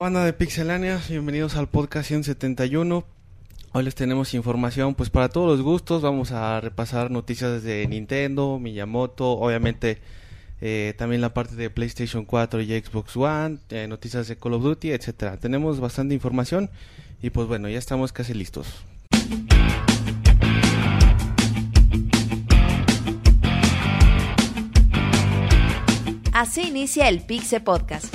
Banda de Pixelania, bienvenidos al podcast 171. Hoy les tenemos información pues para todos los gustos. Vamos a repasar noticias de Nintendo, Miyamoto, obviamente eh, también la parte de PlayStation 4 y Xbox One, eh, noticias de Call of Duty, etcétera. Tenemos bastante información y pues bueno, ya estamos casi listos. Así inicia el Pixe Podcast,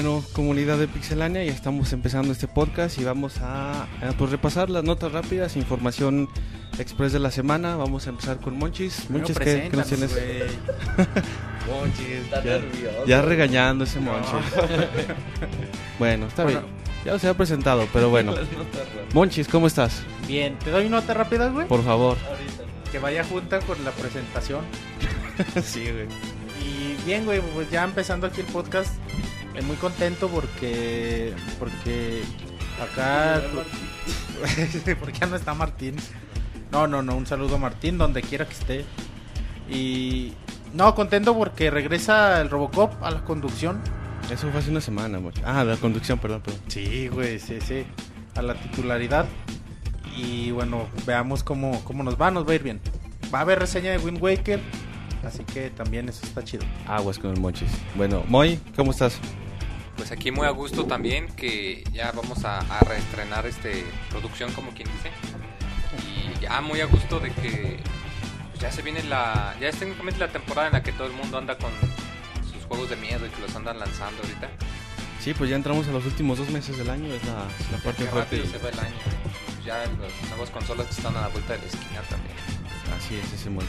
Bueno, comunidad de Pixelania, ya estamos empezando este podcast y vamos a, a, pues, repasar las notas rápidas, información express de la semana. Vamos a empezar con Monchis. Monchis, ¿qué, ¿qué nos tienes? Monchis, ya, ya, regañando ese Monchis. bueno, está bueno. bien. Ya se ha presentado, pero bueno. Monchis, ¿cómo estás? Bien, ¿te doy nota rápida, güey? Por favor. Ahorita. Que vaya junta con la presentación. sí, güey. Y bien, güey, pues ya empezando aquí el podcast, muy contento porque porque acá porque ya no está Martín no no no un saludo a Martín donde quiera que esté. Y no contento porque regresa el Robocop a la conducción. Eso fue hace una semana ah la conducción perdón perdón. Sí güey sí sí a la titularidad. Y bueno veamos cómo cómo nos va nos va a ir bien. Va a haber reseña de Wind Waker Así que también eso está chido. Aguas con el Monchis. Bueno, Moy, ¿cómo estás? Pues aquí muy a gusto también que ya vamos a, a reestrenar este producción como quien dice. Y ya muy a gusto de que pues ya se viene la ya es técnicamente la temporada en la que todo el mundo anda con sus juegos de miedo y que los andan lanzando ahorita. Sí, pues ya entramos a los últimos dos meses del año, es la, la parte fuerte. se va el año. Ya las nuevas consolas que están a la vuelta de la esquina también. Así es, ese Moy.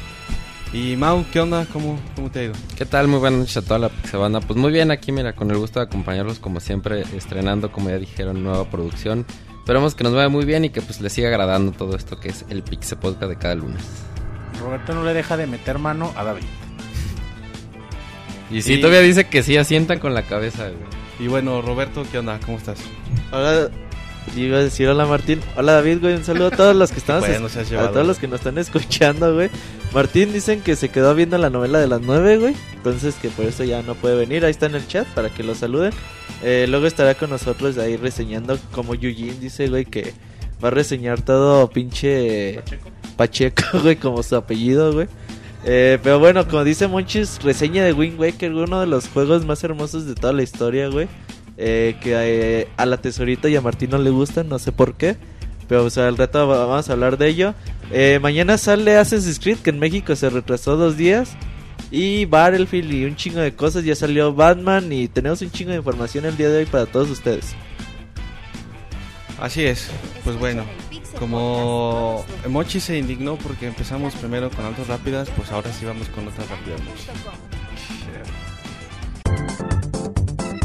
Y Mau, ¿qué onda? ¿Cómo, ¿Cómo te ha ido? ¿Qué tal? Muy buenas noches a toda la Pixabanda. Pues muy bien, aquí mira, con el gusto de acompañarlos como siempre, estrenando, como ya dijeron, nueva producción. Esperemos que nos vaya muy bien y que pues les siga agradando todo esto que es el Pixe Podcast de cada lunes. Roberto no le deja de meter mano a David. Y sí, y... todavía dice que sí, asientan con la cabeza. Güey. Y bueno, Roberto, ¿qué onda? ¿Cómo estás? Hola, yo iba a decir hola Martín. Hola David, güey. Un saludo a todos los que están bueno, a todos los que nos están escuchando, güey. Martín dicen que se quedó viendo la novela de las nueve, güey. Entonces que por eso ya no puede venir. Ahí está en el chat para que lo saluden. Eh, luego estará con nosotros ahí reseñando como Yujin dice, güey, que va a reseñar todo pinche Pacheco, Pacheco güey, como su apellido, güey. Eh, pero bueno, como dice Monchis, reseña de Wind Waker, uno de los juegos más hermosos de toda la historia, güey. Eh, que eh, a la tesorita y a Martín no le gustan, no sé por qué. Pero o sea, al rato vamos a hablar de ello. Eh, mañana sale Assassin's Creed, que en México se retrasó dos días. Y Battlefield y un chingo de cosas. Ya salió Batman y tenemos un chingo de información el día de hoy para todos ustedes. Así es, pues bueno, como Mochi se indignó porque empezamos primero con autos rápidas, pues ahora sí vamos con otras rápidas.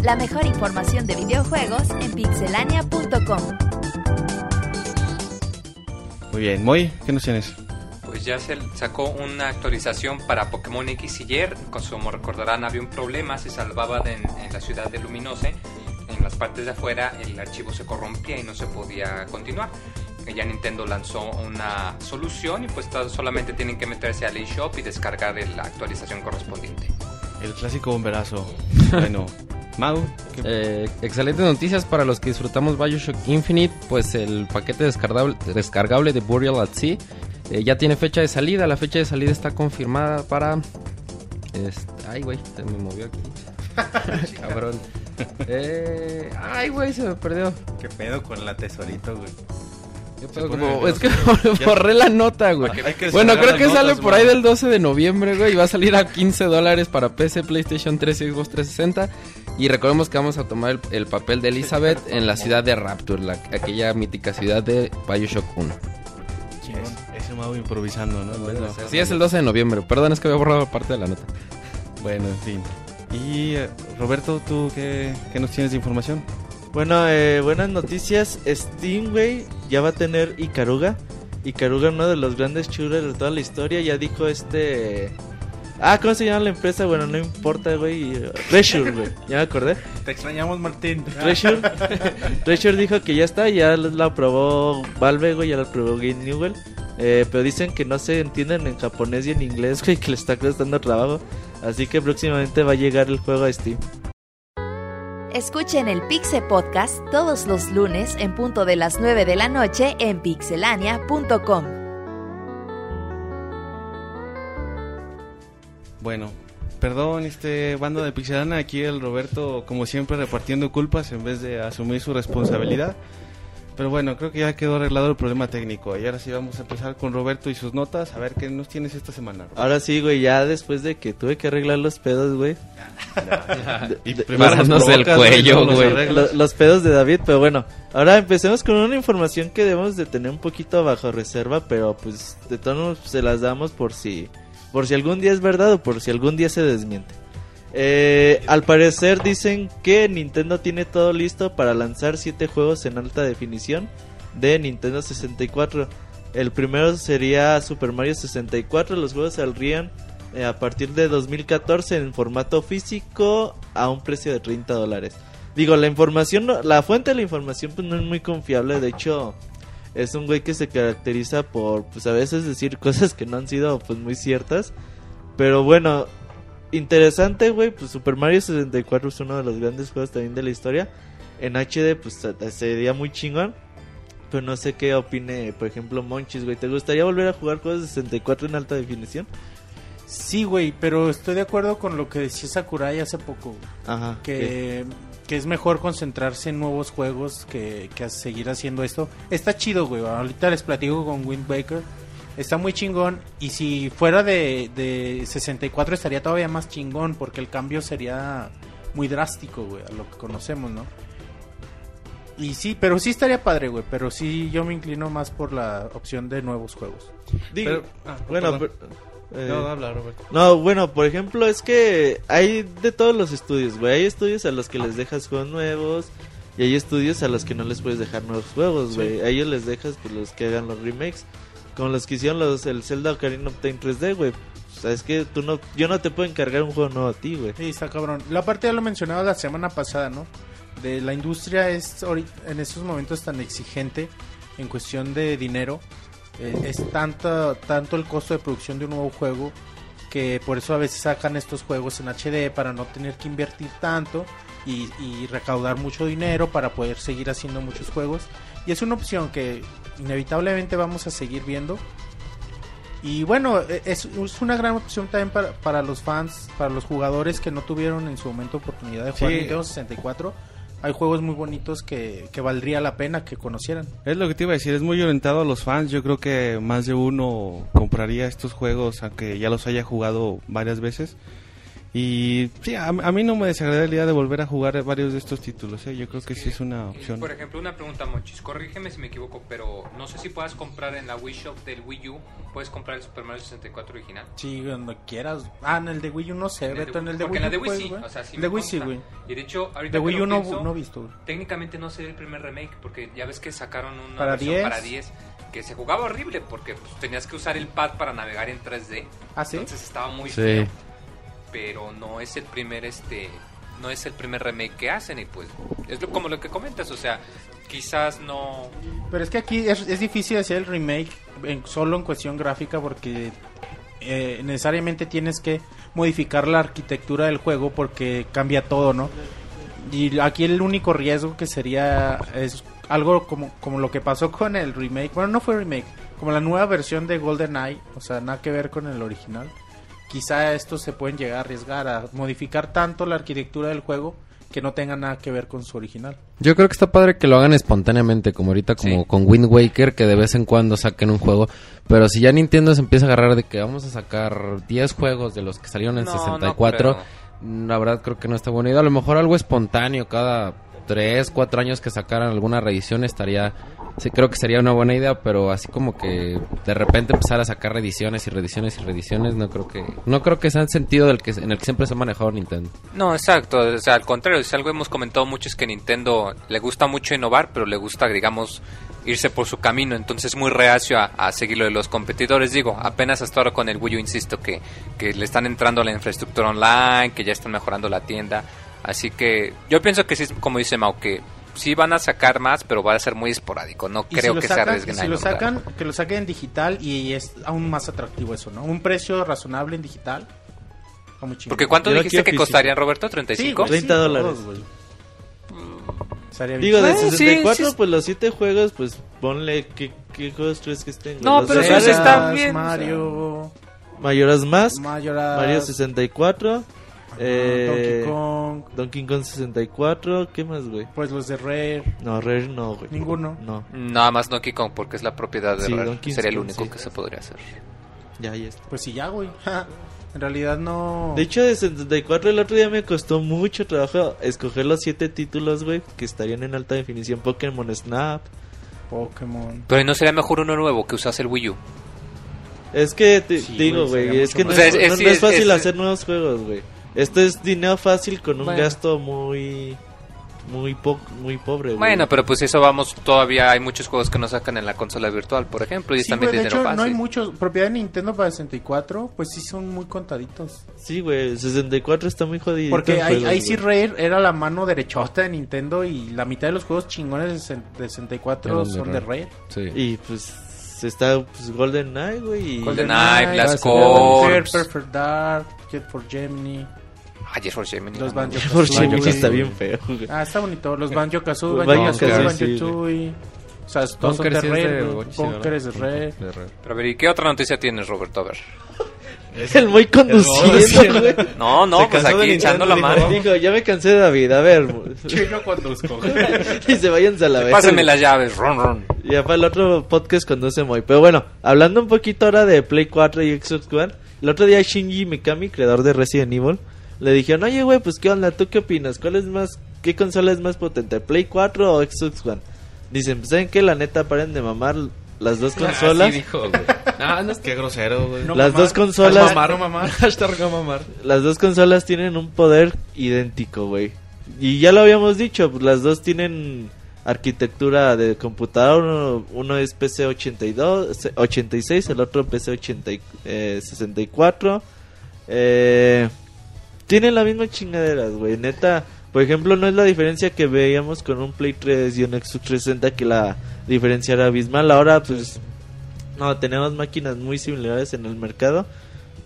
La mejor información de videojuegos en pixelania.com. Muy bien, Moy, ¿qué nos tienes? Pues ya se sacó una actualización para Pokémon X y Y. Como recordarán, había un problema, se salvaba de, en, en, la ciudad de Luminose. En las partes de afuera el archivo se corrompía y no se podía continuar. Ya Nintendo lanzó una solución y pues solamente tienen que meterse al eShop y descargar la actualización correspondiente. El clásico bomberazo. bueno, Mau. Eh, excelentes noticias para los que disfrutamos Bioshock Infinite. Pues el paquete descargable, descargable de Burial at Sea eh, ya tiene fecha de salida. La fecha de salida está confirmada para. Este, ay, güey, se me movió aquí. Cabrón. Eh, ay, güey, se me perdió. ¿Qué pedo con la tesorito, güey? Como, es que borré la nota, güey. Bueno, creo que sale por ahí del 12 de noviembre, güey. Y va a salir a 15 dólares para PC, PlayStation 3 y Xbox 360. Y recordemos que vamos a tomar el, el papel de Elizabeth en la ciudad de Rapture, la, aquella mítica ciudad de Bioshock 1. Es, ese improvisando, ¿no? Bueno, sí, es el 12 de noviembre. Perdón, es que había borrado parte de la nota. Bueno, en fin. Y eh, Roberto, ¿tú qué, qué nos tienes de información? Bueno, eh, buenas noticias. Steam, güey, ya va a tener Icaruga. Y Karuga, uno de los grandes shooters de toda la historia, ya dijo este... Ah, ¿cómo se llama la empresa? Bueno, no importa, güey. Treasure, güey. Ya me acordé. Te extrañamos, Martín. Treasure, Treasure dijo que ya está, ya la aprobó Valve, güey, ya la aprobó Game Newell. Eh, pero dicen que no se entienden en japonés y en inglés, güey, que le está costando trabajo. Así que próximamente va a llegar el juego a Steam. Escuchen el Pixe Podcast todos los lunes en punto de las 9 de la noche en pixelania.com. Bueno, perdón, este bando de Pixelana, aquí el Roberto, como siempre, repartiendo culpas en vez de asumir su responsabilidad. Pero bueno, creo que ya quedó arreglado el problema técnico. Y ahora sí vamos a empezar con Roberto y sus notas. A ver qué nos tienes esta semana. Roberto? Ahora sí, güey, ya después de que tuve que arreglar los pedos, güey. Y De- primero nos Parándose el cuello, güey. arreglas. Lo- los pedos de David, pero bueno, ahora empecemos con una información que debemos de tener un poquito bajo reserva, pero pues de todos modos se las damos por si, por si algún día es verdad o por si algún día se desmiente. Eh, al parecer dicen que Nintendo tiene todo listo para lanzar 7 juegos en alta definición de Nintendo 64. El primero sería Super Mario 64, los juegos saldrían eh, a partir de 2014 en formato físico a un precio de 30 dólares. Digo, la información, la fuente de la información pues no es muy confiable, de hecho es un güey que se caracteriza por pues a veces decir cosas que no han sido pues muy ciertas. Pero bueno, interesante, güey, pues Super Mario 64 es uno de los grandes juegos también de la historia. En HD pues se- sería muy chingón. Pero no sé qué opine, por ejemplo, Monchis, güey. ¿Te gustaría volver a jugar juegos de 64 en alta definición? Sí, güey, pero estoy de acuerdo con lo que decía Sakurai hace poco. Ajá. que, que es mejor concentrarse en nuevos juegos que, que seguir haciendo esto. Está chido, güey. Ahorita les platico con Wind Baker. Está muy chingón. Y si fuera de, de 64 estaría todavía más chingón. Porque el cambio sería muy drástico, güey. A lo que conocemos, ¿no? Y sí, pero sí estaría padre, güey. Pero sí, yo me inclino más por la opción de nuevos juegos. Digo, Pero- ah, bueno, pero- eh, No, no, habla, Roberto. No, bueno, por ejemplo, es que hay de todos los estudios, güey. Hay estudios a los que les dejas juegos nuevos y hay estudios a los que no les puedes dejar nuevos juegos, güey. A ellos les dejas pues, los que hagan los remakes, como los que hicieron los, el Zelda Ocarina of Time 3D, güey. O sea, es que tú no, yo no te puedo encargar un juego nuevo a ti, güey. Sí, está cabrón. La parte ya lo mencionaba la semana pasada, ¿no? De la industria es ahorita- en estos momentos tan exigente en cuestión de dinero. eh, es tanto, tanto el costo de producción de un nuevo juego que por eso a veces sacan estos juegos en HD para no tener que invertir tanto y, y recaudar mucho dinero para poder seguir haciendo muchos juegos. Y es una opción que inevitablemente vamos a seguir viendo. Y bueno, e- es, es una gran opción también para, para los fans, para los jugadores que no tuvieron en su momento oportunidad de jugar Sí. Nintendo 64. Hay juegos muy bonitos que, que valdría la pena que conocieran. Es lo que te iba a decir, es muy orientado a los fans. Yo creo que más de uno compraría estos juegos, aunque ya los haya jugado varias veces. Y sí, a, a mí no me desagrada la idea de volver a jugar varios de estos títulos. ¿eh? Yo creo que sí es una opción. Por ejemplo, una pregunta, Monchis. Corrígeme si me equivoco, pero no sé si puedas comprar en la Wii Shop del Wii U. Puedes comprar el Super Mario 64 original. Sí, cuando quieras. Ah, en el de Wii U no sé, En el Beto, en el de porque Wii en la de U. Wii pues, sí, güey. o sea, sí El me de Wii sí, consta. güey. Y de hecho, ahorita De Wii U no, pienso, no he visto, técnicamente no sería el primer remake, porque ya ves que sacaron una Para versión 10. para 10 que se jugaba horrible porque pues, tenías que usar el pad para navegar en 3D. Ah, sí. Entonces estaba muy Sí. feo. Pero no es el primer este no es el primer remake que hacen y pues es lo- como lo que comentas, o sea, quizás no Pero es que aquí es, es difícil hacer el remake solo en cuestión gráfica porque eh, necesariamente tienes que modificar la arquitectura del juego porque cambia todo, ¿no? Y aquí el único riesgo que sería es algo como, como lo que pasó con el remake, bueno, no fue remake, como la nueva versión de GoldenEye, o sea, nada que ver con el original. Quizá estos se pueden llegar a arriesgar a modificar tanto la arquitectura del juego que no tenga nada que ver con su original. Yo creo que está padre que lo hagan espontáneamente, como ahorita como Sí. con Wind Waker, que de vez en cuando saquen un juego. Pero si ya Nintendo se empieza a agarrar de que vamos a sacar 10 juegos de los que salieron en No, no 64, creo. la verdad creo que no está buena idea. A lo mejor algo espontáneo cada 3, 4 años que sacaran alguna reedición estaría Sí, creo que sería una buena idea, pero así como que de repente empezar a sacar reediciones y reediciones y reediciones, no creo que no creo que sea el sentido del que en el que siempre se ha manejado Nintendo. No, exacto. O sea, al contrario, si algo hemos comentado mucho es que Nintendo le gusta mucho innovar, pero le gusta, digamos, irse por su camino. Entonces, muy reacio a, seguir lo de los competidores. Digo, apenas hasta ahora con el Wii U, insisto, que, que le están entrando la infraestructura online, que ya están mejorando la tienda. Así que yo pienso que sí, como dice Mau, que sí van a sacar más, pero va a ser muy esporádico. No creo si que se sacan- arriesguen a Si lo inundar. sacan, que lo saquen en digital y es aún más atractivo eso, ¿no? Un precio razonable en digital. Porque ¿cuánto Yo dijiste que físico. costarían, Roberto? Sí, ¿35? güey, 30 sí, dólares. todos, bien. Digo, de Eh, sí, 64, sí. pues los 7 juegos, pues ponle qué, qué juegos crees que estén. No, Los pero Zelda, están bien, Mario, Majora's Mask, Majora's, Mario 64, eh, Donkey Kong, Donkey Kong 64, ¿qué más, güey? pues los de Rare, No, Rare no, güey. Ninguno. No, Nada más Donkey Kong porque es la propiedad de Sí, Rare. Donkey Sería el único sí. que se podría hacer. ya, ya está. pues sí ya, güey. en realidad no. De hecho, de 74 el otro día me costó mucho trabajo escoger los 7 títulos, güey, que estarían en alta definición. Pokémon Snap. Pokémon. Pero ¿y ¿no sería mejor uno nuevo que usase el Wii U? Es que te Sí, digo, güey, es que no, más- O sea, es, es- no- es- no es es- fácil es- hacer nuevos juegos, güey. Esto es dinero fácil con un Bueno. gasto muy muy po muy pobre, güey. Bueno, pero pues eso vamos, todavía hay muchos juegos que no sacan en la consola virtual, por ejemplo, y es Sí, también güey, de dinero hecho, fácil. no hay muchos. Propiedad de Nintendo para 64, pues sí son muy contaditos. Sí, güey, 64 está muy jodido. Porque ahí, ahí sí Rare era la mano derechota de Nintendo y la mitad de los juegos chingones de sesen- de 64 Eran de son de Rare. Sí. Y pues está pues, Golden Knight, güey. Golden Knight, Blast Golden Corps. Perfect Dark, Kid for Gemini, Ah, Yes for Gemini. los Banjo Kazooie. Está bien feo, güey. Ah, está bonito. Los Banjo Kazooie, Banjo Banjo Kazooie. O sea, todos son de es Rare. de es Rare. Pero a ver, ¿y qué otra noticia tienes, Roberto? A ver. El muy conduciendo, güey. No, no, pues aquí echando la mano. Dijo, ya me cansé de David, a ver. Chino conduzco. y se vayan a la vez. Pásame las llaves, ron, ron. Ya para el otro podcast conduce muy. Pero bueno, hablando un poquito ahora de Play 4 y Xbox One. El otro día Shinji Mikami, creador de Resident Evil, le dijeron, oye, güey, pues qué onda, ¿tú qué opinas? ¿Cuál es más, qué consola es más potente, Play 4 o Xbox One? Dicen, pues saben que la neta paren de mamar las dos consolas. Dijo, güey. Ah, no es Qué grosero, güey. No, las mamar. dos consolas, Mamar, no mamar. Hashtag no mamar. las dos consolas tienen un poder idéntico, güey. Y ya lo habíamos dicho, pues las dos tienen arquitectura de computador, uno, uno es PC 82, se- 86, el otro PC 80, y- eh, 64. Eh, tienen la misma chingaderas, güey. Neta, por ejemplo, no es la diferencia que veíamos con un Play 3 y un Xbox 360 que la diferencia era abismal. Ahora, pues, no, tenemos máquinas muy similares en el mercado.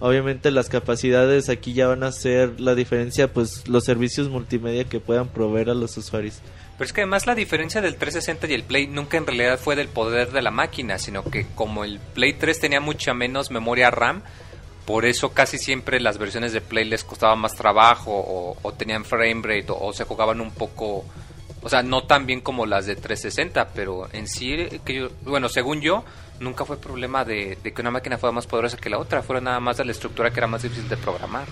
Obviamente las capacidades aquí ya van a ser la diferencia, pues los servicios multimedia que puedan proveer a los usuarios. Pero es que además la diferencia del 360 y el Play nunca en realidad fue del poder de la máquina, sino que como el Play 3 tenía mucha menos memoria RAM, por eso casi siempre las versiones de Play les costaba más trabajo o, tenían frame rate o, se jugaban un poco, o sea, no tan bien como las de 360, pero en sí, que yo- bueno, según yo, nunca fue problema de, de que una máquina fuera más poderosa que la otra, fuera nada más de la estructura que era más difícil de programar.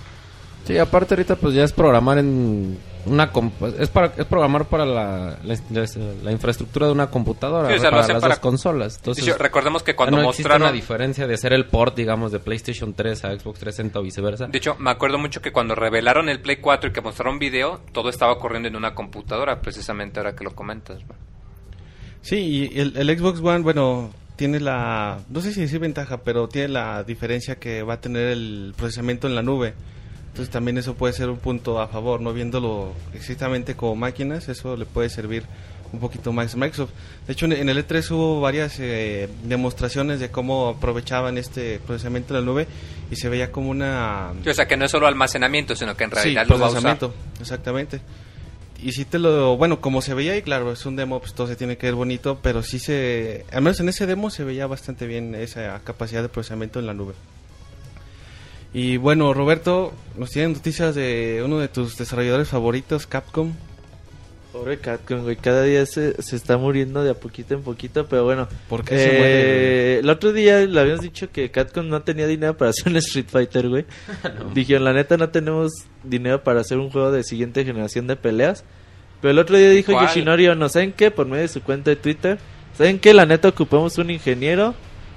Sí, aparte ahorita pues ya es programar en una es para es programar para la, la, infraestructura de una computadora, Sí, o sea, lo para las para- dos consolas. Entonces, recordemos que cuando no mostraron... una diferencia de hacer el port, digamos, de PlayStation 3 a Xbox 360 o viceversa. De hecho, me acuerdo mucho que cuando revelaron el Play 4 y que mostraron video, todo estaba corriendo en una computadora, precisamente ahora que lo comentas. Sí, y el, el Xbox One, bueno, tiene la, no sé si decir ventaja, pero tiene la diferencia que va a tener el procesamiento en la nube. Entonces también eso puede ser un punto a favor, no viéndolo exactamente como máquinas, eso le puede servir un poquito más a Microsoft. De hecho, en el E3 hubo varias eh, demostraciones de cómo aprovechaban este procesamiento en la nube y se veía como una... Sí, o sea, que no es solo almacenamiento, sino que en Sí, realidad lo va a usar. procesamiento, exactamente. Y si te lo, bueno, como se veía ahí, claro, es un demo, pues todo se tiene que ver bonito, pero sí se, al menos en ese demo se veía bastante bien esa capacidad de procesamiento en la nube. Y bueno, Roberto, nos tienen noticias de uno de tus desarrolladores favoritos, Capcom. Pobre Capcom, güey, cada día se, se está muriendo de a poquito en poquito, pero bueno. ¿Por qué se muere? Eh, el otro día le habíamos dicho que Capcom no tenía dinero para hacer un Street Fighter, güey. Dijeron, la neta no tenemos dinero para hacer un juego de siguiente generación de peleas. Pero el otro día dijo ¿Cuál? Yoshinori Ono, ¿saben qué? Por medio de su cuenta de Twitter, ¿Saben qué? La neta ocupamos un ingeniero,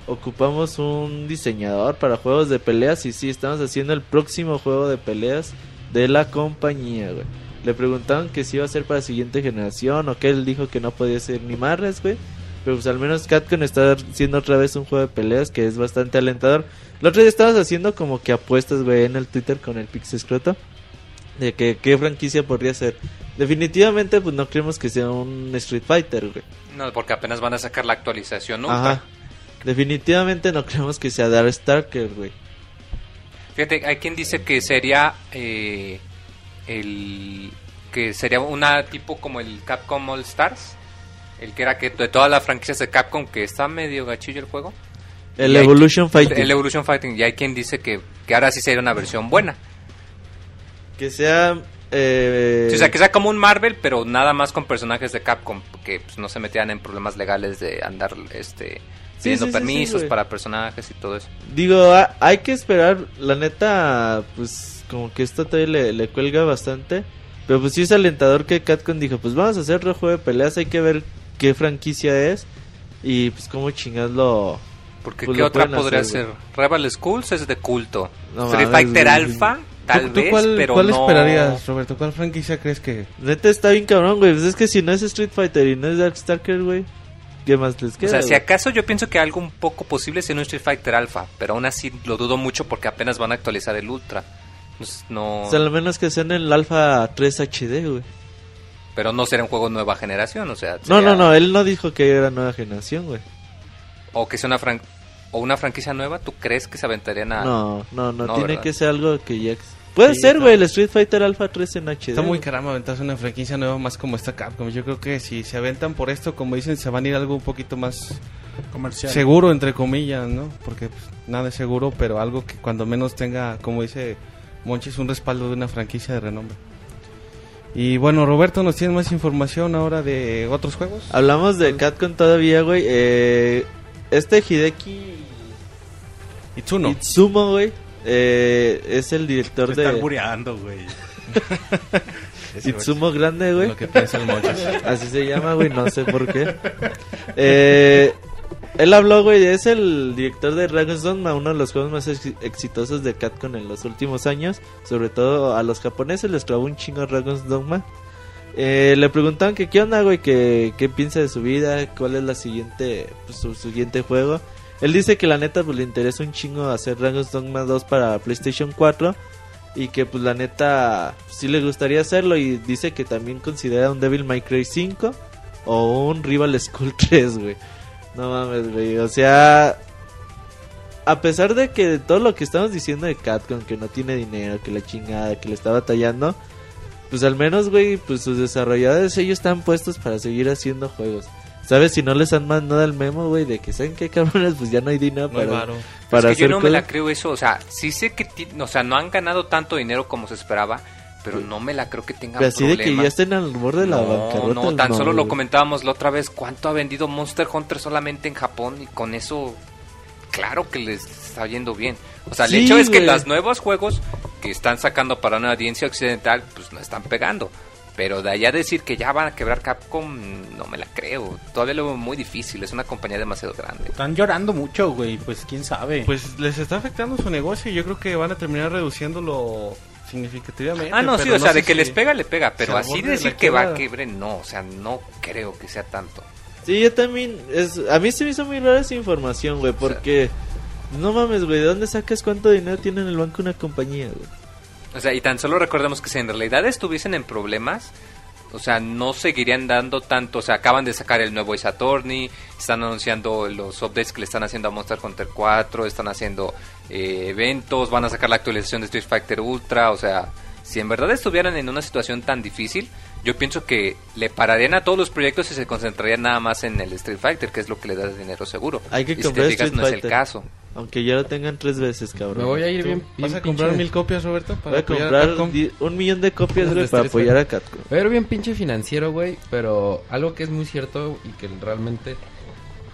ocupamos un diseñador para juegos de peleas y sí, estamos haciendo el próximo juego de peleas de la compañía, güey. Le preguntaron que si iba a ser para la siguiente generación o que él dijo que no podía ser ni Marres, güey. Pero pues al menos Capcom está haciendo otra vez un juego de peleas que es bastante alentador. El otro día estabas haciendo como que apuestas, güey, en el Twitter con el Pixescroto. De que qué franquicia podría ser. Definitivamente, pues no creemos que sea un Street Fighter, güey. No, porque apenas van a sacar la actualización. Ajá. Definitivamente no creemos que sea Dark Starker, güey. Fíjate, hay quien dice que sería eh, el que sería una tipo como el Capcom All Stars, el que era que de todas las franquicias de Capcom que está medio gachillo el juego. El hay- Evolution Fighting. El Evolution Fighting. Y hay quien dice que, que ahora sí sería una versión buena. Que sea... eh, o sea, que sea como un Marvel, pero nada más con personajes de Capcom, que pues, no se metían en problemas legales de andar este Sí, pidiendo sí, sí, sí, permisos para personajes y todo eso. Digo, ha- hay que esperar. La neta, pues como que esto todavía le, le cuelga bastante. Pero pues sí es alentador que Capcom dijo, pues vamos a hacer otro juego de peleas. Hay que ver qué franquicia es. Y pues cómo chingados lo... Porque Pues ¿qué lo otra podría hacer, ser? Rebel Schools es de culto. No Street mames, Fighter. Alpha, tal ¿Tú, tú vez, cuál, pero cuál no... esperarías, Roberto? ¿Cuál franquicia crees que...? Neta está bien cabrón, güey. Pues es que si no es Street Fighter y no es Darkstalker, güey. ¿Qué más les O queda? sea, si acaso yo pienso que algo un poco posible sería un Street Fighter Alpha, pero aún así lo dudo mucho porque apenas van a actualizar el Ultra. Entonces, no, O sea, al menos que sean el Alpha 3 HD, güey. pero no será un juego nueva generación, o sea, No, sería- no, no. Él no dijo que era nueva generación, güey. o que sea una fran- o una franquicia nueva, ¿tú crees que se aventarían a No, no, no. No, tiene ¿verdad? que ser algo que ya... Puede Sí, ser, güey, el Street Fighter Alpha 3 en HD. Está muy caramba aventarse una franquicia nueva más como esta Capcom. Yo creo que si se aventan por esto, como dicen, se van a ir a algo un poquito más Comercial. seguro, entre comillas, ¿no? Porque pues, nada es seguro, pero algo que cuando menos tenga, como dice Monchis, un respaldo de una franquicia de renombre. Y bueno, Roberto, ¿nos tienes más información ahora de otros juegos? Hablamos de Capcom todavía, güey. Eh, este Hideki Itsuno. Itsumo, güey, eh, es el director Se está de albureando, güey. Itsumo Grande, güey. Lo que piensa el. Así se llama, güey, no sé por qué. Eh, él habló, güey, es el director de Dragon's Dogma, uno de los juegos más ex- exitosos de Capcom en los últimos años. Sobre todo a los japoneses les trabó un chingo Dragon's Dogma. Eh, le preguntaban que qué onda, güey, que qué piensa de su vida, cuál es la siguiente, pues, su siguiente juego. Él dice que la neta pues le interesa un chingo hacer Dragon's Dogma 2 para PlayStation 4 y que pues la neta sí le gustaría hacerlo y dice que también considera un Devil May Cry 5 o un Rival School 3, güey. No mames, güey. O sea, a pesar de que todo lo que estamos diciendo de Capcom, que no tiene dinero, que la chingada, que le está batallando, pues al menos, güey, pues sus desarrolladores ellos están puestos para seguir haciendo juegos. ¿Sabes? Si no les han mandado el memo, güey, de que saben qué cabrones, pues ya no hay dinero para, para es que yo no me la creo eso, o sea, sí sé que, ti- o sea, no han ganado tanto dinero como se esperaba, pero no me la creo que tengan Pero así de que ya estén al borde de la no, bancarrota. no, tan solo lo comentábamos la otra vez, ¿cuánto ha vendido Monster Hunter solamente en Japón? Y con eso, claro que les está yendo bien. O sea, el Sí, hecho es que los nuevos juegos que están sacando para una audiencia occidental, pues no están pegando. Pero de allá decir que ya van a quebrar Capcom, no me la creo. Todavía lo veo muy difícil, es una compañía demasiado grande. Están llorando mucho, güey. Pues quién sabe. Pues les está afectando su negocio y yo creo que van a terminar reduciéndolo significativamente. Ah, no, sí, o sea, de que si- les pega, le pega. Pero así de decir que va a quebre, no, o sea, no creo que sea tanto. Sí, yo también. Es, a mí se me hizo muy rara esa información, güey, porque. No mames, güey, ¿de dónde sacas cuánto dinero tiene en el banco una compañía, güey? O sea, y tan solo recordemos que si en realidad estuviesen en problemas, o sea, no seguirían dando tanto. O sea, acaban de sacar el nuevo Ace están anunciando los updates que le están haciendo a Monster Hunter 4, están haciendo eh, eventos, van a sacar la actualización de Street Fighter Ultra. O sea, si en verdad estuvieran en una situación tan difícil, yo pienso que le pararían a todos los proyectos y se concentrarían nada más en el Street Fighter, que es lo que le da dinero seguro. Hay que y si te comprar fijas, Street no es el caso. Aunque ya lo tengan tres veces, cabrón. Me voy a ir bien. ¿Vas bien a comprar mil copias, Roberto? Para Voy a comprar un millón de copias, güey, para apoyar a Capcom. Voy a ir bien pinche financiero, güey, pero algo que es muy cierto y que realmente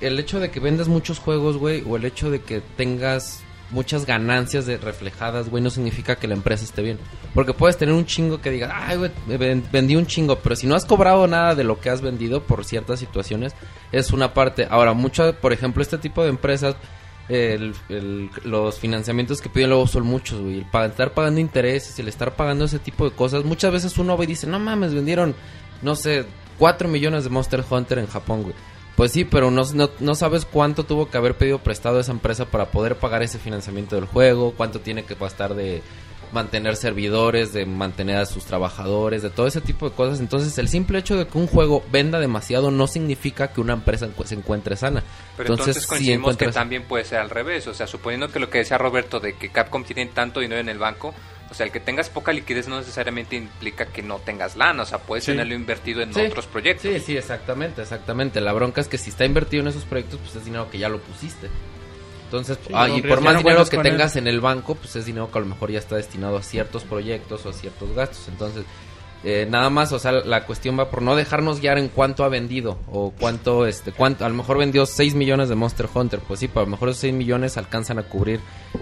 el hecho de que vendas muchos juegos, güey, o el hecho de que tengas muchas ganancias de reflejadas, güey, no significa que la empresa esté bien. Porque puedes tener un chingo que diga, ay, güey, vendí un chingo, pero si no has cobrado nada de lo que has vendido por ciertas situaciones, es una parte. Ahora, mucho, por ejemplo, este tipo de empresas, los financiamientos que piden luego son muchos, güey. El estar pagando intereses, el estar pagando ese tipo de cosas, muchas veces uno va y dice, no mames, vendieron, no sé, 4 millones de Monster Hunter en Japón, güey. Pues sí, pero no, no, no sabes cuánto tuvo que haber pedido prestado esa empresa para poder pagar ese financiamiento del juego, cuánto tiene que gastar de mantener servidores, de mantener a sus trabajadores, de todo ese tipo de cosas. Entonces, el simple hecho de que un juego venda demasiado no significa que una empresa se encuentre sana. Pero entonces, si coincidimos encuentras- que también puede ser al revés. O sea, suponiendo que lo que decía Roberto de que Capcom tiene tanto dinero en el banco, o sea, el que tengas poca liquidez no necesariamente implica que no tengas lana. O sea, puedes Sí. tenerlo invertido en Sí. otros proyectos. Sí, sí, exactamente, exactamente. La bronca es que si está invertido en esos proyectos, pues es dinero que ya lo pusiste. Entonces, Sí, ah, y por más dinero que tengas en el banco, pues es dinero que a lo mejor ya está destinado a ciertos proyectos o a ciertos gastos. Entonces, eh, nada más, o sea, la cuestión va por no dejarnos guiar en cuánto ha vendido o cuánto, este, cuánto, a lo mejor vendió 6 millones de Monster Hunter, pues sí, pero a lo mejor esos 6 millones alcanzan a cubrir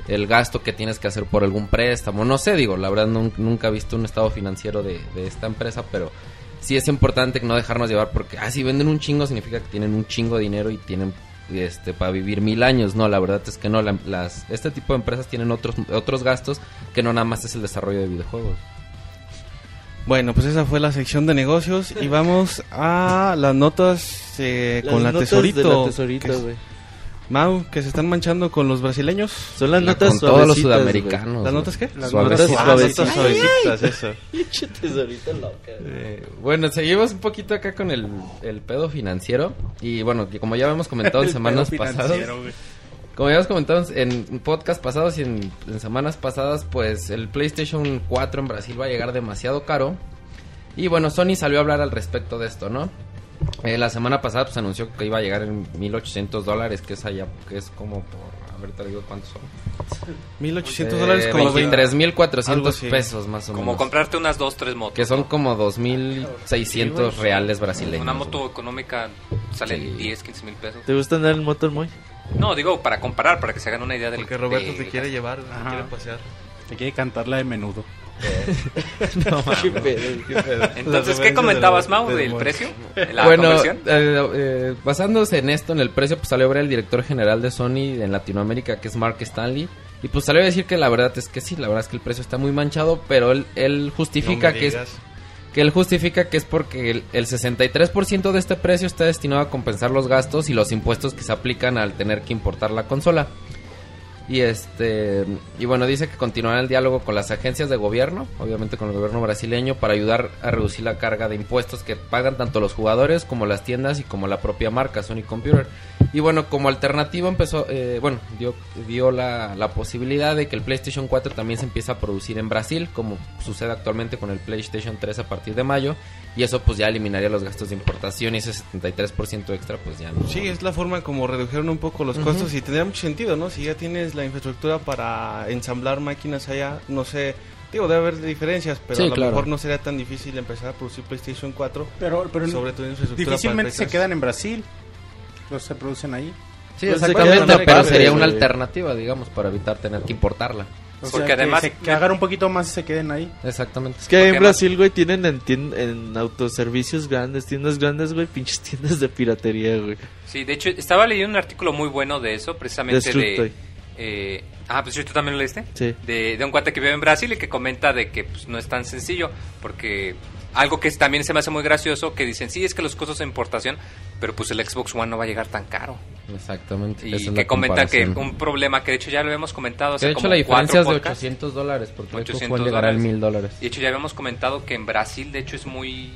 el gasto que tienes que hacer por algún préstamo, no sé, digo, la verdad nun- nunca he visto un estado financiero de, de esta empresa, pero sí es importante no dejarnos llevar porque, ah, si venden un chingo significa que tienen un chingo de dinero y tienen este para vivir mil años. No la verdad es que no la- las este tipo de empresas tienen otros otros gastos que no nada más es el desarrollo de videojuegos Bueno, pues esa fue la sección de negocios y vamos a las notas eh, Las con la notas tesorito. de la tesorito, que-. Mau, que se están manchando con los brasileños. Son las La- notas con todos los sudamericanos ¿Las notas qué? Las Suavecitas. notas Ah, suavecitas. suavecitas, eso. tesorito loca. Eh, bueno, seguimos un poquito acá con el, el pedo financiero. Y bueno, que como ya habíamos comentado en semanas pedo pasadas. financiero, güey. Como ya habíamos comentado en podcast pasados y en, en semanas pasadas, pues el PlayStation 4 en Brasil va a llegar demasiado caro. Y bueno, Sony salió a hablar al respecto de esto, ¿no? Eh, la semana pasada pues anunció que iba a llegar en 1800 dólares, que es allá, que es como por, a ver, te digo cuántos son. 1800 dólares Eh, como 20. 23.400 Algo así. pesos más o Como menos. comprarte unas dos, tres motos. Que son ¿no? como 2.600 reales brasileños. Una moto económica sale Sí. 10, 15 mil pesos. ¿Te gusta andar en moto, muy? No, digo, para comparar, para que se hagan una idea del Porque Roberto del te quiere llevar, te quiere pasear. Te quiere cantar la de menudo. Qué pedo, qué pedo. Entonces, ¿qué comentabas, de- Mau, de del precio? ¿La bueno, conversión? eh, eh, basándose en esto, en el precio, pues salió a ver el director general de Sony en Latinoamérica, que es Mark Stanley. Y pues salió a decir que la verdad es que sí, la verdad es que el precio está muy manchado, pero él, él justifica No que es. Que él justifica que es porque el, el 63% de este precio está destinado a compensar los gastos y los impuestos que se aplican al tener que importar la consola. Y este y bueno, dice que continuará el diálogo con las agencias de gobierno, obviamente con el gobierno brasileño para ayudar a reducir la carga de impuestos que pagan tanto los jugadores como las tiendas y como la propia marca Sony Computer. Y bueno, como alternativa empezó, eh, bueno, dio, dio la, la posibilidad de que el PlayStation 4 también se empiece a producir en Brasil, como sucede actualmente con el PlayStation 3 a partir de mayo. Y eso pues ya eliminaría los gastos de importación y ese 73% extra pues ya no. Sí, es la forma como redujeron un poco los costos y tendría mucho sentido, ¿no? Si ya tienes la infraestructura para ensamblar máquinas allá, no sé, digo, debe haber diferencias, pero Sí, a lo claro. mejor no sería tan difícil empezar a producir PlayStation 4, Pero, pero sobre todo en infraestructura difícilmente para se quedan en Brasil. Los se producen ahí. Sí, Pues exactamente, pero sería una alternativa, digamos, para evitar tener que importarla. O Porque sea, que además- se- que un poquito más y se queden ahí. Exactamente. Es que en Brasil, güey, tienen en, tien- en autoservicios grandes, tiendas grandes, güey, pinches tiendas de piratería, güey. Sí, de hecho, estaba leyendo un artículo muy bueno de eso, precisamente de... eh, ah, pues ¿tú también lo leíste? Sí. De, de un cuate que vive en Brasil y que comenta de que pues, no es tan sencillo, porque algo que también se me hace muy gracioso, que dicen, sí, es que los costos de importación, pero pues el Xbox One no va a llegar tan caro. Exactamente. Y que la comenta que un problema, que de hecho ya lo hemos comentado hace de hecho como la diferencia es de cuatro podcasts. 800 dólares, porque el 800 Xbox llegará al dólares. 1000 dólares. Y de hecho ya habíamos comentado que en Brasil de hecho es muy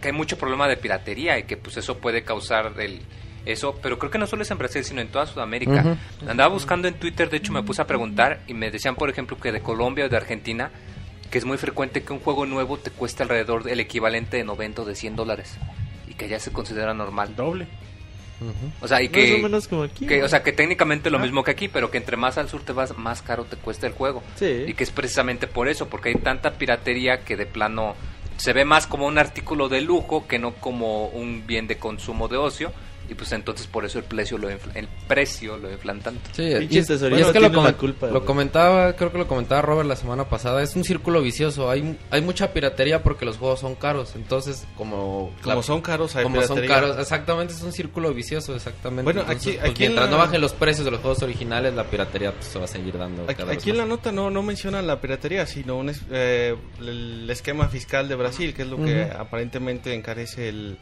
que hay mucho problema de piratería y que pues eso puede causar el eso, pero creo que no solo es en Brasil, sino en toda Sudamérica. Andaba buscando en Twitter, de hecho me puse a preguntar y me decían, por ejemplo, que de Colombia o de Argentina, que es muy frecuente que un juego nuevo te cueste alrededor del equivalente de 90 o de 100 dólares y que ya se considera normal. Doble. O sea, y Más que, o menos como aquí. que, o sea, que técnicamente lo Ah. mismo que aquí, pero que entre más al sur te vas, más caro te cuesta el juego. Sí. Y que es precisamente por eso, porque hay tanta piratería que de plano se ve más como un artículo de lujo que no como un bien de consumo de ocio. Y pues entonces por eso el precio lo infla- el precio lo inflan tanto. Sí, y es, es que lo, culpa, lo comentaba, creo que lo comentaba Robert la semana pasada, es un círculo vicioso, hay, hay mucha piratería porque los juegos son caros, entonces como... Como la- son caros, hay como son caros, exactamente, es un círculo vicioso, exactamente. Bueno, Entonces, aquí- pues, aquí en mientras la- no bajen los precios de los juegos originales, la piratería pues, se va a seguir dando. Aquí, cada vez aquí en la nota no, no mencionan la piratería, sino un es- eh, el esquema fiscal de Brasil, que es lo que aparentemente encarece el,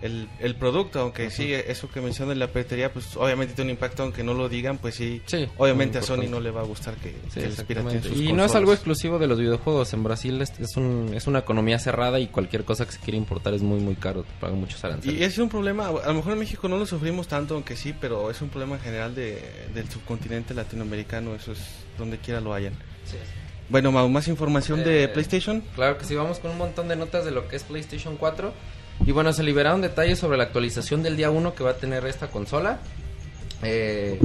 el, el producto, aunque sí, eso que menciona la piratería, pues obviamente tiene un impacto, aunque no lo digan, pues sí, Sí, obviamente a Sony no le va a gustar que, Sí, que les exactamente. pirateen sus Y no es algo exclusivo de los videojuegos. En Brasil es, es, un, es una economía cerrada y cualquier cosa que se quiera importar es muy, muy caro. Te pagan muchos aranceles. Y es un problema, a lo mejor en México no lo sufrimos tanto, aunque sí, pero es un problema en general de, del subcontinente latinoamericano, eso es donde quiera lo hayan. Bueno, Mau, más información de Eh, PlayStation. Claro que sí, vamos con un montón de notas de lo que es PlayStation 4. Y bueno, se liberaron detalles sobre la actualización del día 1 que va a tener esta consola. Eh,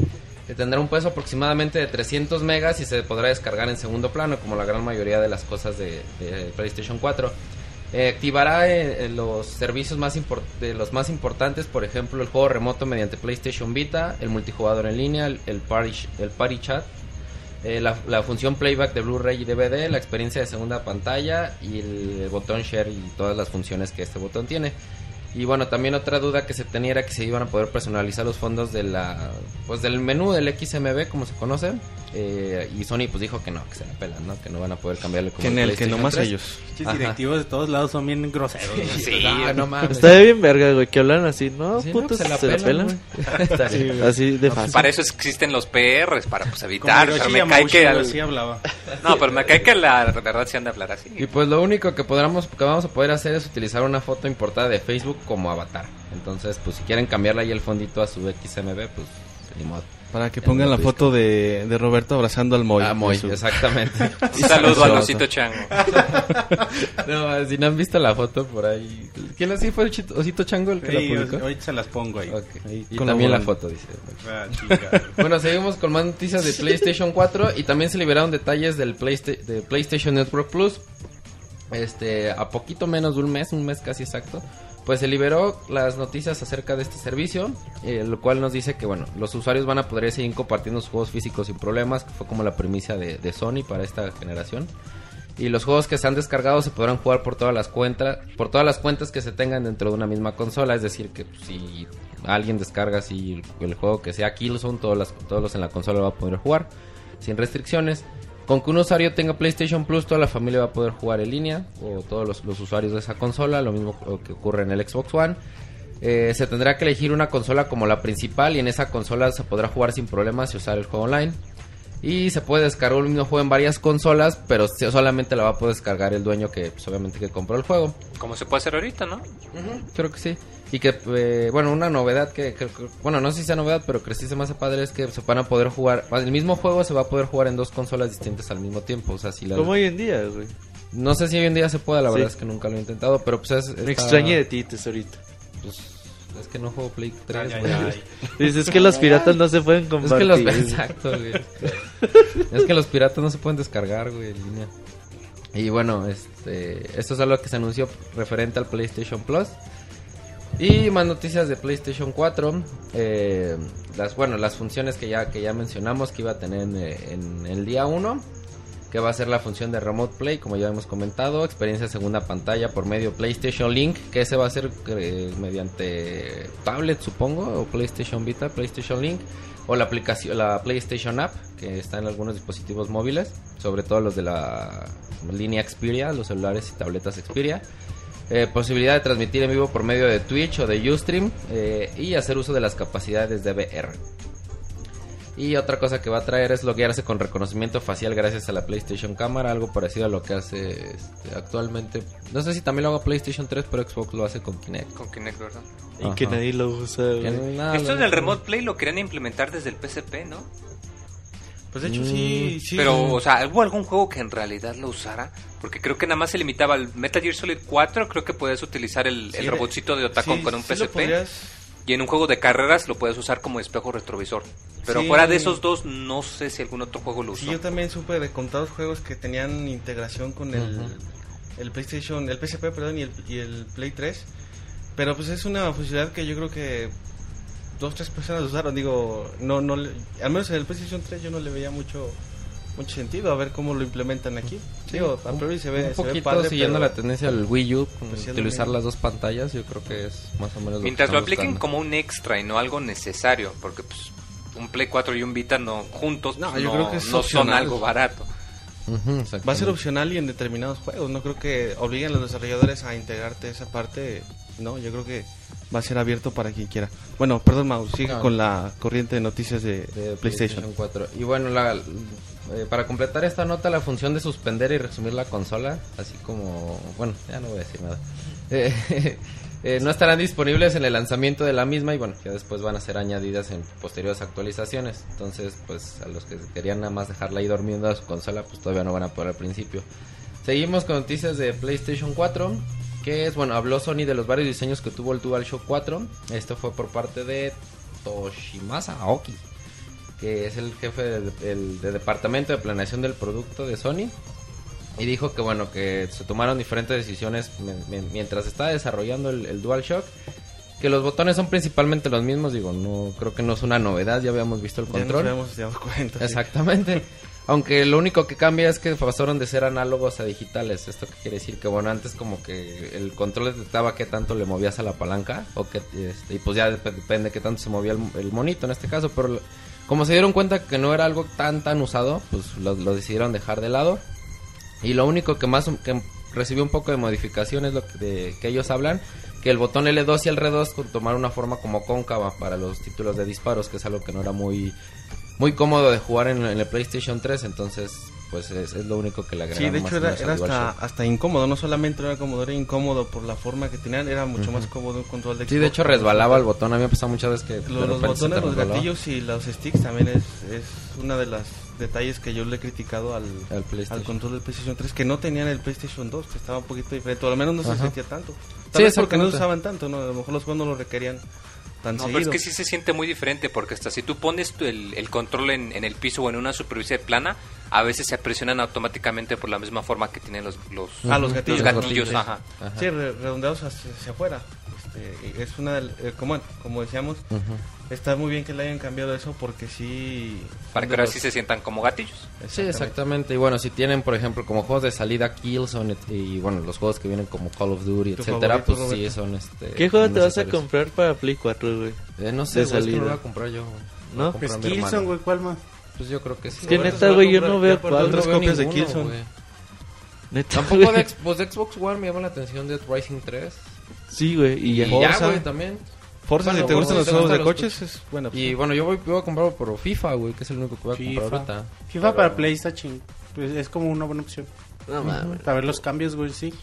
tendrá un peso aproximadamente de 300 megas y se podrá descargar en segundo plano, como la gran mayoría de las cosas de, PlayStation 4. Eh, activará eh, los servicios más los más importantes, por ejemplo, el juego remoto mediante PlayStation Vita, el multijugador en línea, el, el el party chat, eh, la, la función playback de Blu-ray y DVD, la experiencia de segunda pantalla y el, el botón share y todas las funciones que este botón tiene. Y bueno, también otra duda que se tenía era que se iban a poder personalizar los fondos de la, pues del menú del XMB, como se conoce. Eh, y Sony pues dijo que no, que se la pelan, ¿no? Que no van a poder cambiarle como Que en el el que PlayStation nomás 3. ellos. Ajá. directivos de todos lados son bien groseros. güey. Sí, no mames. Está bien verga, güey, que hablan así, ¿no? Sí, no, putos, pues se la pelan. güey. Está bien. Así de fácil. Para eso existen los PRs, para pues evitar. Pero me cae que al- así hablaba. No, pero me cae que la verdad se han de hablar así. Y pues lo único que podamos, que vamos a poder hacer es utilizar una foto importada de Facebook como avatar. Entonces, pues si quieren cambiarle ahí el fondito a su XMB, pues ni modo. Para que pongan la foto de, de Roberto abrazando al Moy. ah, Moy, su- exactamente. Un saludo al Saludo. osito chango. no, si no han visto la foto por ahí. ¿Quién así fue el chito- Osito Chango el que Sí, la publicó? ahorita se las pongo ahí. Y también la foto, dice. Ah. Bueno, seguimos con más noticias de PlayStation 4 y también se liberaron detalles del Playsta- de PlayStation Network Plus. Este, a poquito menos de un mes, un mes casi exacto, pues se liberó las noticias acerca de este servicio, eh, lo cual nos dice que bueno, los usuarios van a poder seguir compartiendo sus juegos físicos sin problemas, que fue como la primicia de, Sony para esta generación. Y los juegos que se han descargado se podrán jugar por todas las cuentas, por todas las cuentas que se tengan dentro de una misma consola, es decir, que pues, si alguien descarga el, el juego que sea Killzone, todos, las, todos los en la consola va a poder jugar sin restricciones. Con que un usuario tenga PlayStation Plus, toda la familia va a poder jugar en línea, o todos los, los usuarios de esa consola, lo mismo que ocurre en el Xbox One. Eh, se tendrá que elegir una consola como la principal y en esa consola se podrá jugar sin problemas y usar el juego online. Y se puede descargar un mismo juego en varias consolas, pero solamente la va a poder descargar el dueño que pues, obviamente que compró el juego. Como se puede hacer ahorita, ¿no? Creo que sí. Y que, eh, bueno, una novedad que, que- que- bueno, no sé si sea novedad, pero que sí se me hace padre es que se van a poder jugar, el mismo juego se va a poder jugar en dos consolas distintas al mismo tiempo. O sea, si la, Como hoy en día, güey. no sé si hoy en día se puede, la Sí. verdad es que nunca lo he intentado, pero pues es... Me extrañé de ti, tesorito. Pues, es que no juego Play 3, Ay, ay, güey. Dices que los piratas no se pueden Es compartir. que los... Exacto, güey. es que los piratas no se pueden descargar, güey, en línea. Y bueno, este, esto es algo que se anunció referente al PlayStation Plus. Y más noticias de PlayStation 4. eh, las, bueno, las funciones que ya, que ya mencionamos que iba a tener en, el día 1. Que va a ser la función de Remote Play, como ya hemos comentado. Experiencia segunda pantalla por medio PlayStation Link. Que ese va a ser eh, mediante tablet, supongo. O PlayStation Vita, PlayStation Link. O la aplicación, la PlayStation App, que está en algunos dispositivos móviles. Sobre todo los de la línea Xperia, los celulares y tabletas Xperia. Eh, posibilidad de transmitir en vivo por medio de Twitch o de Ustream eh, y hacer uso de las capacidades de VR. Y otra cosa que va a traer es loguearse con reconocimiento facial gracias a la PlayStation Cámara, algo parecido a lo que hace este, actualmente. No sé si también lo haga PlayStation 3, pero Xbox lo hace con Kinect. Con Kinect, ¿verdad? Y que nadie lo usa, Esto del Remote Play lo querían implementar desde el PSP, ¿no? Pues de hecho sí, sí. Pero, o sea, ¿hubo algún juego que en realidad lo usara? Porque creo que nada más se limitaba al Metal Gear Solid 4, creo que puedes utilizar el, Sí, el robotcito de Otacon sí, con un sí PSP. Y en un juego de carreras lo puedes usar como espejo retrovisor. Pero Sí. fuera de esos dos, no sé si algún otro juego lo usó. Sí, yo también supe de contados juegos que tenían integración con el, el PlayStation, el PSP, perdón, y el, y el Play 3. Pero pues es una funcionalidad que yo creo que dos, tres personas lo usaron. Digo, no, no, le- al menos en el PlayStation 3 yo no le veía mucho mucho sentido a ver cómo lo implementan aquí. Digo, a priori se ve, un se ve poquito padre, siguiendo pero- la tendencia del Wii U, Pues utilizar las dos pantallas, yo creo que es más o menos lo que Mientras lo apliquen buscando. como un extra y no algo necesario, porque pues un Play 4 y un Vita no juntos No, pues, yo no, creo que es no son algo barato. Va a ser opcional y en determinados juegos. No creo que obliguen a los desarrolladores a integrarte esa parte. No, yo creo que va a ser abierto para quien quiera. Bueno, perdón, Mau, sigue con la corriente de noticias de, de PlayStation. 4. Y bueno, la, eh, para completar esta nota, la función de suspender y resumir la consola, así como, bueno, ya no voy a decir nada. Eh, eh, no estarán disponibles en el lanzamiento de la misma y bueno, ya después van a ser añadidas en posteriores actualizaciones. Entonces, pues a los que querían nada más dejarla ahí durmiendo a su consola, pues todavía no van a poder al principio. Seguimos con noticias de PlayStation 4. Que es, bueno, habló Sony de los varios diseños que tuvo el DualShock 4. Esto fue por parte de Toshimasa Aoki, que es el jefe del el- de departamento de planeación del producto de Sony. Y dijo que, bueno, que se tomaron diferentes decisiones mientras estaba desarrollando el, el DualShock. Que los botones son principalmente los mismos, digo, no creo que no es una novedad, ya habíamos visto el Ya nos control. habíamos dado cuenta. sí. Aunque lo único que cambia es que pasaron de ser análogos a digitales. Esto que quiere decir que, bueno, antes como que el control detectaba qué tanto le movías a la palanca. o que este, Y pues ya dep- depende qué tanto se movía el, monito en este caso. Pero como se dieron cuenta que no era algo tan tan usado, pues lo, decidieron dejar de lado. Y lo único que más que recibió un poco de modificación es lo que, de- que ellos hablan. Que el botón L2 y el R2 con- tomar una forma como cóncava para los títulos de disparos, que es algo que no era muy muy cómodo de jugar en, en el PlayStation 3, entonces pues es, es lo único que le Sí, agregaron de más hecho era, hasta, hasta incómodo, no solamente era cómodo, era incómodo por la forma que tenían, era mucho más cómodo un control de Sí, de Xbox hecho resbalaba el botón, a mí me pasado muchas veces que de Los, los botones, los gatillos y los sticks también es, es una de las detalles que yo le he criticado al, al control del PlayStation 3 que no tenían el PlayStation 2, que estaba un poquito diferente, o al menos no se sentía tanto. Tal vez porque no se usaban tanto, ¿no? A lo mejor los juegos no lo requerían tan No, pero es que sí se siente muy diferente porque hasta si tú pones tu- el, el control en, en el piso o en una superficie plana, a veces se presionan automáticamente por la misma forma que tienen los, los, Ah, los gatillos. los gatillos, ajá. Ajá. Sí, re- redondeados hacia, hacia afuera. Y es una eh, como, como decíamos, Ujú. está muy bien que le hayan cambiado eso porque sí... Para que de los- sí se sientan como gatillos. Sí, exactamente. Y bueno, si tienen, por ejemplo, como juegos de salida Killzone y, y, bueno, los juegos que vienen como Call of Duty, etcétera, pues sí Roberto. son este ¿Qué juego te vas a comprar para Play 4, güey? Eh, no sé, de güey, no salida? lo voy a comprar yo. ¿No? Pues Killzone, güey, ¿cuál más? Pues yo creo que sí. Es que neta, güey, yo no veo cuál. otras No copias de ninguno, Killzone. güey. Neta, Tampoco de, X- pues de Xbox One me llama la atención Dead Rising 3. Sí, güey, y Y ya, Forza. güey, también. Forza, Bueno, si te gustan los juegos de los coches, es bueno. Y bueno, yo voy, voy a comprarlo por FIFA, güey, que es el único que voy a FIFA. comprar ahorita. FIFA Pero- para Play está ching. Pues es como una buena opción. No mames. Para ver los cambios, güey, sí.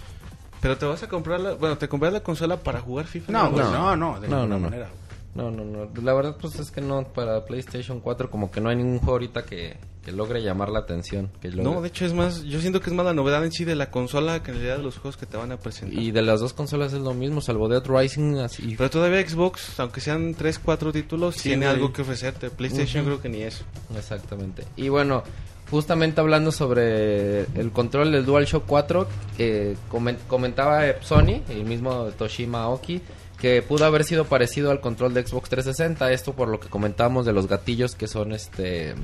Pero te vas a comprar la... Bueno, ¿te compras la consola para jugar FIFA? No, güey, No. no, no, de no, no. manera. No, no, no. La verdad, pues es que no, para PlayStation 4 como que no hay ningún juego ahorita que, que logre llamar la atención. Que logre- No, de hecho es más... Yo siento que es más la novedad en sí de la consola que en realidad de los juegos que te van a presentar. Y de las dos consolas es lo mismo, salvo Dead Rising así. Pero todavía Xbox, aunque sean 3, 4 títulos, Sí, tiene güey. algo que ofrecerte. PlayStation creo que ni eso. Exactamente. Y bueno, justamente hablando sobre el control del DualShock 4, eh, comen- comentaba Sony, el mismo Toshima Aoki, que pudo haber sido parecido al control de Xbox 360. Esto por lo que comentábamos de los gatillos que son este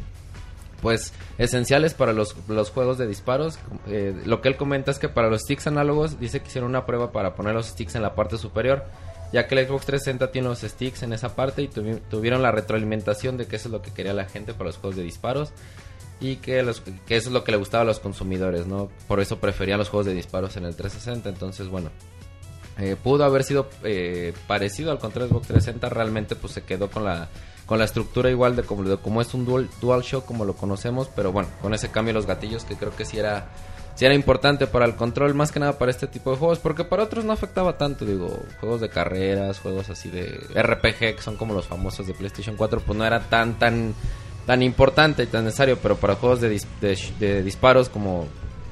pues esenciales para los, los juegos de disparos. Eh, lo que él comenta es que para los sticks análogos dice que hicieron una prueba para poner los sticks en la parte superior, ya que el Xbox 360 tiene los sticks en esa parte y tuvi- tuvieron la retroalimentación de que eso es lo que quería la gente para los juegos de disparos y que, eso es lo que le gustaba a los consumidores, ¿no? Por eso preferían los juegos de disparos en el 360, entonces bueno. eh, pudo haber sido eh, parecido al control de Xbox 360, realmente pues se quedó con la con la estructura igual de como, como es un dual, DualShock como lo conocemos, pero bueno, con ese cambio de los gatillos que creo que sí era sí era importante para el control, más que nada para este tipo de juegos, porque para otros no afectaba tanto, digo, juegos de carreras, juegos así de RPG, que son como los famosos de PlayStation 4, pues no era tan, tan, tan importante y tan necesario, pero para juegos de, dis- de, de disparos como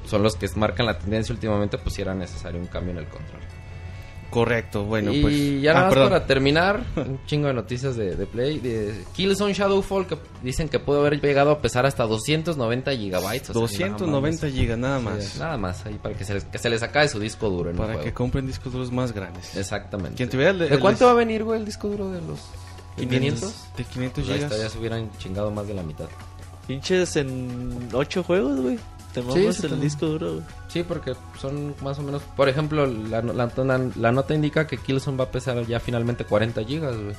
son los que marcan la tendencia últimamente, pues sí era necesario un cambio en el control. Correcto, bueno, y pues... ya Ah, nada más perdón. para terminar, un chingo de noticias de, de Play. De Killzone Shadowfall, que dicen que pudo haber llegado a pesar hasta 290 gigabytes. o sea, 290 nada gigas nada más. más. Sí, nada más, ahí para que se les, que se les acabe su disco duro en para juego. que compren discos duros más grandes. Exactamente. El- ¿De el- cuánto va a venir, güey, el disco duro de los...? ¿De 500 500? de 500 Pues gigas. ya se hubieran chingado más de la mitad. Pinches en 8 juegos, güey. Te Sí, mamas sí, el también. disco duro, güey. Sí, porque son más o menos... Por ejemplo, la, la, la- la nota indica que Killzone va a pesar ya finalmente 40 gigas, güey.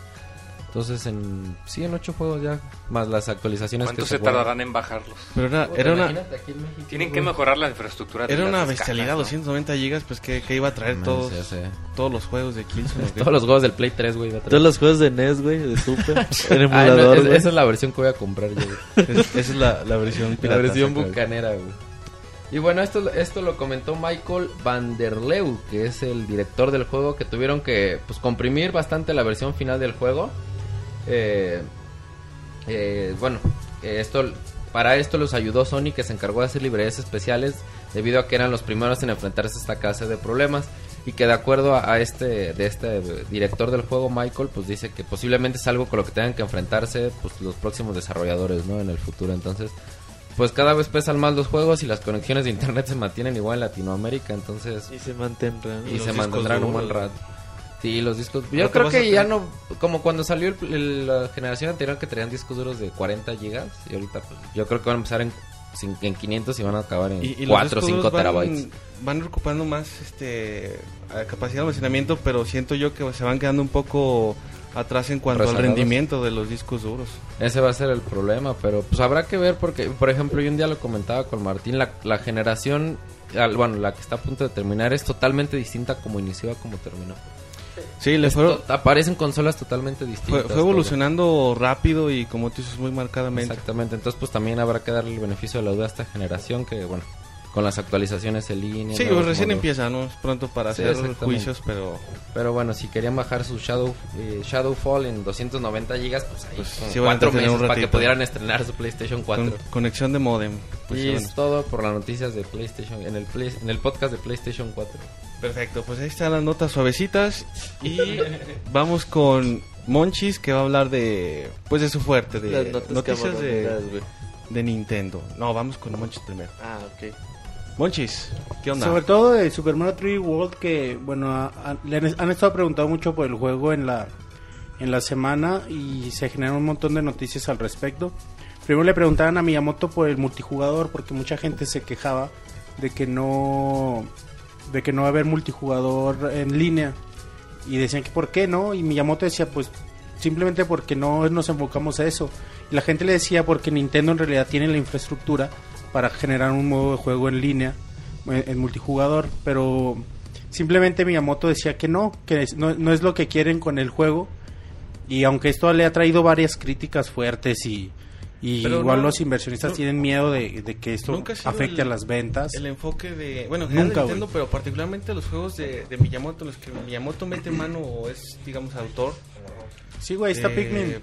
Entonces, en sí, en 8 juegos ya, más las actualizaciones que ¿Cuánto se tardarán en bajarlos? Pero era, era una imagínate aquí en México, Tienen que mejorar la infraestructura. era una bestialidad, ¿no? 290 gigas, pues que, que iba a traer Man, todos, sí, sí. todos los juegos de Killzone. Todos los juegos del Play 3, güey. va a traer. Todos los juegos de NES, güey, de Super. el Ah, no, emulador, es- esa es la versión que voy a comprar yo, güey. Es- esa es la, la versión La pirata. versión sacada. bucanera, güey. Y bueno, esto, esto lo comentó Michael Van der Leeuw, que es el director del juego, que tuvieron que pues, comprimir bastante la versión final del juego. Eh, eh, bueno, esto para esto los ayudó Sony, que se encargó de hacer librerías especiales, debido a que eran los primeros en enfrentarse a esta clase de problemas. Y que de acuerdo a, a este de este director del juego, Michael, pues dice que posiblemente es algo con lo que tengan que enfrentarse pues, los próximos desarrolladores ¿no? en el futuro. Entonces, pues cada vez pesan más los juegos y las conexiones de internet se mantienen igual en Latinoamérica, entonces Y se mantendrán. y se mantendrán un buen rato. Sí, los discos. Yo creo que ya no como cuando salió el- el- la generación anterior que traían discos duros de 40 gigas y ahorita pues, yo creo que van a empezar en en 500 y van a acabar en Y, y los 4 o discos 5 duros van- terabytes. Van recuperando más este capacidad de almacenamiento, pero siento yo que se van quedando un poco atrás en cuanto al rendimiento de los discos duros. Ese va a ser el problema, pero pues habrá que ver porque, por ejemplo, yo un día lo comentaba con Martín, la, la generación, bueno, la que está a punto de terminar es totalmente distinta como inició a como terminó. Sí, le Esto- fue, aparecen consolas totalmente distintas. fue evolucionando rápido y como tú dices muy marcadamente. Exactamente, entonces pues también habrá que darle el beneficio de la duda a esta generación que, bueno, con las actualizaciones en línea. Sí, pues recién modos. empieza, ¿no? Es pronto para Sí, hacer juicios, pero Pero bueno, si querían bajar su Shadow eh, Shadowfall en 290 gigas, pues ahí Pues sí cuatro tener un meses para que pudieran estrenar su PlayStation 4. con conexión de modem. Pues, y bueno. es todo por las noticias de PlayStation en el Play- en el podcast de PlayStation 4. Perfecto, pues ahí están las notas suavecitas y vamos con Monchis que va a hablar de pues de su fuerte de Las notas noticias de, de Nintendo. No, vamos con Monchis primero. Ah, ok. Monchis, ¿qué onda? Sobre todo de Super Mario 3D World que, bueno, le han, han estado preguntando mucho por el juego en la, en la semana y se generan un montón de noticias al respecto. Primero le preguntaban a Miyamoto por el multijugador porque mucha gente se quejaba de que no de que no va a haber multijugador en línea y decían que por qué no y Miyamoto decía pues simplemente porque no nos enfocamos a eso y la gente le decía porque Nintendo en realidad tiene la infraestructura para generar un modo de juego en línea en, en multijugador pero simplemente Miyamoto decía que no que no, no es lo que quieren con el juego y aunque esto le ha traído varias críticas fuertes y, y Pero igual no- los inversionistas no- tienen miedo de, de que esto afecte el- a las ventas El enfoque de, bueno, Nunca, de Nintendo, pero particularmente los juegos de, de Miyamoto, los que Miyamoto mete mano o es, digamos, autor. sí güey está eh, Pikmin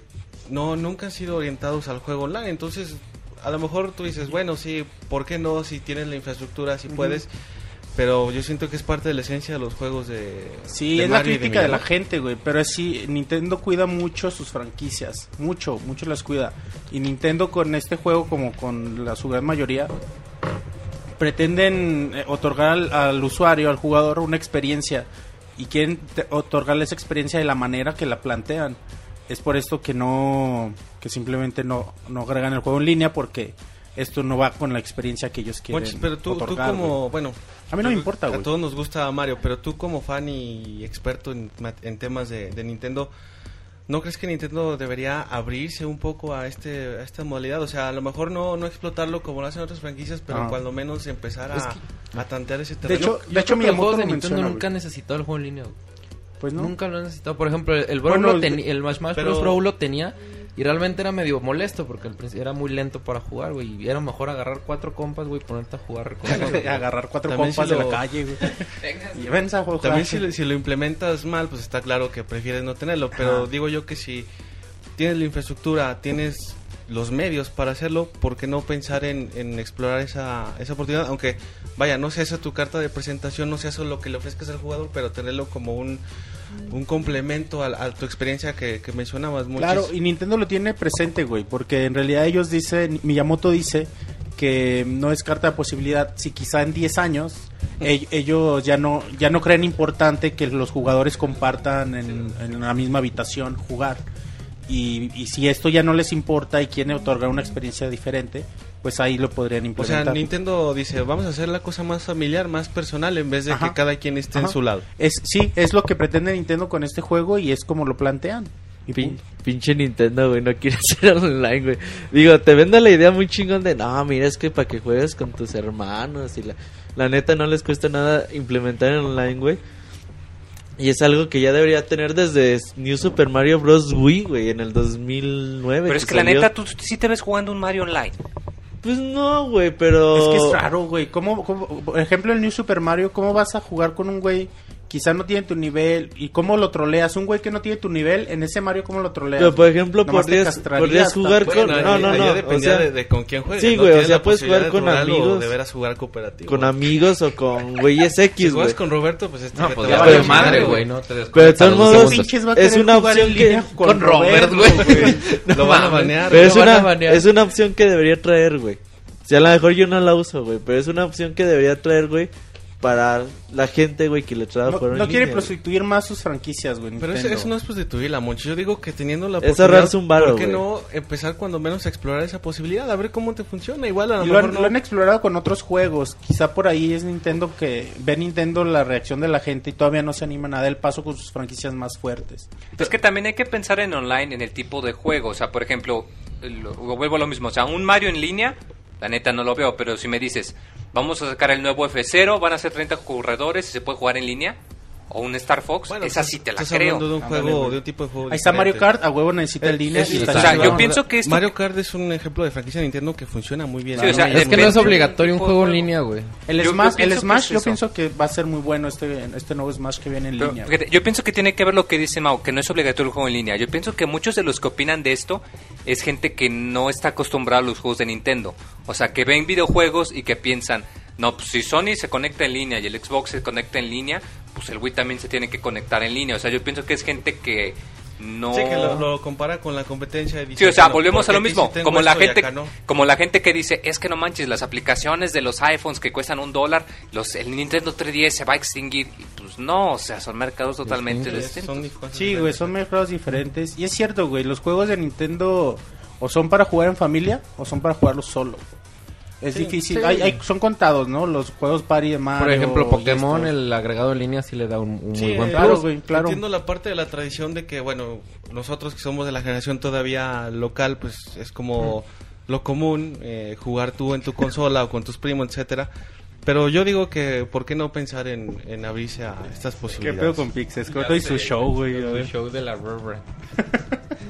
No, nunca han sido orientados al juego online. Entonces, a lo mejor tú dices, bueno, sí, ¿por qué no? Si tienes la infraestructura, si puedes. Pero yo siento que es parte de la esencia de los juegos de. Sí, de es la Mario crítica de, la gente, güey. Pero es sí, Nintendo cuida mucho sus franquicias. Mucho, mucho las cuida. Y Nintendo con este juego, como con la, su gran mayoría, pretenden eh, otorgar al, al usuario, al jugador, una experiencia. Y quieren otorgarle esa experiencia de la manera que la plantean. Es por esto que no, que simplemente no, no agregan el juego en línea porque esto no va con la experiencia que ellos quieren Monchis, pero tú, tú como, bueno, A mí no me importa, A güey. todos nos gusta Mario, pero tú como fan y experto en, ma- en temas de, de Nintendo, ¿no crees que Nintendo debería abrirse un poco a este a esta modalidad? O sea, a lo mejor no, no explotarlo como lo hacen otras franquicias, pero Ah. cuando menos empezar a, Es a tantear ese De terreno. hecho, Yo de hecho que los juegos de Nintendo menciona, nunca han güey. necesitado el juego en línea. Pues no. Nunca lo han necesitado. Por ejemplo, el, el Brawl Bueno, lo de- el Smash Bros. pero- Brawl lo tenía y realmente era medio molesto porque al principio era muy lento para jugar, güey. Y era mejor agarrar cuatro compas, güey, ponerte a jugar. con agarrar cuatro También compas si de lo- la calle, güey. y a jugar. También si, lo- si lo implementas mal, pues está claro que prefieres no tenerlo. Pero Ajá. digo yo que si tienes la infraestructura, tienes los medios para hacerlo, ¿por qué no pensar en, en explorar esa, esa oportunidad? Aunque, vaya, no sea esa tu carta de presentación, no sea eso lo que le ofrezcas al jugador, pero tenerlo como un, un complemento a, a tu experiencia que, que mencionabas. Monchis. Claro, y Nintendo lo tiene presente, güey, porque en realidad ellos dicen, Miyamoto dice que no descarta la posibilidad, si quizá en 10 años ell- ellos ya no ya no creen importante que los jugadores compartan en, en la misma habitación jugar. Y, y si esto ya no les importa y quieren otorgar una experiencia diferente, pues ahí lo podrían O implementar. sea, Nintendo dice, vamos a hacer la cosa más familiar, más personal, en vez de Ajá. que cada quien esté en su lado. Es, sí, es lo que pretende Nintendo con este juego y es como lo plantean. Y Pin- punto. pinche Nintendo, güey, no quiere hacer online, güey. Digo, te vende la idea muy chingón de, no, mira, es que para que juegues con tus hermanos y la, la neta no les cuesta nada implementar en online, güey. Y es algo que ya debería tener desde New Super Mario Bros. Wii, güey, en el 2009. Pero es que la neta, tú sí te ves jugando un Mario Online. Pues no, güey, pero... Es que es raro, güey. ¿Cómo, cómo- por ejemplo, el New Super Mario, ¿cómo vas a jugar con un güey quizá no tiene tu nivel? ¿Y cómo lo troleas? Un güey que no tiene tu nivel, en ese Mario, ¿cómo lo troleas? Pero, por ejemplo, te podrías, jugar con... No, no, no. o sea, de, de con quién juegues. Sí, ¿no? güey, o sea, puedes jugar con amigos. de veras jugar cooperativo. con amigos o con güeyes X, Si güey. juegas con Roberto, pues este No, te pues va a valer madre, güey, no te Pero de todos los modos, segundos. pinches va a es una opción que... con Robert, güey. Lo van a banear. Pero es van a una, banear. es una opción que debería traer, güey. O sea, a lo mejor yo no la uso, güey. Pero es una opción que debería traer, güey. Para la gente, güey, que le trae No, por no quiere prostituir más sus franquicias, güey. Pero eso, eso no es prostituir la moncha. Yo digo que teniendo la Es oportunidad, ahorrarse un varo, ¿por qué güey. no empezar cuando menos a explorar esa posibilidad? A ver cómo te funciona. Igual a lo Y lo, mejor han, no. lo han explorado con otros juegos. Quizá por ahí es Nintendo que ve Nintendo la reacción de la gente y todavía no se animan a dar el paso con sus franquicias más fuertes. Es que también hay que pensar en online, en el tipo de juego. O sea, por ejemplo, lo- vuelvo a lo mismo. O sea, un Mario en línea, la neta no lo veo. Pero si me dices, vamos a sacar el nuevo F0, van a ser 30 corredores y se puede jugar en línea. O un Star Fox, Bueno, esa sí te la estás creo. hablando de un juego, de un tipo de juego Ahí está Mario. Kart, a huevo necesita y está o sea, yo pienso que esto... Mario Kart es un ejemplo de franquicia de Nintendo que funciona muy bien. Sí, o sea, Es que no es obligatorio un juego en línea, güey. El Yo- yo Smash, el Smash es yo pienso que va a ser muy bueno este, este nuevo Smash que viene en Pero, línea. fíjate, yo pienso que tiene que ver lo que dice Mau, que no es obligatorio el juego en línea. Yo pienso que muchos de los que opinan de esto es gente que no está acostumbrada a los juegos de Nintendo. O sea, que ven videojuegos y que piensan, no, pues si Sony se conecta en línea y el Xbox se conecta en línea, pues el Wii también se tiene que conectar en línea. O sea, yo pienso que es gente que no... Sí, que lo, lo compara con la competencia. y dice, Sí, o sea, volvemos ¿por a lo mismo. como la gente, no? como la gente que dice, es que no manches, las aplicaciones de los iPhones que cuestan un dólar, los, el Nintendo 3DS se va a extinguir. Y pues no, o sea, son mercados totalmente Sí, distintos. son Sí, güey, son mercados diferentes. Y es cierto, güey, los juegos de Nintendo o son para jugar en familia o son para jugarlos solo. Es Sí, difícil. sí. Hay, hay- son contados, ¿no? Los juegos party de Mario. Por ejemplo, Pokémon, el agregado en línea sí le da un, un Sí, muy buen eh, claro, plus. güey, claro. Entiendo la parte de la tradición de que, bueno, nosotros que somos de la generación todavía local, pues es como lo común eh, jugar tú en tu consola o con tus primos, etcétera. Pero yo digo que, ¿por qué no pensar en, en abrirse a estas ¿Qué posibilidades? pedo con Pixel? y su show, güey. a ver. El show de la Rubber.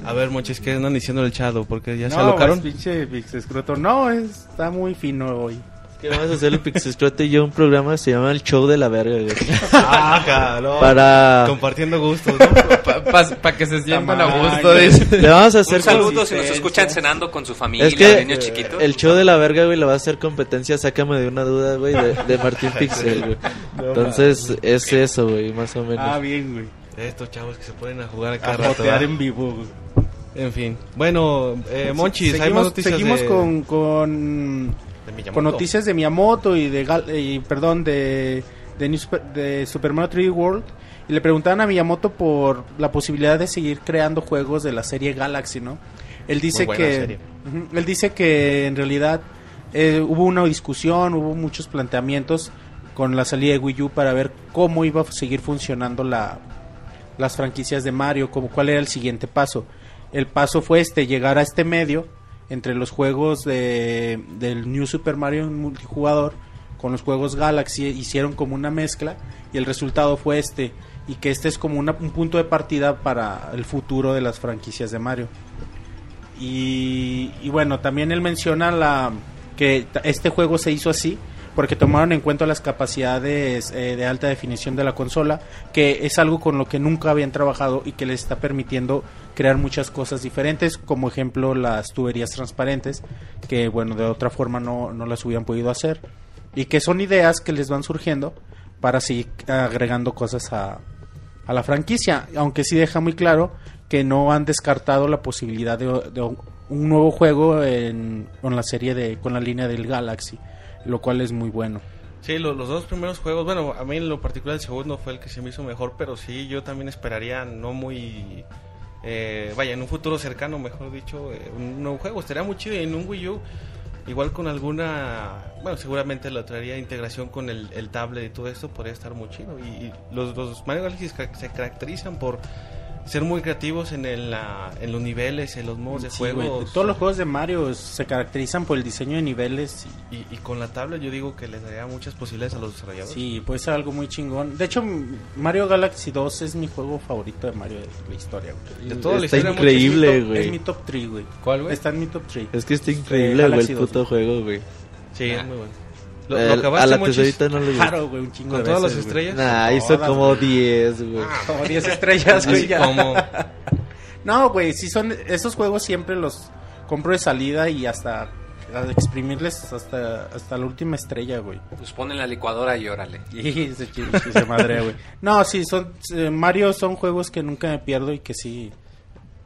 A ver, Monchis, ¿qué andan diciendo el Chado? Porque ya se No, alocaron. pues, pinche Pixescroto. No, es- está muy fino hoy. Que vamos a hacer el Pixescrote y yo un programa que se llama El Show de la Verga, güey. Ah, cabrón. Para... Compartiendo gustos, ¿no? Para que se sientan a gusto, dice. Le vamos a hacer... Un saludo si nos escuchan cenando con su familia, Es que de niños chiquitos. el show de la verga, güey, le va a hacer competencia, sácame de una duda, güey, de, de Martín Pixel, güey. Entonces, es eso, güey, más o menos. Ah, bien, güey. Estos chavos que se ponen a jugar a A cada rato. ¿verdad? en vivo, güey. En fin. Bueno, eh, Monchis, hay más seguimos noticias seguimos de, con, con, de con noticias de Miyamoto y de Gal- y, perdón de de, New Super, de Super Mario 3D World y le preguntaban a Miyamoto por la posibilidad de seguir creando juegos de la serie Galaxy, ¿no? Él dice que serie. Él dice que en realidad eh, hubo una discusión, hubo muchos planteamientos con la salida de Wii U para ver cómo iba a seguir funcionando la las franquicias de Mario, como cuál era el siguiente paso. El paso fue este, llegar a este medio entre los juegos de, del New Super Mario multijugador con los juegos Galaxy, hicieron como una mezcla y el resultado fue este, y que este es como un punto de partida para el futuro de las franquicias de Mario. Y, y bueno, también él menciona la que este juego se hizo así porque tomaron en cuenta las capacidades eh, de alta definición de la consola, que es algo con lo que nunca habían trabajado y que les está permitiendo crear muchas cosas diferentes, como ejemplo las tuberías transparentes, que bueno, de otra forma no, no las hubieran podido hacer, y que son ideas que les van surgiendo para seguir agregando cosas a, a la franquicia, aunque sí deja muy claro que no han descartado la posibilidad de, de un nuevo juego en, con la serie de con la línea del Galaxy, lo cual es muy bueno. Sí, lo- los dos primeros juegos, bueno, a mí en lo particular el segundo fue el que se me hizo mejor, pero sí, yo también esperaría no muy eh, vaya, en un futuro cercano, mejor dicho, eh, un nuevo juego. Estaría muy chido en un Wii U, igual con alguna, bueno, seguramente lo traería integración con el, el tablet y todo esto, podría estar muy chido. Y, los, los Mario Galaxy se caracterizan por ser muy creativos en, el, la- en los niveles, en los modos de Sí, juego. Todos los juegos de Mario se caracterizan por el diseño de niveles y Y, y con la tablet yo digo que les daría muchas posibilidades a los desarrolladores. Sí, puede ser algo muy chingón. De hecho, Mario Galaxy 2 es mi juego favorito de Mario de la historia, güey. De toda la Está historia, increíble, Es mi top- güey. Es mi top 3, güey. ¿Cuál, güey? Está en mi top 3. Es que está increíble, güey, el 2, puto juego, güey. Sí, es muy bueno. Lo, El- lo a la tesorita no le gusta. Claro, güey, un chingo con de todas las veces, güey. estrellas. Nah, hizo Todas, como güey. 10, güey. Como 10 estrellas, güey. Así ya. como... No, güey, si son esos juegos siempre los compro de salida y hasta a exprimirles hasta hasta la última estrella, güey. Pues ponen la licuadora y órale. Y se, se madrea, güey. No, sí, son eh, Mario son juegos que nunca me pierdo y que sí.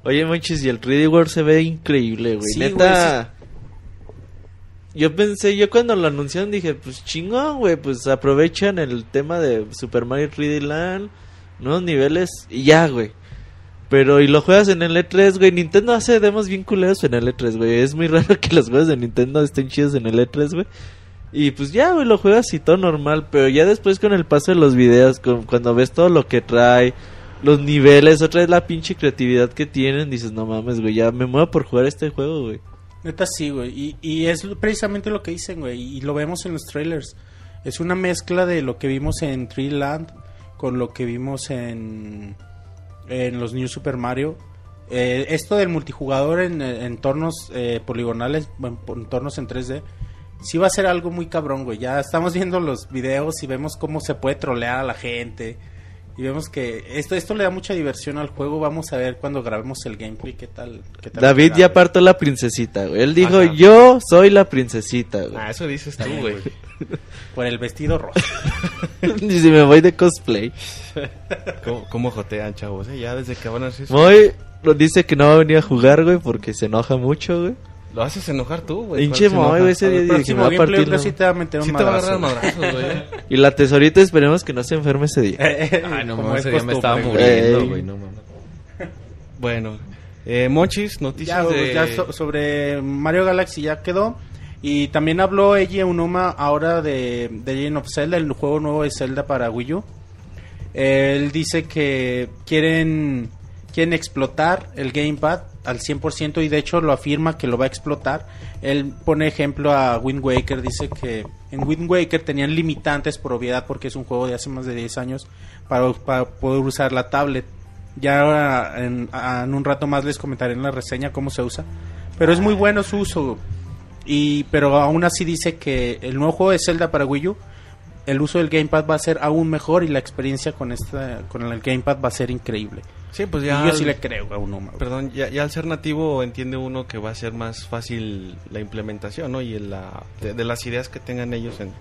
Oye, manches, y el 3D World se ve increíble, güey. Sí, Neta. Yo pensé, yo cuando lo anunciaron dije, pues chingón, güey, pues aprovechan el tema de Super Mario 3D Land, nuevos niveles y ya, güey. Pero y lo juegas en el E3, güey. Nintendo hace demos bien culeros en el E3, güey. Es muy raro que los juegos de Nintendo estén chidos en el E3, güey. Y pues ya, güey, lo juegas y todo normal. Pero ya después con el paso de los videos, con, cuando ves todo lo que trae, los niveles, otra vez la pinche creatividad que tienen, dices, no mames, güey, ya me muevo por jugar este juego, güey. Neta sí, güey. Y, y es precisamente lo que dicen, güey. Y lo vemos en los trailers. Es una mezcla de lo que vimos en Tree Land con lo que vimos en, en los New Super Mario. Eh, esto del multijugador en eh, entornos eh, poligonales, en entornos en 3D, sí va a ser algo muy cabrón, güey. Ya estamos viendo los videos y vemos cómo se puede trolear a la gente. Y vemos que esto, esto le da mucha diversión al juego. Vamos a ver cuando grabemos el gameplay qué tal. Qué tal David ya apartó la princesita, güey. Él dijo, Ajá. yo soy la princesita, güey. Ah, eso dices tú, güey. Por el vestido rojo. y si me voy de cosplay. ¿Cómo, cómo jotean, chavos? eh? Ya desde que van a hacer... Moy lo dice que no va a venir a jugar, güey, porque se enoja mucho, güey. Lo haces enojar tú, güey. Pinche ¿Cuál se Moy, güey, ese El día dije, me próximo va a partir. la- sí te va a meter un Sí te va a agarrar madrazo, madrazos, güey. Y la tesorita esperemos que no se enferme ese día. güey. Ay, no mames, es ese día me estaba muriendo, Ey. güey, no mames. Bueno, eh, Monchis, noticias Ya, de... ya so- sobre Mario Galaxy ya quedó. Y también habló Eiji Unuma ahora de, de Legend of Zelda, el juego nuevo de Zelda para Wii U. Él dice que quieren, quieren explotar el Gamepad al 100% y de hecho lo afirma que lo va a explotar. Él pone ejemplo a Wind Waker, dice que en Wind Waker tenían limitantes por obviedad porque es un juego de hace más de 10 años para, para poder usar la tablet. Ya ahora en, en un rato más les comentaré en la reseña cómo se usa. Pero es muy bueno su uso. Y, pero aún así dice que el nuevo juego de Zelda para Wii U, el uso del Gamepad va a ser aún mejor y la experiencia con esta con el Gamepad va a ser increíble. Sí, pues Y ya... yo al- sí le creo a uno. Perdón, ya, ya al ser nativo entiende uno que va a ser más fácil la implementación, ¿no? Y el, la, de, de las ideas que tengan ellos en,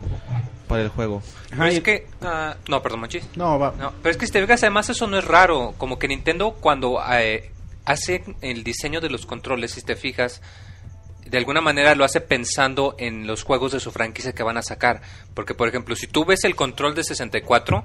para el juego. Pero Ajá, y- es que... ah, no, perdón, Monchis. No, va. No, pero es que si te fijas, además eso no es raro. Como que Nintendo cuando eh, hace el diseño de los controles, si te fijas, de alguna manera lo hace pensando en los juegos de su franquicia que van a sacar. Porque, por ejemplo, si tú ves el control de 64,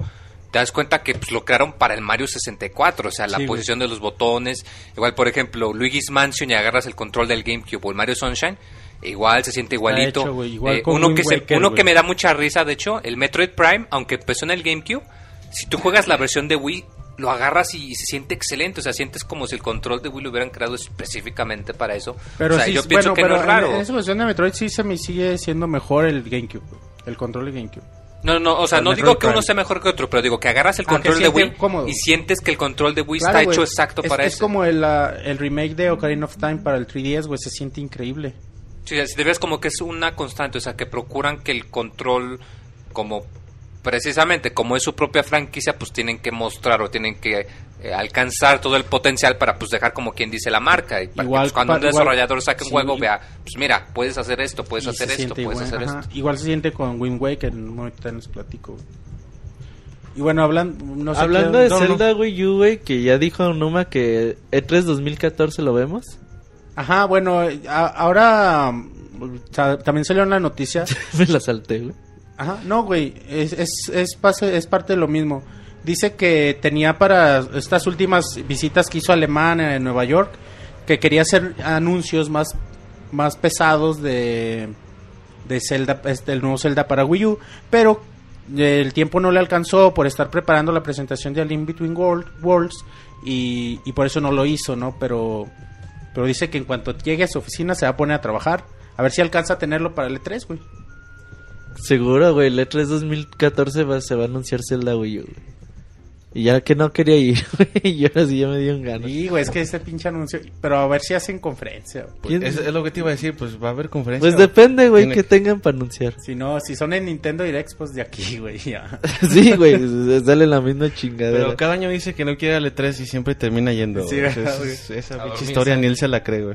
te das cuenta que pues, lo crearon para el Mario 64. O sea, la Sí, güey. posición de los botones. Igual, por ejemplo, Luigi's Mansion y agarras el control del GameCube o el Mario Sunshine. Igual se siente igualito. hecho, igual Eh, uno Wind que, se- Waker, uno güey. que me da mucha risa, de hecho, el Metroid Prime, aunque empezó en el GameCube, si tú juegas la versión de Wii, lo agarras y, y se siente excelente. O sea, sientes como si el control de Wii lo hubieran creado específicamente para eso. Pero o sea, sí, yo pienso bueno, que pero no es raro. En, en esa versión de Metroid sí se me sigue siendo mejor el GameCube, el control de GameCube. No, no, o sea, no digo que uno sea mejor que otro, pero digo que agarras el Ah, control de Wii cómodo. y sientes que el control de Wii Claro, está güey. hecho exacto es, para es eso. como el, ah, el remake de Ocarina of Time para el 3DS, güey, se siente increíble. Sí, si te ves como que es una constante, o sea, que procuran que el control, como precisamente como es su propia franquicia, pues tienen que mostrar o tienen que eh, alcanzar todo el potencial para pues dejar como quien dice la marca. Y para que, pues, cuando pa- un igual- desarrollador saque un sí, juego, vea, pues mira, puedes hacer esto, puedes hacer esto, puedes igual, hacer ajá. esto. Igual se siente con Wind Waker, en un momento les platico. güey. Y bueno, hablan, no sé Hablando qué- de no, no. Zelda Wii U, güey, que ya dijo Numa que E E3 2014 lo vemos. Ajá, bueno, a- ahora mm, también salió una noticia. Me la salté, güey. Ajá, no, güey, es, es, pase- es parte de lo mismo. Dice que tenía para estas últimas visitas que hizo Alemán en Nueva York, que quería hacer anuncios más, más pesados de, de Zelda, este, el nuevo Zelda para Wii U, pero el tiempo no le alcanzó por estar preparando la presentación de A Link Between World- Worlds y, y por eso no lo hizo, ¿no? Pero, pero dice que en cuanto llegue a su oficina se va a poner a trabajar, a ver si alcanza a tenerlo para el E3, güey. Seguro, güey. El E E3 2014 va- se va a anunciar Zelda Wii U, güey. Y ya que no quería ir, güey. Y ahora sí ya me dieron ganas. Sí, güey, es que ese pinche anuncio. Pero a ver si hacen conferencia. pues. Es, es lo que te iba a decir, pues va a haber conferencia. Pues depende, güey, Tiene- que tengan para anunciar. Si no, si son en Nintendo Direct, pues de aquí, güey, ya. sí, güey. Sale la misma chingadera. Pero cada año dice que no quiere al E3 y siempre termina yendo. Sí, güey. ¿verdad, Es- esa pinche historia ni él se la cree, güey.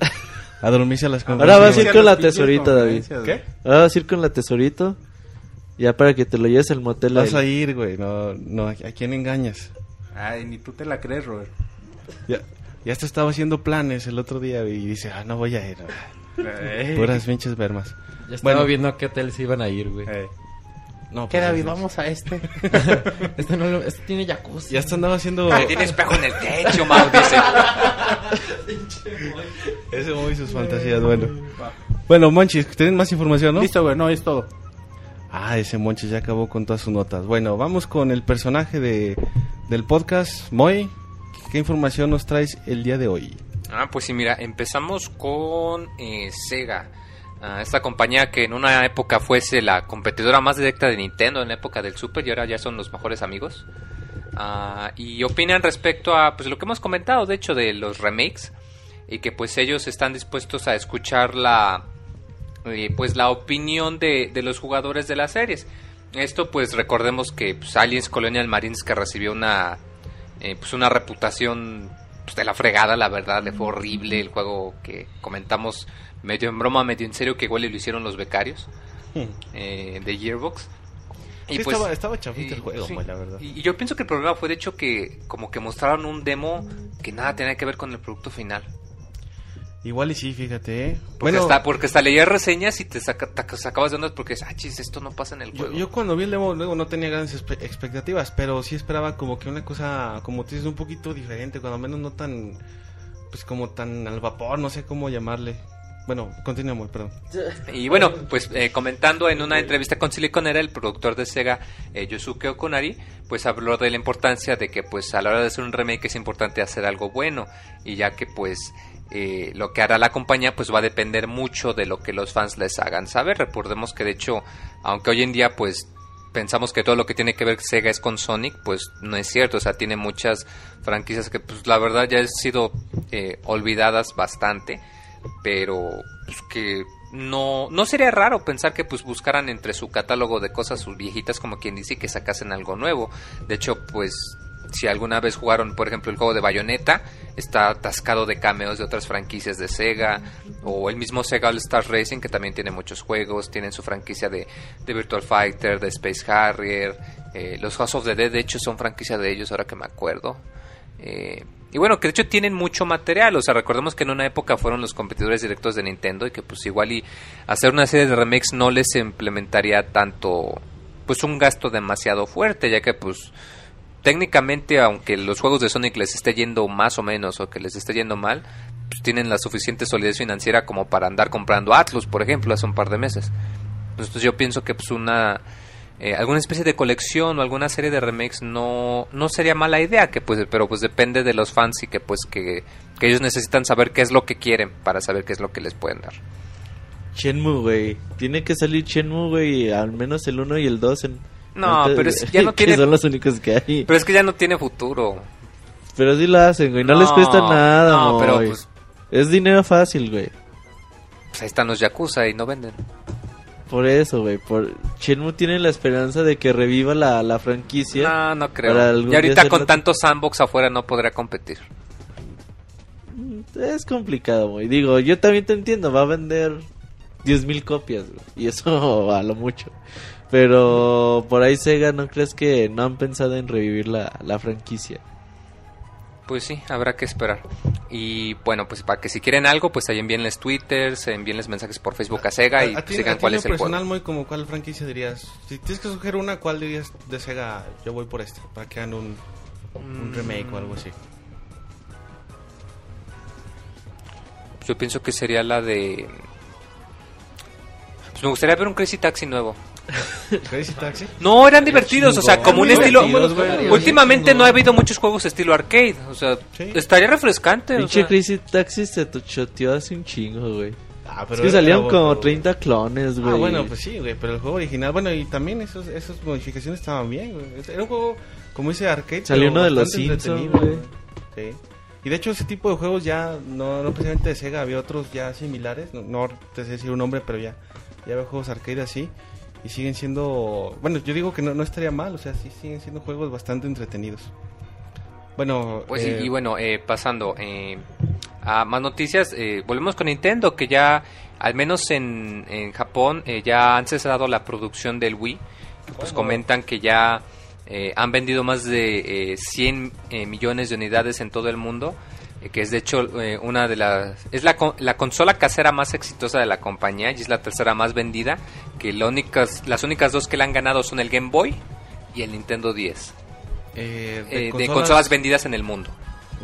A dormirse a las Ahora vas a ir con la tesorita, David. ¿Qué? Ahora vas a ir con la tesorito. Ya para que te lo lleves al motel. Vas a ir, güey. No, no, ¿a quién engañas? Ay, ni tú te la crees, Robert. Ya, ya hasta estaba haciendo planes el otro día y dice, ah, no voy a ir. Puras pinches vermas. Ya estaba Bueno. viendo a qué hotel se iban a ir, güey. eh. No, ¿Qué, pues, David? es- Vamos a este. Este, no lo- este tiene jacuzzi. Ya hasta andaba haciendo... Ah, tiene espejo en el techo, Mau, dice. Ese muy sus fantasías, bueno. Bueno, Monchis, ¿tienen más información, no? Listo, güey, no, es todo. Ah, ese Monchis ya acabó con todas sus notas. Bueno, vamos con el personaje de, del podcast. Moy, ¿qué información nos traes el día de hoy? Ah, pues sí, mira, empezamos con eh, Sega. Ah, esta compañía que en una época fuese la competidora más directa de Nintendo en la época del Super y ahora ya son los mejores amigos. Ah, y opinan respecto a pues lo que hemos comentado, de hecho, de los remakes y que pues ellos están dispuestos a escuchar la eh, pues la opinión de, de los jugadores de las series. Esto pues recordemos que pues, Aliens Colonial Marines que recibió una eh, pues una reputación pues, de la fregada, la verdad, le fue horrible el juego que comentamos medio en broma, medio en serio que igual y lo hicieron los becarios eh, de Gearbox. Sí, estaba- estaba chafita el juego, sí. la verdad. Y, y yo pienso que el problema fue de hecho que como que mostraron un demo que nada tenía que ver con el producto final. Igual y sí, fíjate, ¿eh? Porque, hasta, porque hasta leías reseñas y te, saca- te sacabas de ondas porque ah, chis, esto no pasa en el Yo, juego. yo cuando vi el demo luego no tenía grandes expectativas, pero sí esperaba como que una cosa, como tú dices, un poquito diferente, cuando menos no tan, pues como tan al vapor, no sé cómo llamarle. Bueno, continuamos, perdón. Y bueno, pues eh, comentando en una entrevista con Silicon era el productor de Sega, eh, Yosuke Okunari, pues habló de la importancia de que pues a la hora de hacer un remake es importante hacer algo bueno y ya que pues eh, lo que hará la compañía pues va a depender mucho de lo que los fans les hagan saber. Recordemos que de hecho, aunque hoy en día pues pensamos que todo lo que tiene que ver Sega es con Sonic, pues no es cierto, o sea, tiene muchas franquicias que pues la verdad ya han sido eh, olvidadas bastante pero pues, que no no sería raro pensar que pues buscaran entre su catálogo de cosas sus viejitas como quien dice que sacasen algo nuevo. De hecho pues si alguna vez jugaron por ejemplo el juego de Bayonetta está atascado de cameos de otras franquicias de Sega o el mismo Sega All Stars Racing que también tiene muchos juegos tienen su franquicia de, de Virtual Fighter de Space Harrier eh, los House of the Dead de hecho son franquicia de ellos ahora que me acuerdo. Eh, y bueno, que de hecho tienen mucho material. O sea, recordemos que en una época fueron los competidores directos de Nintendo y que pues igual y hacer una serie de remakes no les implementaría tanto, pues un gasto demasiado fuerte, ya que pues técnicamente, aunque los juegos de Sonic les esté yendo más o menos o que les esté yendo mal, pues tienen la suficiente solidez financiera como para andar comprando Atlus, por ejemplo, hace un par de meses. Entonces yo pienso que pues una eh, alguna especie de colección o alguna serie de remakes no, no sería mala idea, que pues, pero pues depende de los fans y que pues que, que ellos necesitan saber qué es lo que quieren para saber qué es lo que les pueden dar. Shenmue, güey. Tiene que salir Shenmue, güey. Al menos el 1 y el 2. En... No, antes pero es- ya no que tiene- son los únicos que hay. Pero es que ya no tiene futuro. Pero sí lo hacen, güey. No, les cuesta nada, No, pero moy. pues, Es dinero fácil, güey. pues ahí están los Yakuza y no venden. Por eso, güey. Por... Shenmue tiene la esperanza de que reviva la, la franquicia. No, no creo. Y ahorita con hacerlo- tanto sandbox afuera no podrá competir. Es complicado, güey. Digo, yo también te entiendo. Va a vender 10.000 copias, güey. Y eso a lo mucho. Pero por ahí Sega, ¿no crees que no han pensado en revivir la, la franquicia? Pues sí, habrá que esperar. Y bueno, pues para que si quieren algo, pues ahí envíenles twitters, envíenles mensajes por Facebook a Sega y A- a ti- sigan a ti cuál es el personal, juego. muy como cuál franquicia dirías. Si tienes que escoger una, ¿cuál dirías de Sega? Yo voy por este, para que hagan un, un remake o algo así. Yo pienso que sería la de... Pues me gustaría ver un Crazy Taxi nuevo. Crazy Taxi. No, eran divertidos, o sea, como un estilo... güey. Últimamente no ha habido muchos juegos estilo arcade, o sea, Sí. estaría refrescante. o Pinche sea. Crazy Taxi se choteó hace un chingo, güey. Ah, Es que salieron como bueno, 30 clones, güey. Ah, bueno, pues sí, güey, pero el juego original, bueno, y también esos, esas modificaciones estaban bien, güey. Era un juego, como dice arcade, Salió pero uno de los Simpsons, güey. Sí. Y de hecho ese tipo de juegos ya, no, no precisamente de Sega, había otros ya similares, no, no te sé decir un nombre, pero ya, ya había juegos arcade así, y siguen siendo, bueno, yo digo que no, no estaría mal, o sea, sí siguen siendo juegos bastante entretenidos. Bueno, Pues eh, sí, y bueno, eh, pasando eh, a más noticias, eh, volvemos con Nintendo, que ya, al menos en, en Japón, eh, ya han cesado la producción del Wii. Pues comentan que ya eh, han vendido más de eh, 100 eh, millones de unidades en todo el mundo, eh, que es de hecho eh, una de las... Es la, la consola casera más exitosa de la compañía y es la tercera más vendida, que la únicas, las únicas dos que la han ganado son el Game Boy y el Nintendo 10, eh, eh, de consolas vendidas en el mundo.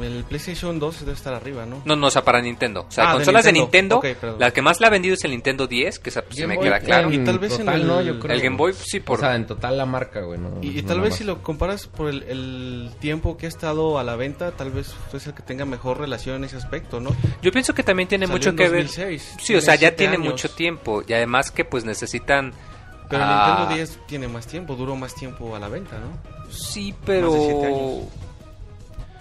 El PlayStation 2 debe estar arriba, ¿no? No, no, o sea, para Nintendo. O sea, Ah, consolas de Nintendo. La que más la ha vendido es el Nintendo 10, que pues, se me Boy, queda claro. Y tal vez en el- no, yo creo. El Game Boy, sí, por... O sea, en total la marca, güey. No, Y, y no tal vez si lo comparas por el, el tiempo que ha estado a la venta, tal vez es el que tenga mejor relación en ese aspecto, ¿no? Yo pienso que también tiene Salió mucho en que ver... 2006, Sí, o sea, ya tiene años. mucho tiempo. Y además que pues necesitan... Pero ah, el Nintendo 10 tiene más tiempo, duró más tiempo a la venta, ¿no? Sí, Más de siete pero... años.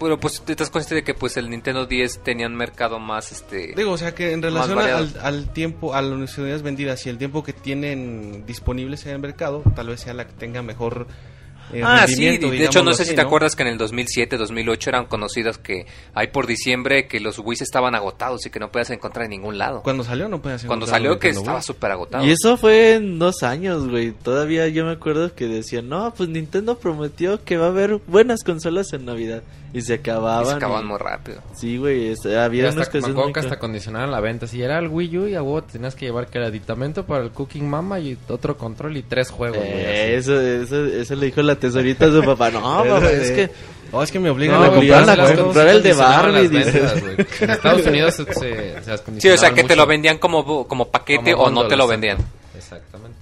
Pero pues te estás consciente de que pues el Nintendo 10 tenía un mercado más este... Digo, o sea que en relación al, al tiempo, a las unidades vendidas y el tiempo que tienen disponibles en el mercado, tal vez sea la que tenga mejor eh, Ah, sí, de hecho no sé si así, te acuerdas que en el 2007, 2008 eran conocidos que hay por diciembre que los Wii estaban agotados y que no podías encontrar en ningún lado. Cuando salió no podías Cuando encontrar salió un que Nintendo estaba súper agotado. Y eso fue en dos años, güey. Todavía yo me acuerdo que decían, no, pues Nintendo prometió que va a haber buenas consolas en Navidad. Y se acababan. Y se acababan y- muy rápido. Sí, güey. Había hasta, unas que hasta condicionaban la venta. Si era el Wii U y a huevo te tenías que llevar que era aditamento para el Cooking Mama y otro control y tres juegos. Eh, así. eso, eso, eso le dijo la tesorita a su papá. No, papá, es que... Oh, es que me obligan No, a comprar las el de Barbie, ventas. En Estados Unidos se, se, se Sí, o sea, que te lo vendían como, como paquete Como o no te lo vendían. Exactamente.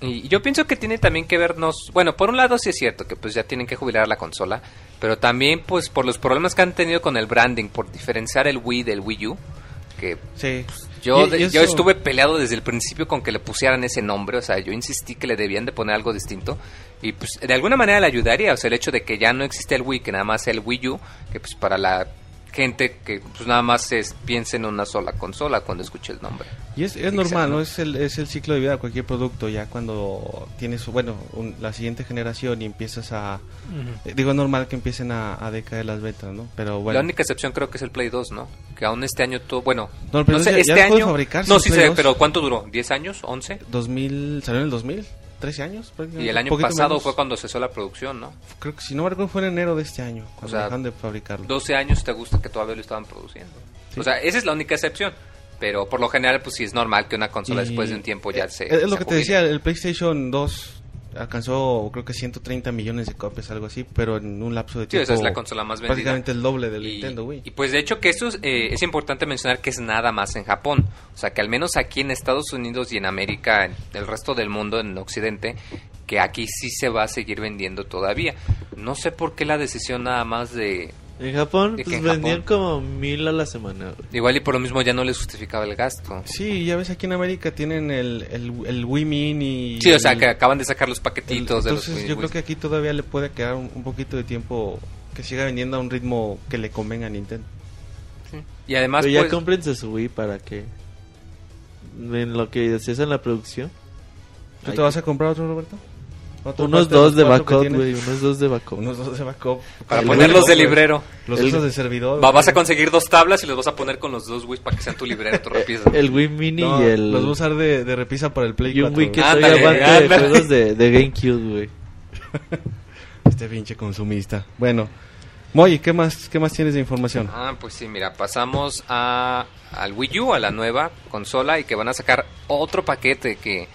Y yo pienso que tiene también que vernos, bueno, por un lado sí es cierto que pues ya tienen que jubilar la consola, pero también pues por los problemas que han tenido con el branding, por diferenciar el Wii del Wii U, que Sí. Yo, yo estuve peleado desde el principio con que le pusieran ese nombre, o sea, yo insistí que le debían de poner algo distinto y pues de alguna manera le ayudaría, o sea, el hecho de que ya no existe el Wii, que nada más sea el Wii U, que pues para la gente que pues nada más es, piense en una sola consola cuando escuche el nombre. Y es, es normal, ¿no? Es el, es el ciclo de vida de cualquier producto. Ya cuando tienes, bueno, un- la siguiente generación y empiezas a... eh, digo, es normal que empiecen a, a decaer las ventas, ¿no? Pero bueno. La única excepción creo que es el Play 2, ¿no? Que aún este año todo, bueno, No, no, sé, ya- ya este de año No, sí sé, 2. pero ¿cuánto duró? ¿10 años? ¿11? 2000, ¿Salió en el 2000? ¿13 años? prácticamente, Y el año pasado menos. fue cuando cesó la producción, ¿no? Creo que si no me recuerdo fue en enero de este año, cuando sea, dejaron de fabricarlo. 12 años te gusta que todavía lo estaban produciendo. Sí. O sea, esa es la única excepción. Pero por lo general, pues sí es normal que una consola Y- después de un tiempo ya se. Es lo se que te jubile. decía, el PlayStation 2 alcanzó creo que 130 millones de copias, algo así, pero en un lapso de Sí, tiempo... esa es la consola más vendida. Prácticamente el doble del Y, Nintendo Wii. y pues de hecho que eso es, eh, es importante mencionar que es nada más en Japón. O sea que al menos aquí en Estados Unidos y en América, en el resto del mundo, en Occidente, que aquí sí se va a seguir vendiendo todavía. No sé por qué la decisión nada más de... En Japón, ¿De qué pues en vendían Japón? como mil a la semana, güey. Igual y por lo mismo ya no les justificaba el gasto. Sí, ya ves aquí en América tienen el, el, el Wii Mini. Sí, o sea que acaban de sacar los el- paquetitos de los Entonces Wii- yo creo que aquí todavía le puede quedar un, un poquito de tiempo que siga vendiendo a un ritmo que le convenga a Nintendo. Y además Pero ya pues, cómprense su Wii para que... En lo que se hace en la producción. ¿Tú te vas a comprar otro, Roberto? ¿Otro Unos dos de backup, güey. Unos dos de backup. Unos dos de backup. para el ponerlos de librero. Los El- de servidor. Va- vas a conseguir dos tablas y los vas a poner con los dos Wii para que sean tu librero, tu repisa. El Wii Mini No, y el... Los voy a usar de, de repisa para el Play Y un 4. Wii que Ándale, aguante de ándale. juegos de, de GameCube, güey. Este pinche consumista. Bueno, Moy, ¿qué más, ¿qué más tienes de información? Ah, pues sí, mira, pasamos a, al Wii U, a la nueva consola, y que van a sacar otro paquete que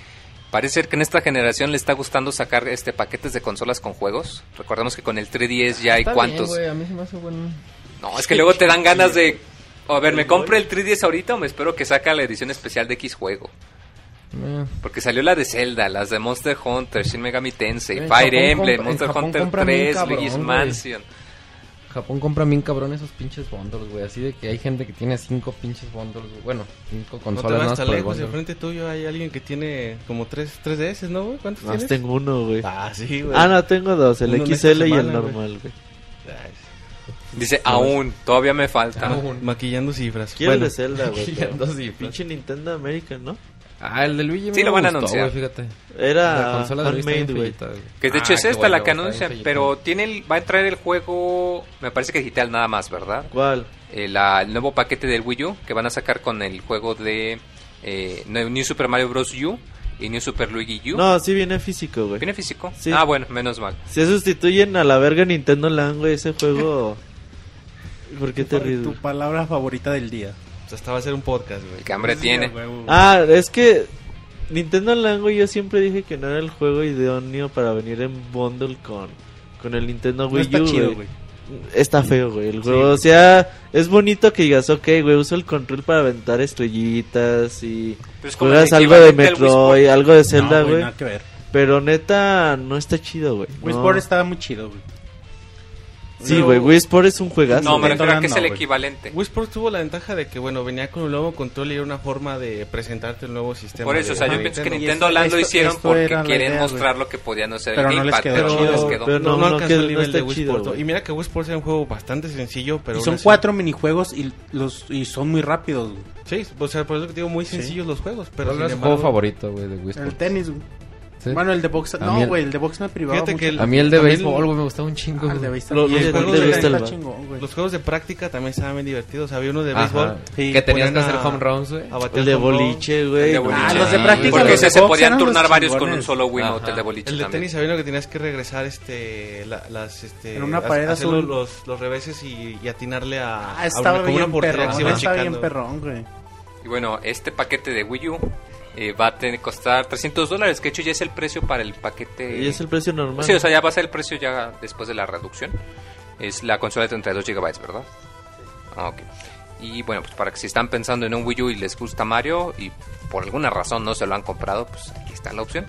parece ser que en esta generación le está gustando sacar este paquetes de consolas con juegos. Recordemos que con el 3DS ya hay Está cuantos. bien, güey, a mí se me hace buen... no, es que luego te dan ganas de... A ver, ¿me compro el 3DS ahorita o me espero que saca la edición especial de X juego? Porque salió la de Zelda, las de Monster Hunter, Shin Megami Tensei, En Fire Emblem, Monster Japón Hunter compran bien 3, cabrón, Luigi's. Mansion. Japón compra bien cabrón esos pinches bundles, güey. Así de que hay gente que tiene cinco pinches bundles, güey. Bueno, cinco No te consolas vas más tan lejos, bundle. enfrente tuyo hay alguien que tiene como tres, tres DS, ¿no, güey? ¿Cuántos Más tienes? tengo uno, güey. Ah, sí, güey. Ah, no, tengo dos, el Uno XL y el normal, güey. Dice, aún, todavía me falta. Aún. Maquillando cifras. Quiero Bueno, de Zelda, güey. Dos cifras. Pinche Nintendo American, ¿no? Ah, el de Luigi Sí, me lo van a anunciar. fíjate. Era la consola de Luigi. Que de Ah, hecho es qué esta la que anuncian, pero tiene el- va a entrar el juego, me parece que digital nada más, ¿verdad? ¿Cuál? Eh, la- el nuevo paquete del Wii U que van a sacar con el juego de eh, New Super Mario Bros. U y New Super Luigi U. No, sí viene físico, güey. ¿Viene físico? Sí. Ah, bueno, menos mal. Si sustituyen a la verga Nintendo Land, güey, ese juego... ¿Por qué te ríes, Tu palabra favorita del día. Pues hasta va a ser un podcast, güey. ¿Qué hambre tiene? Ah, es que Nintendo Land, güey, yo siempre dije que no era el juego idóneo para venir en bundle con, con el Nintendo No Wii está U, chido, güey. Está feo, güey, el juego. O sea, es bonito que digas, ok, güey, uso el control para aventar estrellitas y Pero es como juegas algo de Metroid, algo de Zelda, güey. nada que ver. pero neta, no está chido, güey. Wii No. Sport estaba muy chido, güey. Sí, güey, Wii Sport es un juegazo. No, me refiero a que es el güey. equivalente. Wii Sports tuvo la ventaja de que, bueno, venía con un nuevo control y era una forma de presentarte el nuevo sistema. Por eso, de- o sea, yo pienso que Nintendo. Land lo hicieron esto porque quieren idea, mostrar güey. lo que podía no ser Pero el no Gamepad, pero no les güey. quedó. Pero No, no, no, alcanzó el nivel de Wii chido, güey. Y mira que Wii Sports era un juego bastante sencillo, pero y son así- cuatro minijuegos y los y son muy rápidos. Sí, o sea, por eso que digo muy sencillos los juegos, pero ¿Cuál es tu juego favorito, güey, de Wii El Sports? tenis, güey. ¿Sí? Bueno, el de box. A No, el- güey, el de box me privaba. Fíjate mucho. que el- A mí el de béisbol, güey, me gustaba un chingo. Ah, el de béisbol. Los- Y los el juegos de el- chingón. Los juegos de práctica también estaban bien divertidos. Había uno de béisbol. Sí. Que tenías que hacer a- home runs, güey. El de boliche, El güey. Ah, los de práctica. Porque los de ese se box podían turnar varios con un solo Ajá. el de boliche El de tenis había uno que tenías que regresar este la- las este En una pared hacer azul. los, los reveses y, y atinarle a, Ah, a estaba bien perrón, güey. Y bueno, este paquete de Wii U eh, va a tener costar 300 dólares, que de hecho ya es el precio para el paquete. Y es el precio normal. Sí, o sea, ya va a ser el precio ya después de la reducción. Es la consola de 32 GB, ¿verdad? Ah, ok. Y bueno, pues para que si están pensando en un Wii U y les gusta Mario y por alguna razón no se lo han comprado, pues aquí está la opción.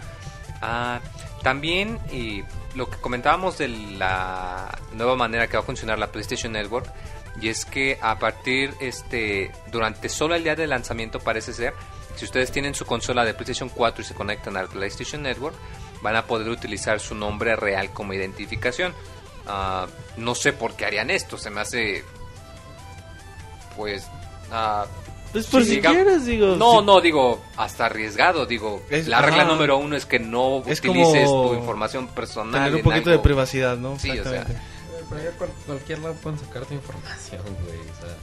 Ah, también eh, lo que comentábamos de la nueva manera que va a funcionar la PlayStation Network y es que a partir este durante solo el día de lanzamiento parece ser si ustedes tienen su consola de PlayStation 4 y se conectan al PlayStation Network van a poder utilizar su nombre real como identificación Ah, no sé por qué harían esto se me hace pues ah, Pues por si diga- quieres, digo. no, si- no, digo, hasta arriesgado, digo. Es- la regla ajá. número uno es que no Es utilices como tu información personal. Tener un poquito de privacidad, ¿no? Sí, o sea, Exactamente. Pero ya cual- cualquier lado pueden sacar tu información, güey. O sea,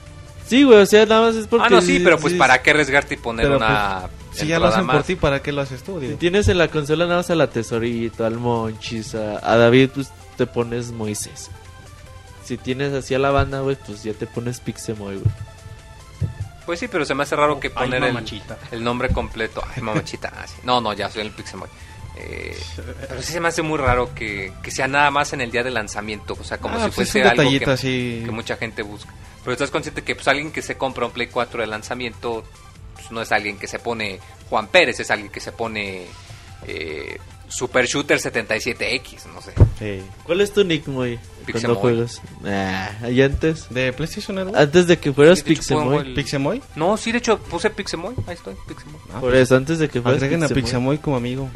Sí, güey, o sea, nada más es porque... Ah, no, sí, pero pues sí, para qué arriesgarte y poner Pero, una. Si ya lo hacen por más? ti, ¿para qué lo haces tú? Si tienes en la consola nada más a la tesorito, al Monchis, a, a David, pues te pones Moisés. Si tienes así a la banda, güey, pues ya te pones Pixemoy, güey. Pues sí, pero se me hace raro que Ay, poner el, el nombre completo. Ay, mamachita. ah, sí. No, no, ya soy el Pixemoy. Eh, pero sí se me hace muy raro que, que sea nada más en el día de lanzamiento. O sea, como Ah, si pues es fuese algo que, así. que mucha gente busca. Pero estás consciente que pues, alguien que se compra un Play 4 de lanzamiento pues, no es alguien que se pone Juan Pérez, es alguien que se pone eh, Super Shooter 77X, no sé. Sí. ¿Cuál es tu nick, Moy? Pixemoy. Cuando juegas. Ah, ¿y antes? ¿De PlayStation Network? Antes de que fueras Sí, de hecho, pongo Pixemoy. el- ¿Pixemoy? No, sí, de hecho puse Pixemoy, ahí estoy, Pixemoy. Ah, Por pues, eso, antes de que fueras Agreguen a. Pixemoy como amigo.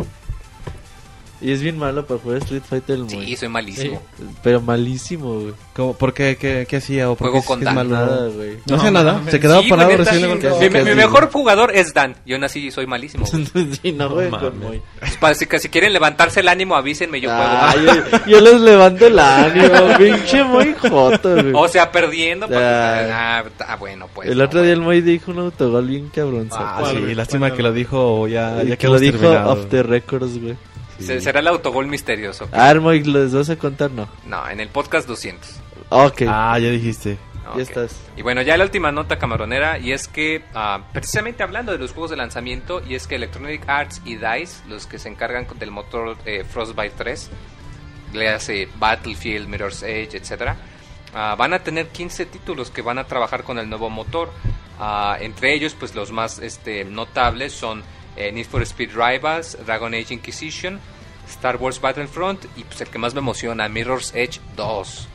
Y es bien malo para jugar Street Fighter el Moy. Sí, soy malísimo. Pero malísimo, güey. ¿Cómo- ¿Por qué? ¿Qué, qué hacía? ¿O por Juego qué con Dan. malo? Nada, güey. No, No, hacía nada. Se quedaba Sí, parado recién sí. mi, mi- mi mejor jugador es Dan, y aún así soy malísimo. güey. sí, no, güey, para- si, si quieren levantarse el ánimo, avísenme, yo Ah, juego. yo, yo les levanto el ánimo, pinche Moy joto, güey. O sea, perdiendo. porque- Ah. ah, ah, bueno, pues. el no, otro día el. Moy dijo un autogol bien cabrón. Ah, ¿Cuál, sí, lástima ¿Cuál, que lo dijo ya, ya que lo dijo off the records, güey. Se- Será el autogol misterioso. Ah, Moy, ¿les vas a contar? No. No, en el podcast 200. Ok, Ah, ya dijiste. ya estás. Y bueno, ya la última nota camaronera, y es que, ah, precisamente hablando de los juegos de lanzamiento, y es que Electronic Arts y DICE, los que se encargan del motor eh, Frostbite 3, le hace Battlefield, Mirror's Edge, etcétera, ah, van a tener 15 títulos que van a trabajar con el nuevo motor. Ah, entre ellos, pues los más este, notables son eh, Need for Speed Rivals, Dragon Age Inquisition, Star Wars Battlefront y pues el que más me emociona, Mirror's Edge 2.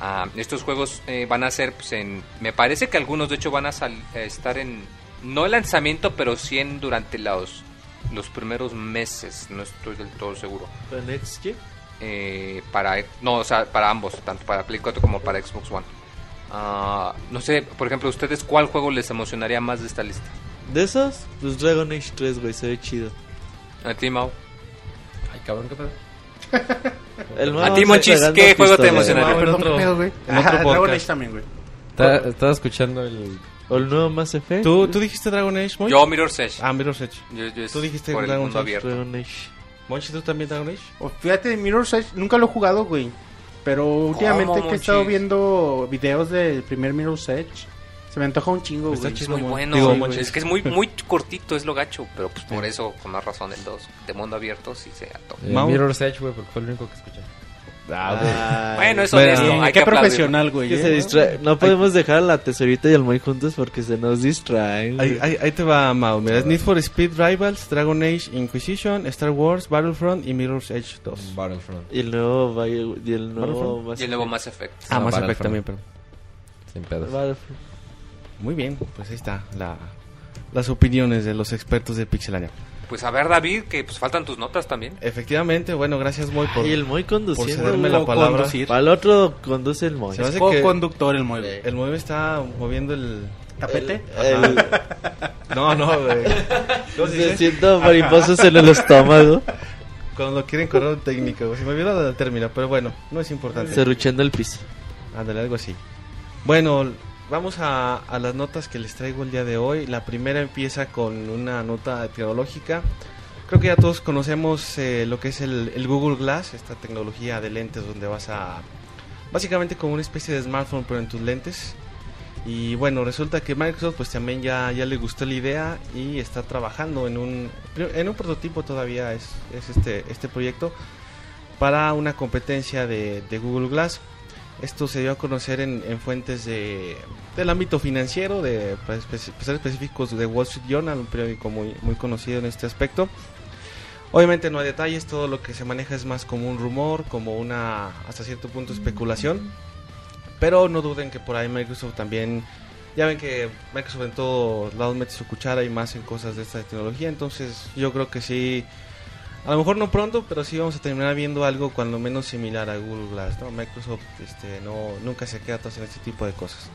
Ah, estos juegos eh, van a ser, pues, en, me parece que algunos de hecho van a sal- eh, estar en, no el lanzamiento, pero sí en durante los, los primeros meses, no estoy del todo seguro. ¿Con XG? Eh, para, no, o sea, para ambos, tanto para Play 4 como para Xbox One. Ah, no sé, por ejemplo, ¿ustedes cuál juego les emocionaría más de esta lista? ¿De esos? Pues Dragon Age 3, güey, se ve chido. A ti, Mau. Ay, cabrón, ¿qué pedo? El A ti, se- Monchis, ¿qué juego te pistolas. emocionaría? Perdón, otro- ¿qué pedo, güey? en otro Dragon podcast. Age también, güey. Estaba, estaba escuchando el... ¿O el nuevo Mass Effect? ¿Tú, ¿Tú dijiste Dragon Age, Monch? Yo, Mirror's Edge. Ah, Mirror's Edge. Yo- yo es Tú dijiste por el Dragon mundo Age, abierto. Dragon Age. Monchi, ¿tú también Dragon Age? O, Fíjate, Mirror's Edge, nunca lo he jugado, güey. Pero últimamente que he Monchis? estado viendo videos del primer Mirror's Edge, se me antoja un chingo, Está güey. chido. Es muy bueno, digo, güey. Monchis. es que es muy muy cortito, es lo gacho, pero pues por eso, con más razón, el 2 de mundo abierto sí se ató. el Mau. Mirror's Edge, güey, porque fue el único que escuché. Ay. Bueno, eso Bueno, es sí, hay Qué que profesional, güey. ¿eh? se distrae. No podemos dejar a la tesorita y al Moy juntos porque se nos distraen. Ahí, ahí, ahí te va, Mau. Mira, es Need for Speed Rivals, Dragon Age Inquisition, Star Wars, Battlefront y Mirror's Edge 2. Battlefront. Y el nuevo, y el nuevo Battlefront. Mass Y el nuevo. Mass Effect. Ah, Ah, Mass Effect también, perdón. Sin pedos. Battlefront. Muy bien, pues ahí está la, las opiniones de los expertos de Pixelania. Pues a ver, David, que pues faltan tus notas también. Efectivamente, bueno, gracias Moy por... Y el Moy conduciendo. cederme la palabra. conducir. Para el otro conduce el Moy. Se hace Co- que conductor el mueble. el Moy está moviendo el... ¿Tapete? El- No, no, güey. ¿Cómo se siento mariposas en el estómago. Cuando quieren correr un técnico, güey. Se me olvidó el término, pero bueno, no es importante. Cerruchando el piso. Ándale, algo así. Bueno, vamos a, las notas que les traigo el día de hoy. La primera empieza con una nota tecnológica. Creo que ya todos conocemos eh, lo que es el, Google Glass, esta tecnología de lentes donde vas a... Básicamente como una especie de smartphone pero en tus lentes. Y bueno, resulta que Microsoft pues también ya, ya le gustó la idea y está trabajando en un, en un prototipo todavía es, es este, este proyecto para una competencia de Google Glass. Esto se dio a conocer en, en fuentes de, del ámbito financiero, de espe- para ser específicos de Wall Street Journal, un periódico muy, muy conocido en este aspecto. Obviamente no hay detalles, todo lo que se maneja es más como un rumor, como una hasta cierto punto especulación. Pero no duden que por ahí Microsoft también, ya ven que Microsoft en todos lados mete su cuchara y más en cosas de esta tecnología, entonces yo creo que sí, a lo mejor no pronto, pero sí vamos a terminar viendo algo cuando menos similar a Google Glass, ¿no? Microsoft este, no, nunca se queda atrás en este tipo de cosas.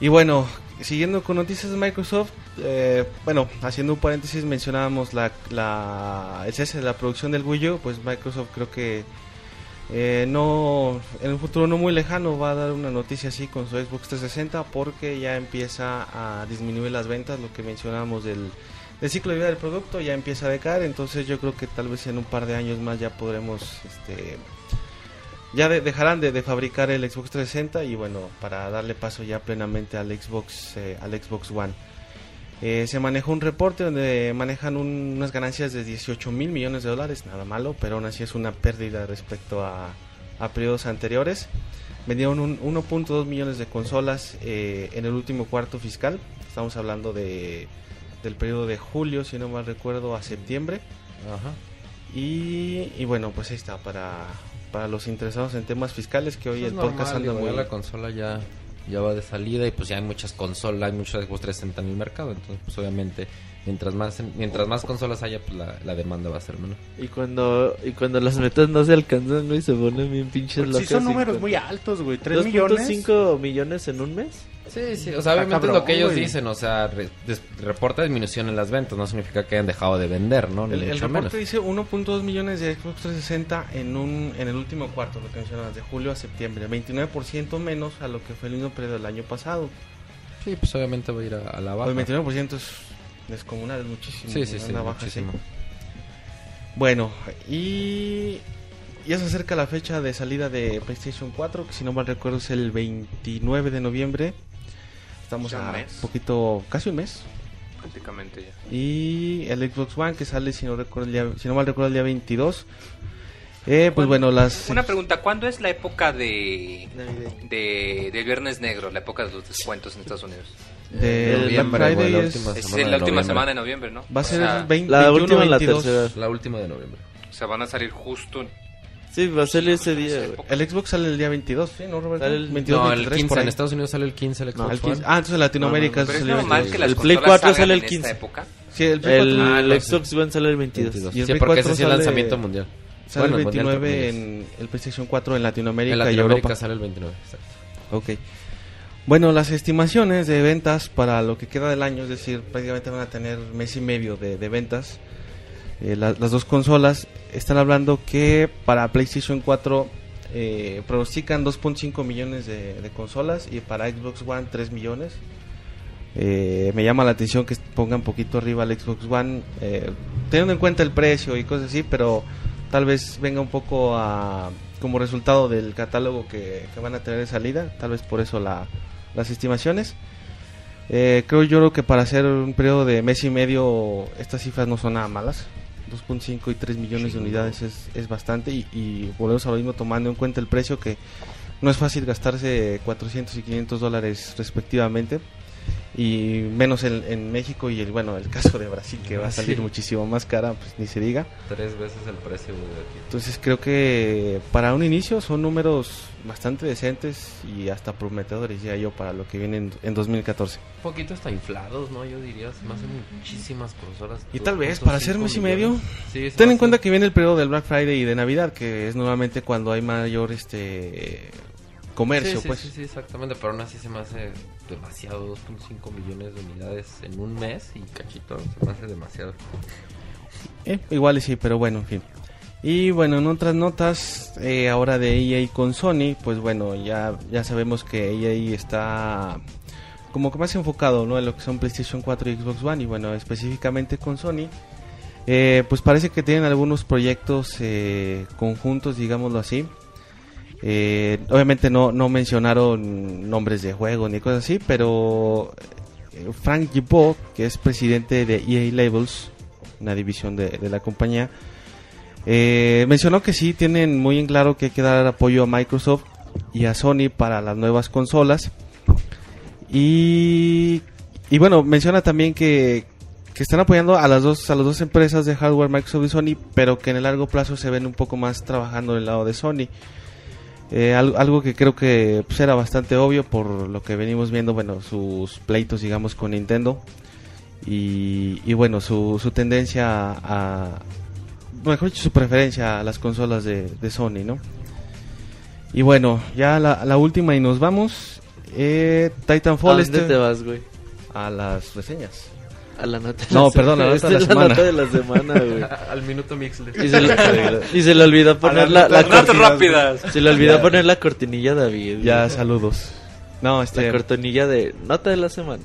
Y bueno, siguiendo con noticias de Microsoft, eh, bueno, haciendo un paréntesis, mencionábamos la, la, el cese de la producción del Wii pues Microsoft creo que eh, no, en un futuro no muy lejano va a dar una noticia así con su Xbox 360 porque ya empieza a disminuir las ventas, lo que mencionábamos del, del ciclo de vida del producto ya empieza a decaer, entonces yo creo que tal vez en un par de años más ya podremos este, ya de- dejarán de, fabricar el Xbox 360 y bueno, para darle paso ya plenamente al Xbox, eh, al Xbox One. Eh, se manejó un reporte donde manejan un- unas ganancias de 18 mil millones de dólares, nada malo, pero aún así es una pérdida respecto a, a periodos anteriores. Vendieron un 1.2 millones de consolas eh, en el último cuarto fiscal, estamos hablando de, del periodo de julio, si no mal recuerdo, a septiembre. Ajá. Y, y bueno, pues ahí está, para, para los interesados en temas fiscales, que hoy Eso es el podcast normal, anda digo, muy... ya la consola ya, ya va de salida y pues ya hay muchas consolas, hay muchos Xbox 360 en el mercado, entonces pues obviamente mientras más mientras más consolas haya pues la, la demanda va a ser menor. Y cuando, y cuando las metas no se alcanzan, güey, se ponen bien pinches Porque locas. sí son números muy altos, güey. 3 millones. 2.5 millones en un mes. Sí, sí, o sea, obviamente es lo que ellos güey. dicen, o sea, re- des- reporta disminución en las ventas, no significa que hayan dejado de vender, ¿no? Ni El, el reporte menos. dice 1.2 millones de Xbox 360 en un en el último cuarto, lo que mencionabas, de julio a septiembre, 29% menos a lo que fue el mismo periodo del año pasado. Sí, pues obviamente va a ir a, a la baja. El 29% es descomunal, es muchísimo. Sí, sí, sí, una baja muchísimo. así. Bueno, y, ya se acerca la fecha de salida de PlayStation 4, que si no mal recuerdo es el 29 de noviembre. Estamos Ya un a mes. poquito, casi un mes. Prácticamente ya. Y el Xbox One que sale, si no, recuerdo el día- si no mal recuerdo, el día 22. Eh, pues bueno, las... Una pregunta, ¿cuándo es la época de, de, del Viernes Negro, la época de los descuentos en Estados Unidos? de El Black noviembre, Friday güey, la es- última Es semana de la última noviembre. semana de noviembre, ¿no? va a O ser sea, el 20, La 21, última, la 22. tercera. La última de noviembre. O sea, van a salir justo Sí, va a ser ese día, güey. El Xbox sale el día 22, ¿sí? ¿No, Roberto? Sale el- 22, no, el 23, 15. por ahí. En Estados Unidos sale el 15 el No, Xbox el 15. One. Ah, entonces en Latinoamérica No, no, el normal 22. que las El Play consolas 4 salgan sale el en 15. esta época. Sí, el Play El, 4 Ah, el entonces- Xbox One sale el 22. 22. Y el Sí, Play porque ese 4 sí es sale- lanzamiento mundial. sale el Bueno, mundial, 29 entre en el PlayStation 4 en Latinoamérica, En y Europa. sale el 29, exacto. Ok. Bueno, las estimaciones de ventas para lo que queda del año, es decir, prácticamente van a tener mes y medio de, de ventas. Eh, la- las dos consolas están hablando que para PlayStation 4 eh, pronostican 2.5 millones de, consolas y para Xbox One 3 millones. Eh, me llama la atención que pongan poquito arriba el Xbox One, eh, teniendo en cuenta el precio y cosas así, pero tal vez venga un poco a, como resultado del catálogo que, que van a tener de salida, tal vez por eso la, las estimaciones. Eh, creo yo que para hacer un periodo de mes y medio estas cifras no son nada malas. 2.5 y 3 millones de unidades es, es bastante y, y volvemos a lo mismo tomando en cuenta el precio que no es fácil gastarse 400 y 500 dólares respectivamente y menos en, en México y el bueno el caso de Brasil que va a salir Sí. muchísimo más cara pues ni se diga Tres veces el precio de aquí. entonces creo que para un inicio son números bastante decentes y hasta prometedores ya yo para lo que viene en, en 2014 Un poquito hasta inflados, ¿no? Yo diría, se me hacen muchísimas consolas. y tal vez para hacer 2.5 mes y medio. Sí, ten en cuenta que viene el periodo del Black Friday y de Navidad que es normalmente cuando hay mayor este comercio sí, pues sí, sí, exactamente, pero aún así se me hace demasiado, 2.5 millones de unidades en un mes y cachito, se me demasiado. Eh, igual sí, pero bueno, en fin. Y bueno, en otras notas, eh, ahora de EA con Sony, pues bueno, ya, ya sabemos que EA está como que más enfocado ¿no? en lo que son PlayStation 4 y Xbox One, y bueno, específicamente con Sony. eh, pues parece que tienen algunos proyectos eh, conjuntos, digámoslo así. Eh, obviamente no, mencionaron nombres de juegos ni cosas así, pero eh, Frank Gibault, que es presidente de EA Labels, una división de, la compañía, eh, mencionó que sí tienen muy en claro que hay que dar apoyo a Microsoft y a Sony para las nuevas consolas. Y, y bueno, menciona también que, que están apoyando a las dos a las dos empresas de hardware Microsoft y Sony, pero que en el largo plazo se ven un poco más trabajando del lado de Sony. Eh, al- algo que creo que pues, era bastante obvio por lo que venimos viendo, bueno, sus pleitos, digamos, con Nintendo. Y, y bueno, su, su tendencia a, mejor dicho, su preferencia a las consolas de, de Sony, ¿no? Y bueno, ya la, la última y nos vamos. Eh, ¿A Titanfall dónde este, te vas, güey? a las reseñas. A la nota de No, la perdón, la semana. nota de la Esta es semana. nota de la semana, güey. Al minuto mixle. Y se, le, y se le olvidó poner la, la Notas cortinilla. rápidas. Se le olvidó poner la cortinilla a David. Ya, güey. saludos. No, La este, cortinilla de nota de la semana.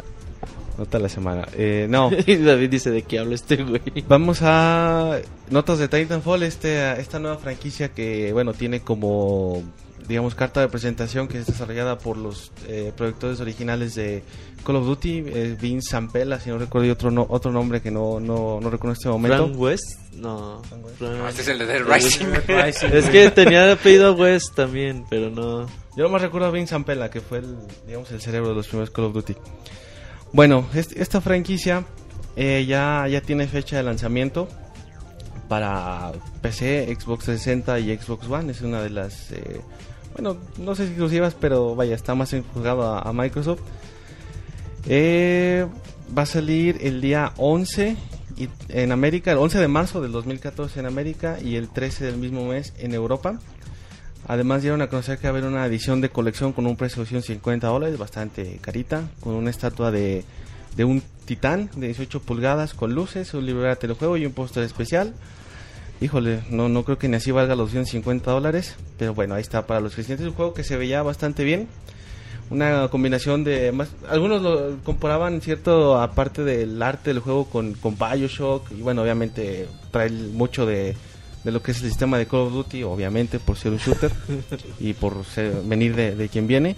nota de la semana. Eh, no, Y David dice de qué habla este güey. Vamos a notas de Titanfall, este, esta nueva franquicia que, bueno, tiene como, digamos, carta de presentación que es desarrollada por los eh, productores originales de Call of Duty, eh, Vince Zampella, si no recuerdo y otro, no, otro nombre que no, no, no recuerdo en este momento. Frank West? No. Frank- No, este es el de Dead Rising. Es que tenía apellido West también, pero no. Yo nomás recuerdo a Vince Zampella, que fue el, digamos, el cerebro de los primeros Call of Duty. Bueno, est- esta franquicia eh, ya, ya tiene fecha de lanzamiento para PC, Xbox 360 y Xbox One. Es una de las, eh, bueno, no sé si exclusivas, pero vaya, está más enfocado a, a Microsoft. Eh, va a salir el día 11 y- en América, el 11 de marzo del 2014 en América y el 13 del mismo mes en Europa. Además dieron a conocer que va a haber una edición de colección con un precio de 150 dólares, bastante carita, con una estatua de, de un titán de 18 pulgadas con luces, un libro de telejuego y un póster especial. Híjole, no, no creo que ni así valga los 150 dólares, pero bueno, ahí está para los creyentes. Un juego que se veía bastante bien. Una combinación de más. Algunos lo comparaban, cierto, aparte del arte del juego con, con Bioshock. Y bueno, obviamente trae mucho de, de lo que es el sistema de Call of Duty, obviamente por ser un shooter y por ser- venir de, de quien viene.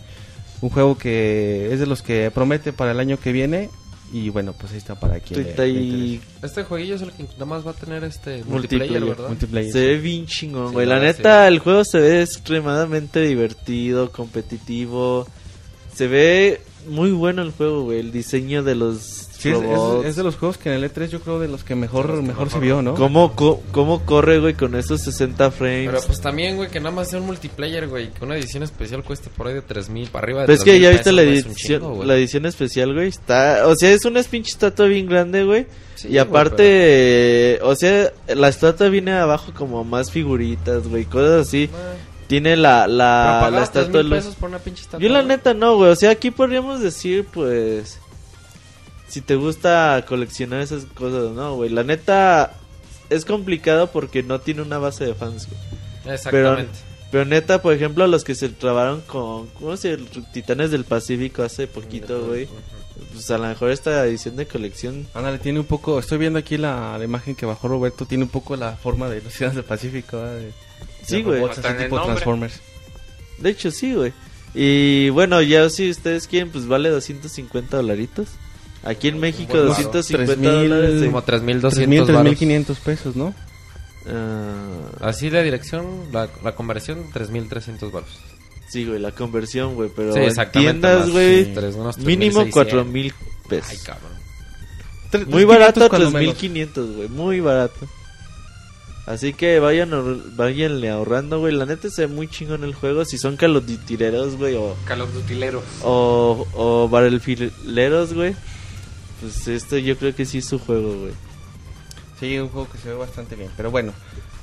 Un juego que es de los que promete para el año que viene y bueno, pues ahí está para quien le- le. Este jueguillo es el que nada más va a tener este Multiplayer, multiplayer, ¿verdad? multiplayer. Se ve bien chingón, Sí, güey. la neta, sí. el juego se ve extremadamente divertido, competitivo. Se ve muy bueno el juego, güey. El diseño de los Sí, es, es- robots. es de los juegos que en el E3 yo creo de los que mejor, los que mejor se vio, ¿no? ¿Cómo, co- ¿Cómo corre, güey, con esos 60 frames? Pero pues también, güey, que nada más sea un multiplayer, güey, que una edición especial cueste por ahí de 3000 para arriba de Pero es que 3000 ya viste la edición, chingo, la edición especial, güey. Está, o sea, es una pinche estatua bien grande, güey. Sí, y güey, aparte, o sea, la estatua viene abajo como más figuritas, güey, cosas así. Ah, Tiene la, la, la estatua de 3000 luz. pesos por una pinche estatua. Yo la neta no, güey. O sea, aquí podríamos decir, pues... Si te gusta coleccionar esas cosas, ¿no, güey? La neta es complicado porque no tiene una base de fans, güey. Exactamente. pero neta, por ejemplo, los que se trabaron con... ¿Cómo se llama? Titanes del Pacífico hace poquito, güey. Pues a lo mejor esta edición de colección... Ándale, tiene un poco, estoy viendo aquí la, la imagen que bajó Roberto, tiene un poco la forma de los Titanes del Pacífico, ¿verdad? De- Sí, güey. tipo. Transformers. De hecho, sí, güey. Y bueno, ya si ustedes quieren, pues vale 250 dolaritos. Aquí en México, buen varo. 250 3000, dólares. de- Como 3200 3.000, varos. 3.500 pesos, ¿no? Ah, Así la dirección, la, la conversión, 3300 baros. sí, güey, la conversión, güey. Pero Sí, en tiendas, güey, unos mínimo 3600. 4 mil Ay, pesos. cabrón. Tres- Muy 3.500 barato, cuando menos. 3500, güey. Muy barato. Así que vayan váyanle ahorrando, güey. La neta se ve muy chingón el juego. Si son caloditireros, güey, o, Dutyleros. o, o barrelfileros, güey. Pues esto yo creo que sí es su juego, güey. Sí, un juego que se ve bastante bien. Pero bueno,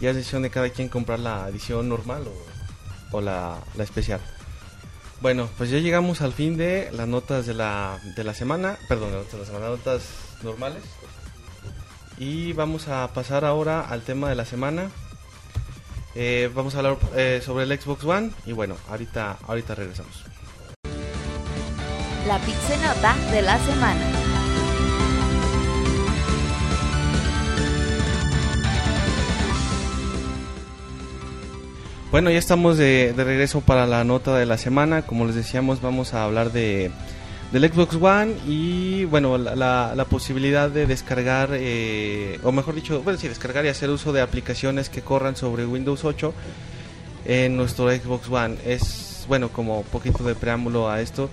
ya es decisión de cada quien comprar la edición normal o, o la, la especial. Bueno, pues ya llegamos al fin de las notas de la, de la semana. Perdón, de las notas de la semana, notas normales. Y vamos a pasar ahora al tema de la semana. Eh, vamos a hablar eh, sobre el Xbox One. Y bueno, ahorita, ahorita regresamos. La Pixenota de la semana. Bueno, ya estamos de, de regreso para la nota de la semana. Como les decíamos, vamos a hablar de del Xbox One y bueno, la, la- la posibilidad de descargar, eh, o mejor dicho, bueno, descargar y hacer uso de aplicaciones que corran sobre Windows 8 en nuestro Xbox One. Es, bueno, como poquito de preámbulo a esto,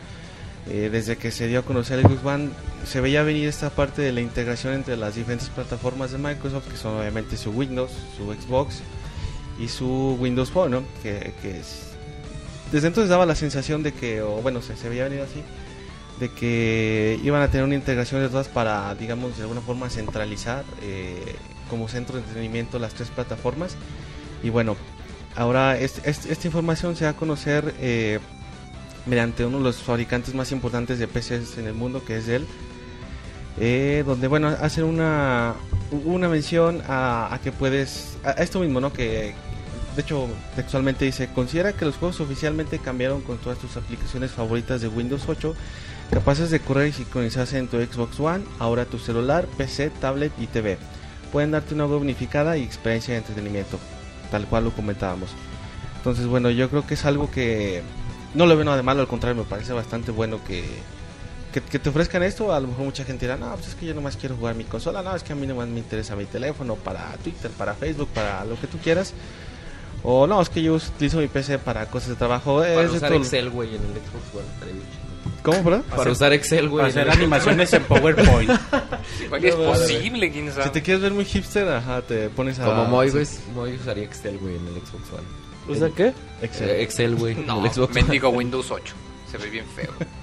eh, desde que se dio a conocer el Xbox One, se veía venir esta parte de la integración entre las diferentes plataformas de Microsoft, que son obviamente su Windows, su Xbox y su Windows Phone, ¿no? Que, es... Desde entonces daba la sensación de que, o bueno, se, se veía venir así, de que iban a tener una integración de todas para, digamos, de alguna forma centralizar eh, como centro de entretenimiento las tres plataformas. Y bueno, ahora es- es- esta información se va a conocer eh, mediante uno de los fabricantes más importantes de PCs en el mundo, que es Dell. Eh, donde bueno hacen una una mención a, a que puedes a esto mismo no que de hecho textualmente dice considera que los juegos oficialmente cambiaron con todas tus aplicaciones favoritas de Windows 8 capaces de correr y sincronizarse en tu Xbox One ahora tu celular PC tablet y TV pueden darte una web unificada y experiencia de entretenimiento tal cual lo comentábamos. Entonces bueno yo creo que es algo que no lo veo nada de malo al contrario me parece bastante bueno que que, te ofrezcan esto, a lo mejor mucha gente dirá, no, pues es que yo nomás quiero jugar mi consola, no, es que a mí nomás me interesa mi teléfono para Twitter, para Facebook, para lo que tú quieras. O no, es que yo utilizo mi PC para cosas de trabajo. Para es usar todo- Excel, güey, en el Xbox One. ¿Cómo, perdón? Para usar Excel, güey. Para hacer animaciones en PowerPoint. Igual es posible, quién sabe. Si te quieres ver muy hipster, ajá, te pones a... Como Moy, güey, Moy usaría Excel, güey, en el Xbox One. ¿Usa qué? Excel. Eh, Excel, güey, No, el Xbox One. mendigo Windows 8. Se ve bien feo.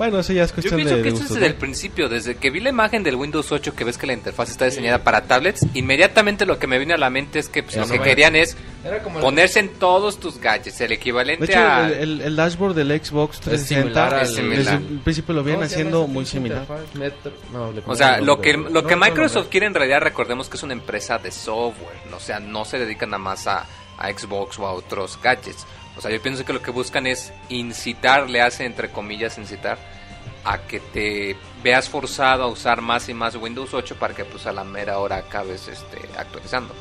Bueno, eso ya es Yo cuestión pienso de, que de eso es desde ¿no? el principio, desde que vi la imagen del Windows 8 que ves que la interfaz está diseñada para tablets, inmediatamente lo que me viene a la mente es que pues, lo que querían es el- ponerse en todos tus gadgets, el De equivalente hecho, a... el, el- el dashboard del Xbox 360 similar al- Es similar. desde el principio lo vienen ¿Cómo se llama haciendo muy similar. Metro- no, O sea, lo que, lo No que Microsoft quiere en realidad, recordemos que es una empresa de software, o sea, no se dedican nada más a, a Xbox o a otros gadgets. O sea, yo pienso que lo que buscan es incitar, le hace entre comillas incitar, a que te veas forzado a usar más y más Windows 8 para que pues a la mera hora acabes este, actualizando.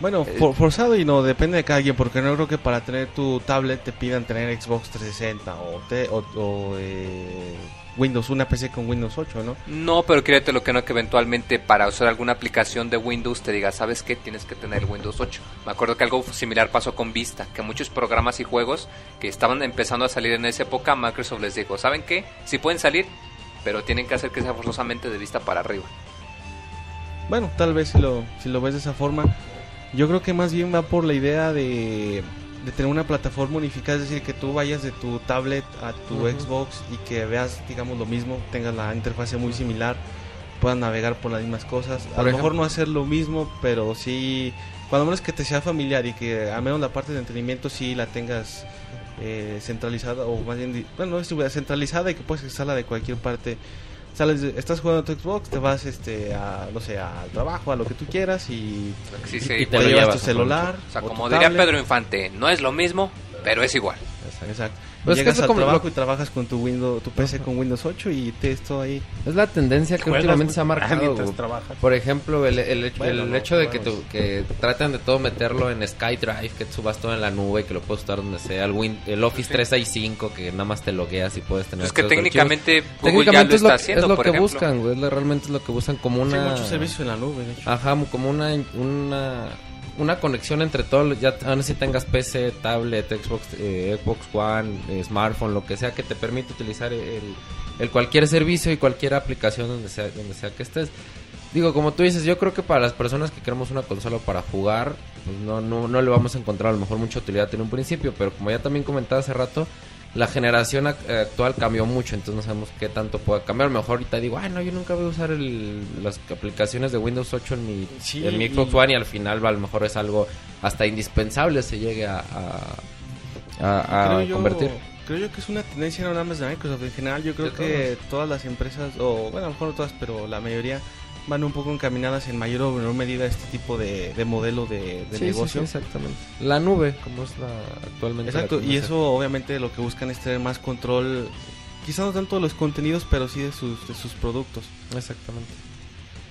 Bueno, Eh, for- forzado y no, depende de cada quien, porque no creo que para tener tu tablet te pidan tener Xbox 360 o, te- o, o, eh, Windows, una PC con Windows 8, ¿no? No, pero créete lo que no, que eventualmente para usar alguna aplicación de Windows te diga, ¿sabes qué? Tienes que tener Windows 8. Me acuerdo que algo similar pasó con Vista, que muchos programas y juegos que estaban empezando a salir en esa época, Microsoft les dijo, ¿saben qué? Sí pueden salir, pero tienen que hacer que sea forzosamente de vista para arriba. Bueno, tal vez si lo, si lo ves de esa forma. Yo creo que más bien va por la idea de, de tener una plataforma unificada, es decir, que tú vayas de tu tablet a tu. Xbox y que veas, digamos, lo mismo, tengas la interfase muy similar, puedas navegar por las mismas cosas. A lo ejemplo- mejor no hacer lo mismo, pero sí, cuando menos que te sea familiar y que al menos la parte de entretenimiento sí la tengas eh, centralizada, o más bien, bueno, no centralizada y que puedes instalarla de cualquier parte sales estás jugando a tu Xbox, te vas este a no sé, al trabajo, a lo que tú quieras y, Sí, y sí, te, te lo llevas llevas, tu celular. O sea, o como diría tablet. Pedro Infante, no es lo mismo, pero es igual. Exacto. Es que Llegas es al como lo- trabajo y trabajas con tu Windows, tu PC con Windows 8 y te esto ahí. Es la tendencia que últimamente se ha marcado. Por ejemplo, el, el hecho, Bueno, el no, hecho de que, tu- que tratan de todo meterlo en SkyDrive, que subas todo en la nube, que lo puedes usar donde sea, el, Win- el Office 365, que nada más te logueas y puedes tener... Es que técnicamente ya Técnicamente lo es lo, está que- haciendo, es lo por que ejemplo. buscan, güey, es lo- realmente es lo que buscan como Sí, una... muchos servicios en la nube, de hecho. Ajá, como una, una, una conexión entre todos, ya aún si tengas PC, tablet, Xbox, eh, Xbox One, eh, smartphone, lo que sea que te permite utilizar el, el cualquier servicio y cualquier aplicación donde sea, donde sea que estés. Digo, como tú dices, yo creo que para las personas que queremos una consola para jugar, pues no, no, no le vamos a encontrar a lo mejor mucha utilidad en un principio, pero como ya también comentaba hace rato, la generación ac- actual cambió mucho, entonces no sabemos qué tanto pueda cambiar. A lo mejor ahorita digo, ay, no, yo nunca voy a usar el- las aplicaciones de Windows 8 en mi, Sí, en mi y- Xbox One y al final a lo mejor es algo hasta indispensable se llegue a, a, a- a creo yo, convertir. creo yo que es una tendencia no nada más de Microsoft. En general, yo creo que todas las empresas, o bueno, a lo mejor no todas, pero la mayoría van un poco encaminadas en mayor o menor medida a este tipo de, de modelo de, de Sí, sí, negocio. sí, exactamente. La nube, como es la actualmente. Exacto, y eso obviamente lo que buscan es tener más control, quizás no tanto de los contenidos, pero sí de sus, de sus productos. Exactamente.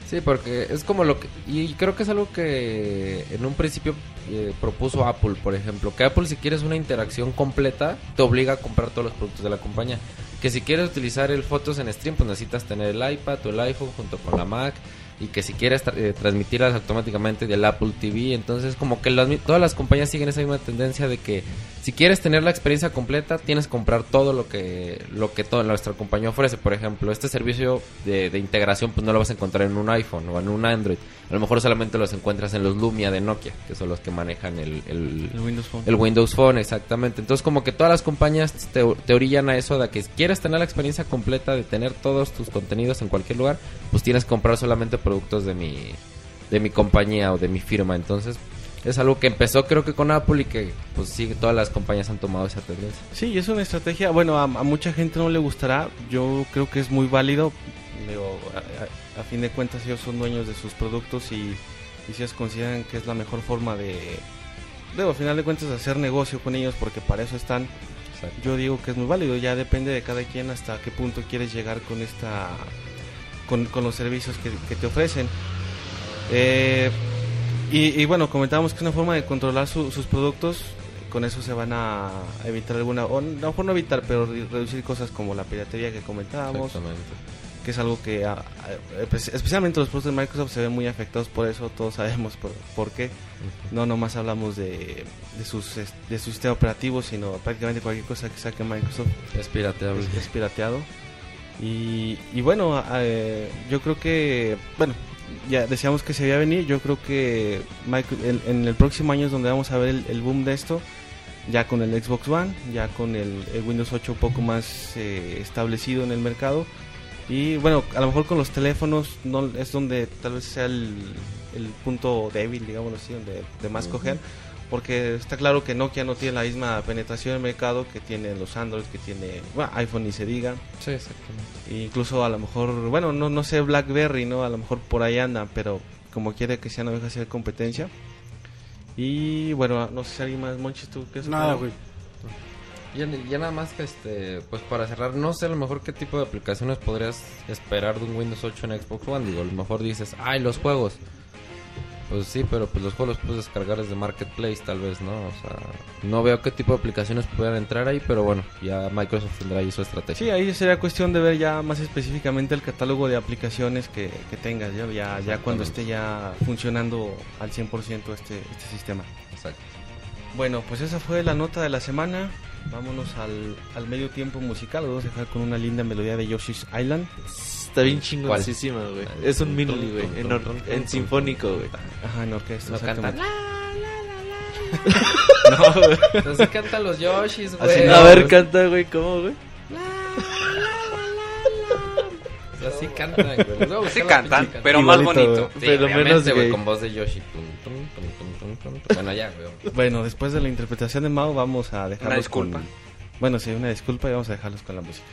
Sí, porque es como lo que... Y creo que es algo que en un principio eh, propuso Apple, por ejemplo. Que Apple si quieres una interacción completa, te obliga a comprar todos los productos de la compañía. Que si quieres utilizar el fotos en stream, pues necesitas tener el iPad o el iPhone junto con la Mac. Y que si quieres eh, transmitirlas automáticamente del Apple TV. Entonces como que las todas las compañías siguen esa misma tendencia de que si quieres tener la experiencia completa, tienes que comprar todo lo que lo que toda nuestra compañía ofrece. Por ejemplo, este servicio de, de integración pues no lo vas a encontrar en un iPhone o en un Android. A lo mejor solamente los encuentras en los Lumia de Nokia, que son los que manejan el, el, El Windows Phone. el Windows Phone, exactamente. Entonces como que todas las compañías te, te orillan a eso de que si quieres tener la experiencia completa de tener todos tus contenidos en cualquier lugar, pues tienes que comprar solamente productos de mi, de mi compañía o de mi firma. Entonces es algo que empezó creo que con Apple y que pues sí, todas las compañías han tomado esa tendencia. Sí, es una estrategia, bueno, a, a mucha gente no le gustará, yo creo que es muy válido, digo, a, a- a fin de cuentas ellos son dueños de sus productos y, y si ellos consideran que es la mejor forma de, al final de cuentas hacer negocio con ellos porque para eso están, yo digo que es muy válido, ya depende de cada quien hasta qué punto quieres llegar con esta, con, con los servicios que, que te ofrecen. Eh, y, y bueno, comentábamos que es una forma de controlar su- sus productos. Con eso se van a evitar alguna, o a lo mejor no evitar, pero re- reducir cosas como la piratería que comentábamos, Exactamente. Que es algo que a- a- espe- especialmente los productos de Microsoft se ven muy afectados por eso, todos sabemos por, por qué. No nomás hablamos de, de, sus, de su sistema operativo, sino prácticamente cualquier cosa que saque Microsoft Es pirateable. es, es pirateado. Y, y bueno, eh, yo creo que, bueno, ya decíamos que se veía venir, yo creo que Micro- en, en el próximo año es donde vamos a ver el, el boom de esto, ya con el Xbox One, ya con el, el Windows 8 un poco más eh, establecido en el mercado. Y bueno, a lo mejor con los teléfonos no es donde tal vez sea el, el punto débil, digámoslo así, donde de más coger. Porque está claro que Nokia no tiene la misma penetración en el mercado que tienen los Android, que tiene bueno, iPhone ni se diga. Sí, exactamente. E incluso a lo mejor, bueno, no, no sé BlackBerry, ¿no? A lo mejor por ahí anda, pero como quiere que sea no deja de ser competencia. Y bueno, no sé si alguien más, Monchis, ¿tú qué es? Nada, güey. Ya, ya nada más que este, pues para cerrar, no sé a lo mejor qué tipo de aplicaciones podrías esperar de un Windows 8 en Xbox One. Digo, a lo mejor dices, ay, los juegos. Pues sí, pero pues los juegos los puedes descargar desde Marketplace tal vez, ¿no? O sea, no veo qué tipo de aplicaciones puedan entrar ahí, pero bueno, ya Microsoft tendrá ahí su estrategia. Sí, ahí sería cuestión de ver ya más específicamente el catálogo de aplicaciones que, que tengas, ya, ya, ya cuando esté ya funcionando al 100% este, este sistema. Exacto. Bueno, pues esa fue la nota de la semana. Vámonos al, al medio tiempo musical. Lo vamos a dejar con una linda melodía de Yoshi's Island. Está bien chingoncísima, güey. Es un mini, güey. En, or- en sinfónico, güey. Ajá, en orquesta. No cantan. exactamente. No, güey. Así cantan los Yoshis, güey. A ver, canta, güey, ¿cómo, güey? Así cantan, güey. Sí cantan, pero más bonito. Sí, pero menos güey, con voz de Yoshi. Bueno, ya, güey. Bueno, después de la interpretación de Mao, vamos a dejarlos disculpa. con- Bueno, sí, una disculpa y vamos a dejarlos con la música.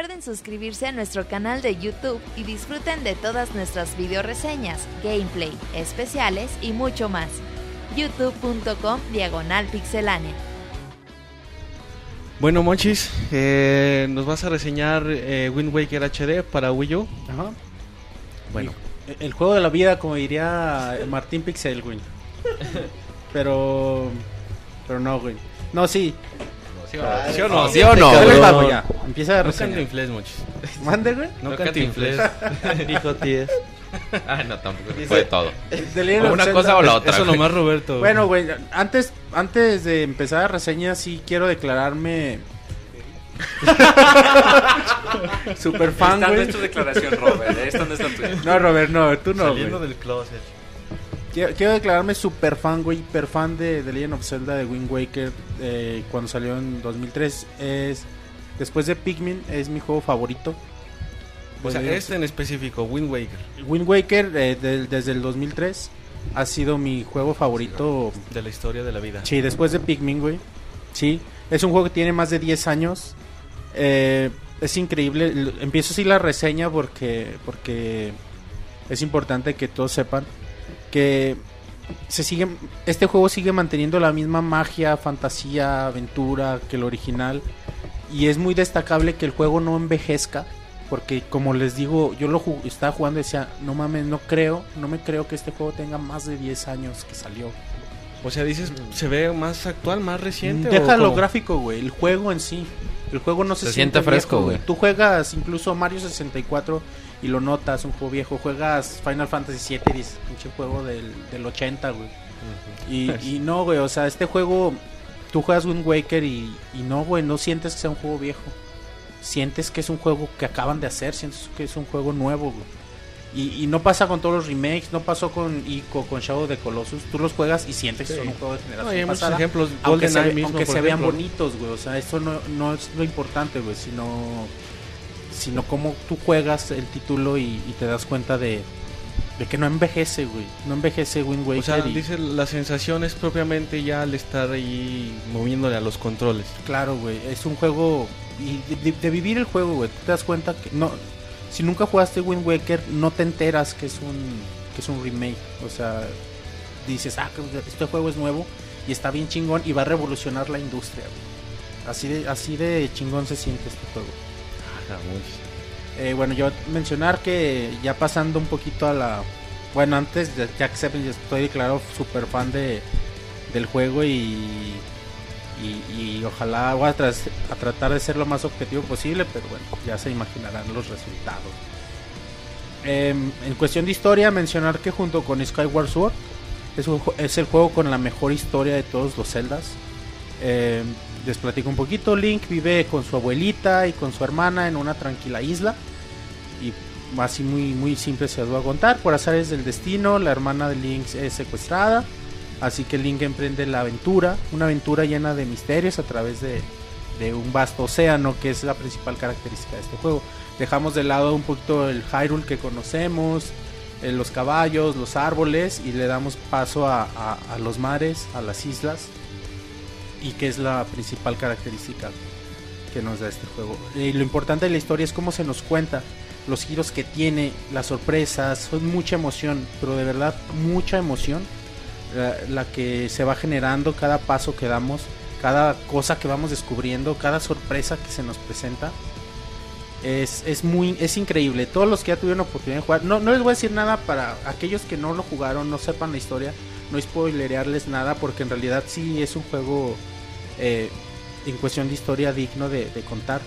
Recuerden suscribirse a nuestro canal de YouTube y disfruten de todas nuestras video reseñas, gameplay, especiales y mucho más. youtube.com diagonal pixelánea. Bueno, Monchis, eh, nos vas a reseñar eh, Wind Waker HD para Wii U. Ajá. Bueno, El juego de la vida, como diría Martín Pixel, güey. Pero. Pero no, güey. No, sí. ¿sí o no? ¿Sí o no? Empieza a No reseñar. cantinfles, Monchis. Mande, güey. No No cantinfles. Dijo tías. Ah, no, tampoco. Fue todo. The Legend O una cosa o la otra. Eso güey. nomás Roberto. Bueno, güey, antes, antes de empezar la reseña, sí quiero declararme. Super fan, Esta no güey. es tu declaración, Robert. Esta no es la tuya. No, Robert, no, tú no, Saliendo güey. del closet. Quiero, quiero declararme super fan, güey, hiper fan de The Legend of Zelda de Wind Waker eh, cuando salió en 2003. Es, después de Pikmin, es mi juego favorito. O sea, este en específico, Wind Waker, Wind Waker, eh, desde el 2003, ha sido mi juego favorito. de la historia de la vida. Sí, después de Pikmin, güey. Sí, es un juego que tiene más de 10 años. Eh, es increíble. Empiezo así la reseña porque, porque es importante que todos sepan que se sigue, este juego sigue manteniendo la misma magia, fantasía, aventura que el original. Y es muy destacable que el juego no envejezca. Porque como les digo, yo lo ju- estaba jugando y decía, no mames, no creo, no me creo que este juego tenga más de 10 años que salió. O sea, dices, ¿se ve más actual, más reciente? o Deja lo gráfico, güey. El juego en sí. El juego no se, Se siente fresco, güey. Tú juegas incluso Mario 64 y lo notas, un juego viejo. Juegas Final Fantasy 7 y dices, pinche juego del, del 80, güey. Y, y no, güey, o sea, este juego, tú juegas Wind Waker y, y no, güey, no sientes que sea un juego viejo. Sientes que es un juego que acaban de hacer, sientes que es un juego nuevo, güey. Y, y no pasa con todos los remakes, no pasó con Ico, con Shadow the Colossus. Tú los juegas y sientes que son un juego de No, generación hay muchos pasada. ejemplos. Aunque se, ve- mismo, aunque se vean bonitos, güey. O sea, eso no, no es lo importante, güey. Sino, sino cómo tú juegas el título y, y te das cuenta de, de que no envejece, güey. No envejece Wind Waker. O sea, y- dice la sensación es propiamente ya al estar ahí moviéndole a los controles. Claro, güey. Es un juego. Y de, de- de vivir el juego, güey. Tú te das cuenta que. no Si nunca jugaste Wind Waker, no te enteras que es un, que es un remake. O sea, dices, ah, este juego es nuevo y está bien chingón y va a revolucionar la industria, güey. Así de, así de chingón se siente este juego. Eh, bueno, yo mencionar que ya pasando un poquito a la... Bueno, antes de Jack Seven estoy declarado super fan de, del juego y, y, ojalá voy a, a tratar de ser lo más objetivo posible, pero bueno, ya se imaginarán los resultados. Em, en cuestión de historia, mencionar que junto con Skyward Sword es, es el juego con la mejor historia de todos los Zeldas. Em, les platico un poquito. Link vive con su abuelita y con su hermana en una tranquila isla. Y así muy, muy simple se los voy a contar. Por azares del destino, la hermana de Link es secuestrada. Así que Link emprende la aventura. Una aventura llena de misterios a través de, de un vasto océano, que es la principal característica de este juego. Dejamos de lado un poquito el Hyrule que conocemos, eh, los caballos, los árboles, y le damos paso a, a- a los mares, a las islas, y que es la principal característica que nos da este juego. Y lo importante de la historia es cómo se nos cuenta, los giros que tiene, las sorpresas, son mucha emoción, pero de verdad mucha emoción la, la que se va generando cada paso que damos, cada cosa que vamos descubriendo, cada sorpresa que se nos presenta. Es, es muy es increíble. Todos los que ya tuvieron oportunidad de jugar, no, no les voy a decir nada para aquellos que no lo jugaron, no sepan la historia, no spoilerearles nada, porque en realidad sí es un juego eh, en cuestión de historia digno de contar.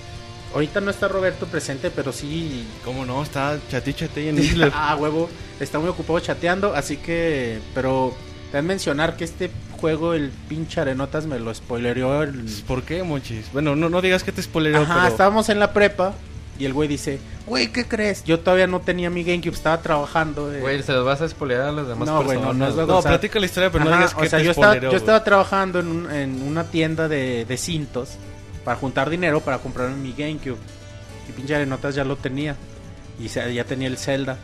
Ahorita no está Roberto presente, pero sí ¿Cómo no? Está chati chati en Isla. ah, huevo, está muy ocupado chateando, así que, pero también mencionar que este juego, el pinche Arenotas, me lo spoilereó. El... ¿Por qué, Monchis? Bueno, no, no digas que te spoileró, Ajá, pero... estábamos en la prepa y el güey dice, güey, ¿qué crees? Yo todavía no tenía mi GameCube, estaba trabajando. eh. Güey, se los vas a spoilear a las demás No, güey, personas. no, no es lo- No, o sea, platica la historia, pero no digas que o sea, te yo estaba, spoileró, yo güey. estaba trabajando en, un- en una tienda de, de cintos para juntar dinero para comprarme mi GameCube. Y pinche Arenotas ya lo tenía. Y ya tenía el Zelda.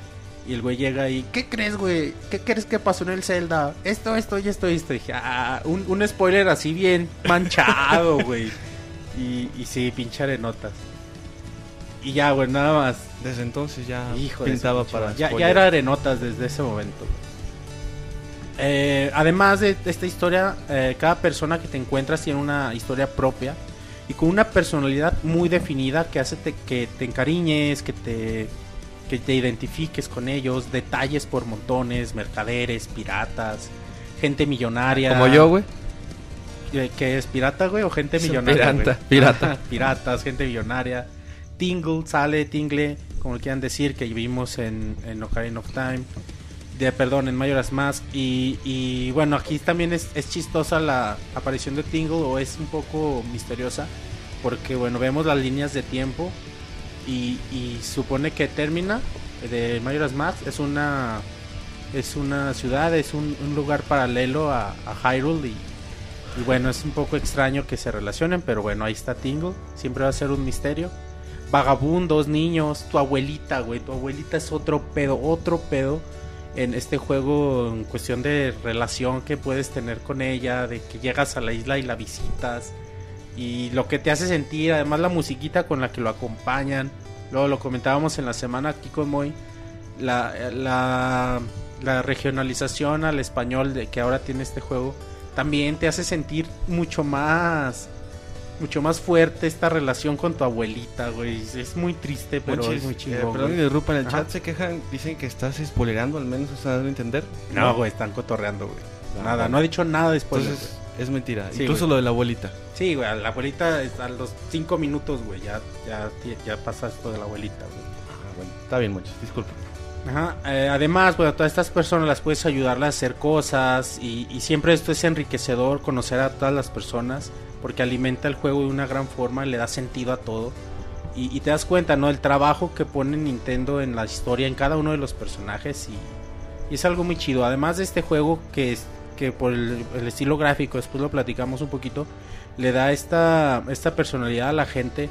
Y el güey llega y, ¿qué crees, güey? ¿Qué crees que pasó en el Zelda? Esto, esto y esto y esto. Y dije, ah, un, un spoiler así bien manchado, güey. Y, y sí, pinche Arenotas. y ya, güey, nada más. Desde entonces ya Hijo pintaba para ya, ya era arenotas desde ese momento. Eh, además de esta historia, eh, cada persona que te encuentras tiene una historia propia y con una personalidad muy definida que hace te- que te encariñes, que te, que te identifiques con ellos, detalles por montones, mercaderes, piratas, gente millonaria. Como yo, güey. Eh, ¿Que es pirata, güey? ¿O gente millonaria? pirata, pirata. Piratas, gente millonaria. Tingle, sale, Tingle, como le quieran decir, que vimos en, en Ocarina of Time. De, perdón, en Majora's Mask. Y, y bueno, aquí también es, es chistosa la aparición de Tingle, o es un poco misteriosa. Porque, bueno, vemos las líneas de tiempo. Y, supone que Termina de Majora's Mask es una es una ciudad, es un, lugar paralelo a, Hyrule y, y bueno, es un poco extraño que se relacionen, pero bueno, ahí está Tingle, siempre va a ser un misterio. Vagabundos, niños, tu abuelita, güey, tu abuelita es otro pedo, otro pedo en este juego en cuestión de relación que puedes tener con ella, de que llegas a la isla y la visitas y lo que te hace sentir, además la musiquita con la que lo acompañan. Luego lo comentábamos en la semana aquí con Moy, la, la, la regionalización al español de que ahora tiene este juego también te hace sentir mucho más mucho más fuerte esta relación con tu abuelita, güey. Es muy triste, pero Monchis, es muy eh, chingón. perdón, interrumpa, en el Ajá. chat se quejan, dicen que estás spoilerando, al menos están dando a entender. No, güey, están cotorreando, güey. Nada, no ha dicho nada después. Entonces, es mentira. Sí, Incluso güey. lo de la abuelita. Sí, güey, a la abuelita a los cinco minutos, güey, ya, ya, ya pasa esto de la abuelita, güey. Ah, bueno, está bien, muchos, disculpa. Ajá, eh, además, bueno, todas estas personas las puedes ayudarlas a hacer cosas y, y siempre esto es enriquecedor conocer a todas las personas porque alimenta el juego de una gran forma, le da sentido a todo y, y te das cuenta, ¿no? El trabajo que pone Nintendo en la historia, en cada uno de los personajes y, y es algo muy chido. Además de este juego que, es, que por el, el estilo gráfico, después lo platicamos un poquito, le da esta, esta personalidad a la gente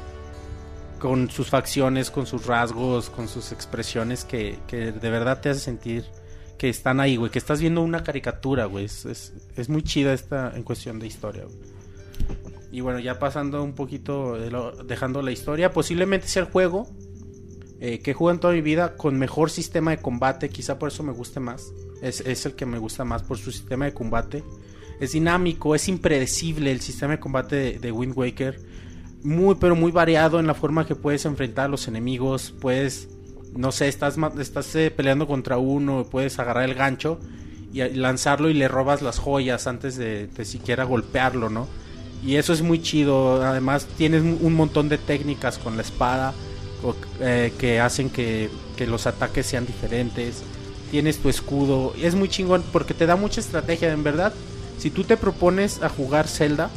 con sus facciones, con sus rasgos, con sus expresiones que, que de verdad te hace sentir que están ahí, güey, que estás viendo una caricatura, güey. Es, es, es muy chida esta en cuestión de historia, güey. Y bueno, ya pasando un poquito, dejando la historia, posiblemente sea el juego eh, que jugado en toda mi vida con mejor sistema de combate, quizá por eso me guste más. Es, es el que me gusta más por su sistema de combate. Es dinámico, es impredecible el sistema de combate de, Wind Waker muy pero muy variado en la forma que puedes enfrentar a los enemigos puedes no sé estás estás eh, peleando contra uno puedes agarrar el gancho y lanzarlo y le robas las joyas antes de, de siquiera golpearlo no y eso es muy chido además tienes un montón de técnicas con la espada eh, que hacen que, que los ataques sean diferentes tienes tu escudo es muy chingón porque te da mucha estrategia en verdad si tú te propones a jugar Zelda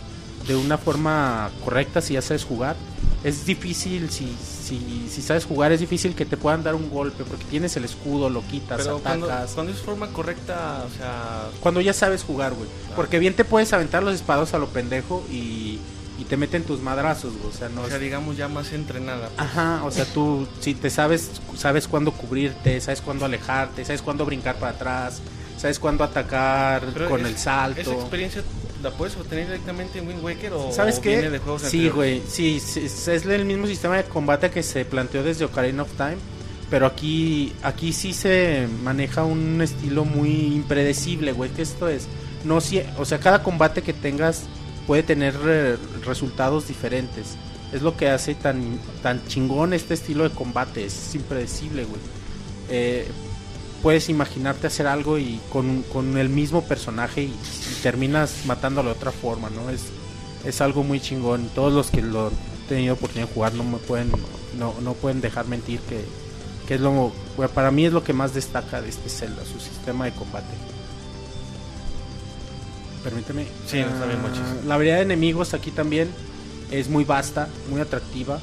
de una forma correcta si ya sabes jugar. Es difícil, si, si, si sabes jugar, es difícil que te puedan dar un golpe porque tienes el escudo, lo quitas, Pero cuando, atacas. cuando es forma correcta, o sea... Cuando ya sabes jugar, güey. Porque bien te puedes aventar los espados a lo pendejo y, y te meten tus madrazos, güey. O sea, no O sea, es... digamos ya más entrenada. pues. Ajá, o sea, tú si te sabes sabes cuándo cubrirte, sabes cuándo alejarte, sabes cuándo brincar para atrás, sabes cuándo atacar Pero con es- el salto. ¿Esa experiencia la puedes obtener directamente en Wind Waker o ¿Sabes qué? viene de juegos Sí, güey. Sí, sí, es el mismo sistema de combate que se planteó desde Ocarina of Time. Pero aquí, aquí sí se maneja un estilo muy impredecible, güey. Que esto es. No si, o sea, cada combate que tengas puede tener eh, resultados diferentes. Es lo que hace tan, tan chingón este estilo de combate. Es impredecible, güey. Eh, puedes imaginarte hacer algo y con, con el mismo personaje y, y terminas matándolo de otra forma, ¿no? Es, es algo muy chingón. Todos los que lo han tenido oportunidad de jugar no me pueden no, no pueden dejar mentir que, que es lo bueno, para mí es lo que más destaca de este Zelda, su sistema de combate. Permíteme. Sí, está bien, Ah. La variedad de enemigos aquí también es muy vasta, muy atractiva.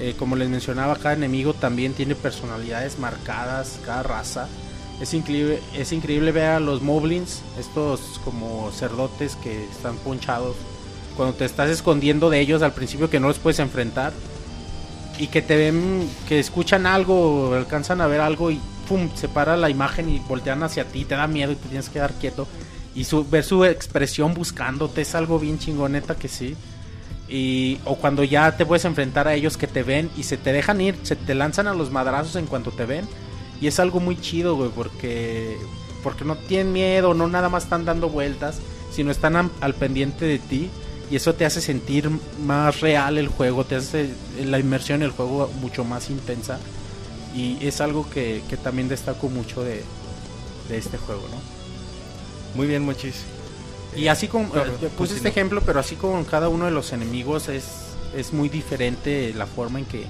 Eh, como les mencionaba, cada enemigo también tiene personalidades marcadas, cada raza. Es increíble, es increíble ver a los moblins, estos como cerdotes que están ponchados. Cuando te estás escondiendo de ellos al principio que no los puedes enfrentar. Y que te ven, que escuchan algo, alcanzan a ver algo y pum, se para la imagen y voltean hacia ti, te da miedo y te tienes que quedar quieto. Y su, ver su expresión buscándote es algo bien chingoneta que sí. Y, o cuando ya te puedes enfrentar a ellos que te ven y se te dejan ir, se te lanzan a los madrazos en cuanto te ven. Y es algo muy chido, güey, porque, porque no tienen miedo, no nada más están dando vueltas, sino están al pendiente de ti. Y eso te hace sentir más real el juego, te hace la inmersión en el juego mucho más intensa. Y es algo que, que también destaco mucho de, de este juego, ¿no? Muy bien, Mochis. Y así como Claro, eh, puse este ejemplo, pero así como en cada uno de los enemigos es, es muy diferente la forma en que,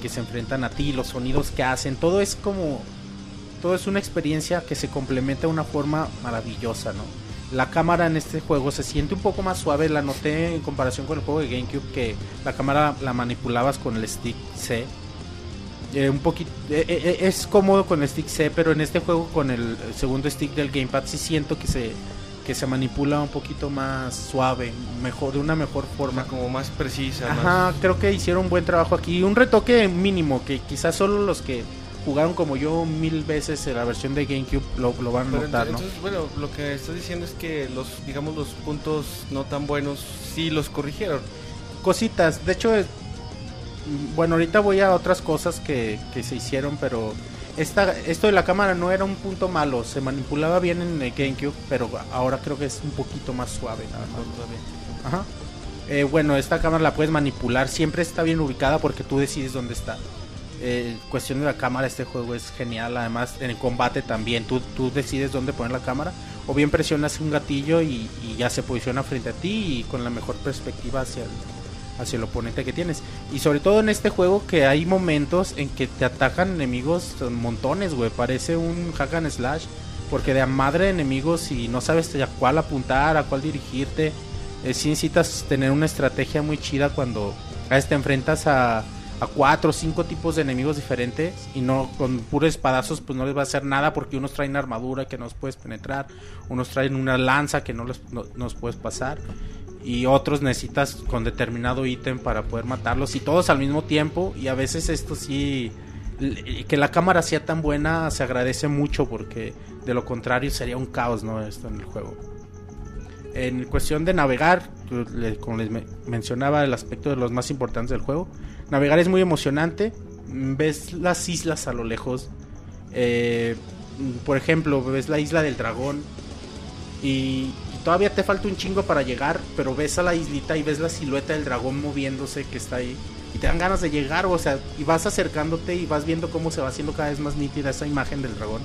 que se enfrentan a ti, los sonidos que hacen, todo es como todo es una experiencia que se complementa de una forma maravillosa, ¿no? La cámara en este juego se siente un poco más suave, la noté en comparación con el juego de GameCube que la cámara la manipulabas con el stick C. Eh, un poquito eh, eh, es cómodo con el stick C, pero en este juego con el segundo stick del gamepad sí siento que se que se manipula un poquito más suave, mejor de una mejor forma. Como más precisa. Ajá, más- creo que hicieron un buen trabajo aquí. Un retoque mínimo que quizás solo los que jugaron como yo mil veces en la versión de GameCube lo, lo van a Pero notar, ¿no? bueno, lo que estás diciendo es que los, digamos, los puntos no tan buenos sí los corrigieron. Cositas, de hecho, es- bueno, ahorita voy a otras cosas que, que se hicieron, pero esta, esto de la cámara no era un punto malo, se manipulaba bien en el GameCube, pero ahora creo que es un poquito más suave, nada más. Ajá. Eh, bueno, esta cámara la puedes manipular, siempre está bien ubicada porque tú decides dónde está. Eh, cuestión de la cámara, este juego es genial. Además, en el combate también, tú, tú decides dónde poner la cámara. O bien presionas un gatillo y, y ya se posiciona frente a ti y con la mejor perspectiva hacia el, hacia el oponente que tienes. Y sobre todo en este juego que hay momentos en que te atacan enemigos montones, güey. Parece un hack and slash. Porque de a madre de enemigos y no sabes a cuál apuntar, a cuál dirigirte. Eh, sí necesitas tener una estrategia muy chida cuando a te enfrentas a, cuatro o cinco tipos de enemigos diferentes y no con puros espadazos pues no les va a hacer nada porque unos traen armadura que no los puedes penetrar, unos traen una lanza que no los no, no los puedes pasar y otros necesitas con determinado ítem para poder matarlos y todos al mismo tiempo y a veces esto sí que la cámara sea tan buena se agradece mucho porque de lo contrario sería un caos no esto en el juego en cuestión de navegar, como les me- mencionaba, el aspecto de los más importantes del juego. Navegar es muy emocionante. Ves las islas a lo lejos. Eh, por ejemplo, ves la isla del dragón. Y todavía te falta un chingo para llegar. Pero ves a la islita y ves la silueta del dragón moviéndose que está ahí. Y te dan ganas de llegar, o sea, y vas acercándote y vas viendo cómo se va haciendo cada vez más nítida esa imagen del dragón.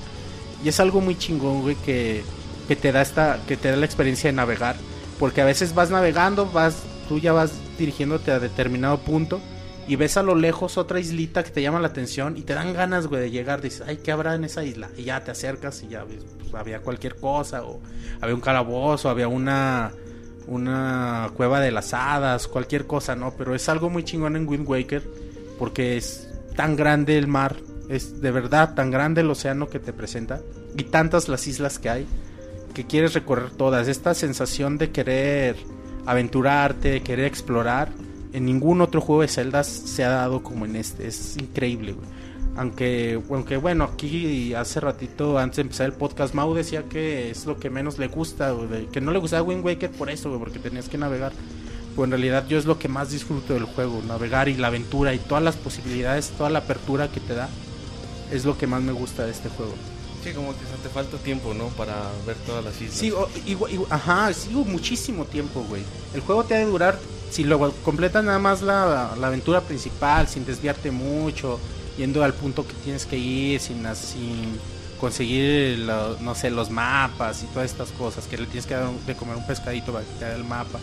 Y es algo muy chingón, güey, que, que te da esta, que te da la experiencia de navegar. Porque a veces vas navegando, vas, tú ya vas dirigiéndote a determinado punto y ves a lo lejos otra islita que te llama la atención y te dan ganas, güey, de llegar. Dices, ay, ¿qué habrá en esa isla? Y ya te acercas y ya ves, pues, había cualquier cosa, o había un calabozo, había una, una cueva de las hadas, cualquier cosa, ¿no? Pero es algo muy chingón en Wind Waker porque es tan grande el mar, es de verdad tan grande el océano que te presenta y tantas las islas que hay que quieres recorrer todas. Esta sensación de querer aventurarte, querer explorar, en ningún otro juego de Zelda se ha dado como en este. Es increíble, güey. Aunque, aunque bueno, aquí hace ratito, antes de empezar el podcast, Mau decía que es lo que menos le gusta, güey, que no le gustaba Wind Waker por eso, güey, porque tenías que navegar. Pues en realidad yo es lo que más disfruto del juego, navegar y la aventura y todas las posibilidades, toda la apertura que te da, es lo que más me gusta de este juego. Sí, como que te falta tiempo, ¿no? Para ver todas las islas. Sí, o- igual- igual- ajá, sigo muchísimo tiempo, güey. El juego te ha de durar, si lo completas nada más la, la aventura principal, sin desviarte mucho, yendo al punto que tienes que ir, sin, sin conseguir, lo- no sé, los mapas y todas estas cosas, que le tienes que dar un- de comer un pescadito para haga el mapa.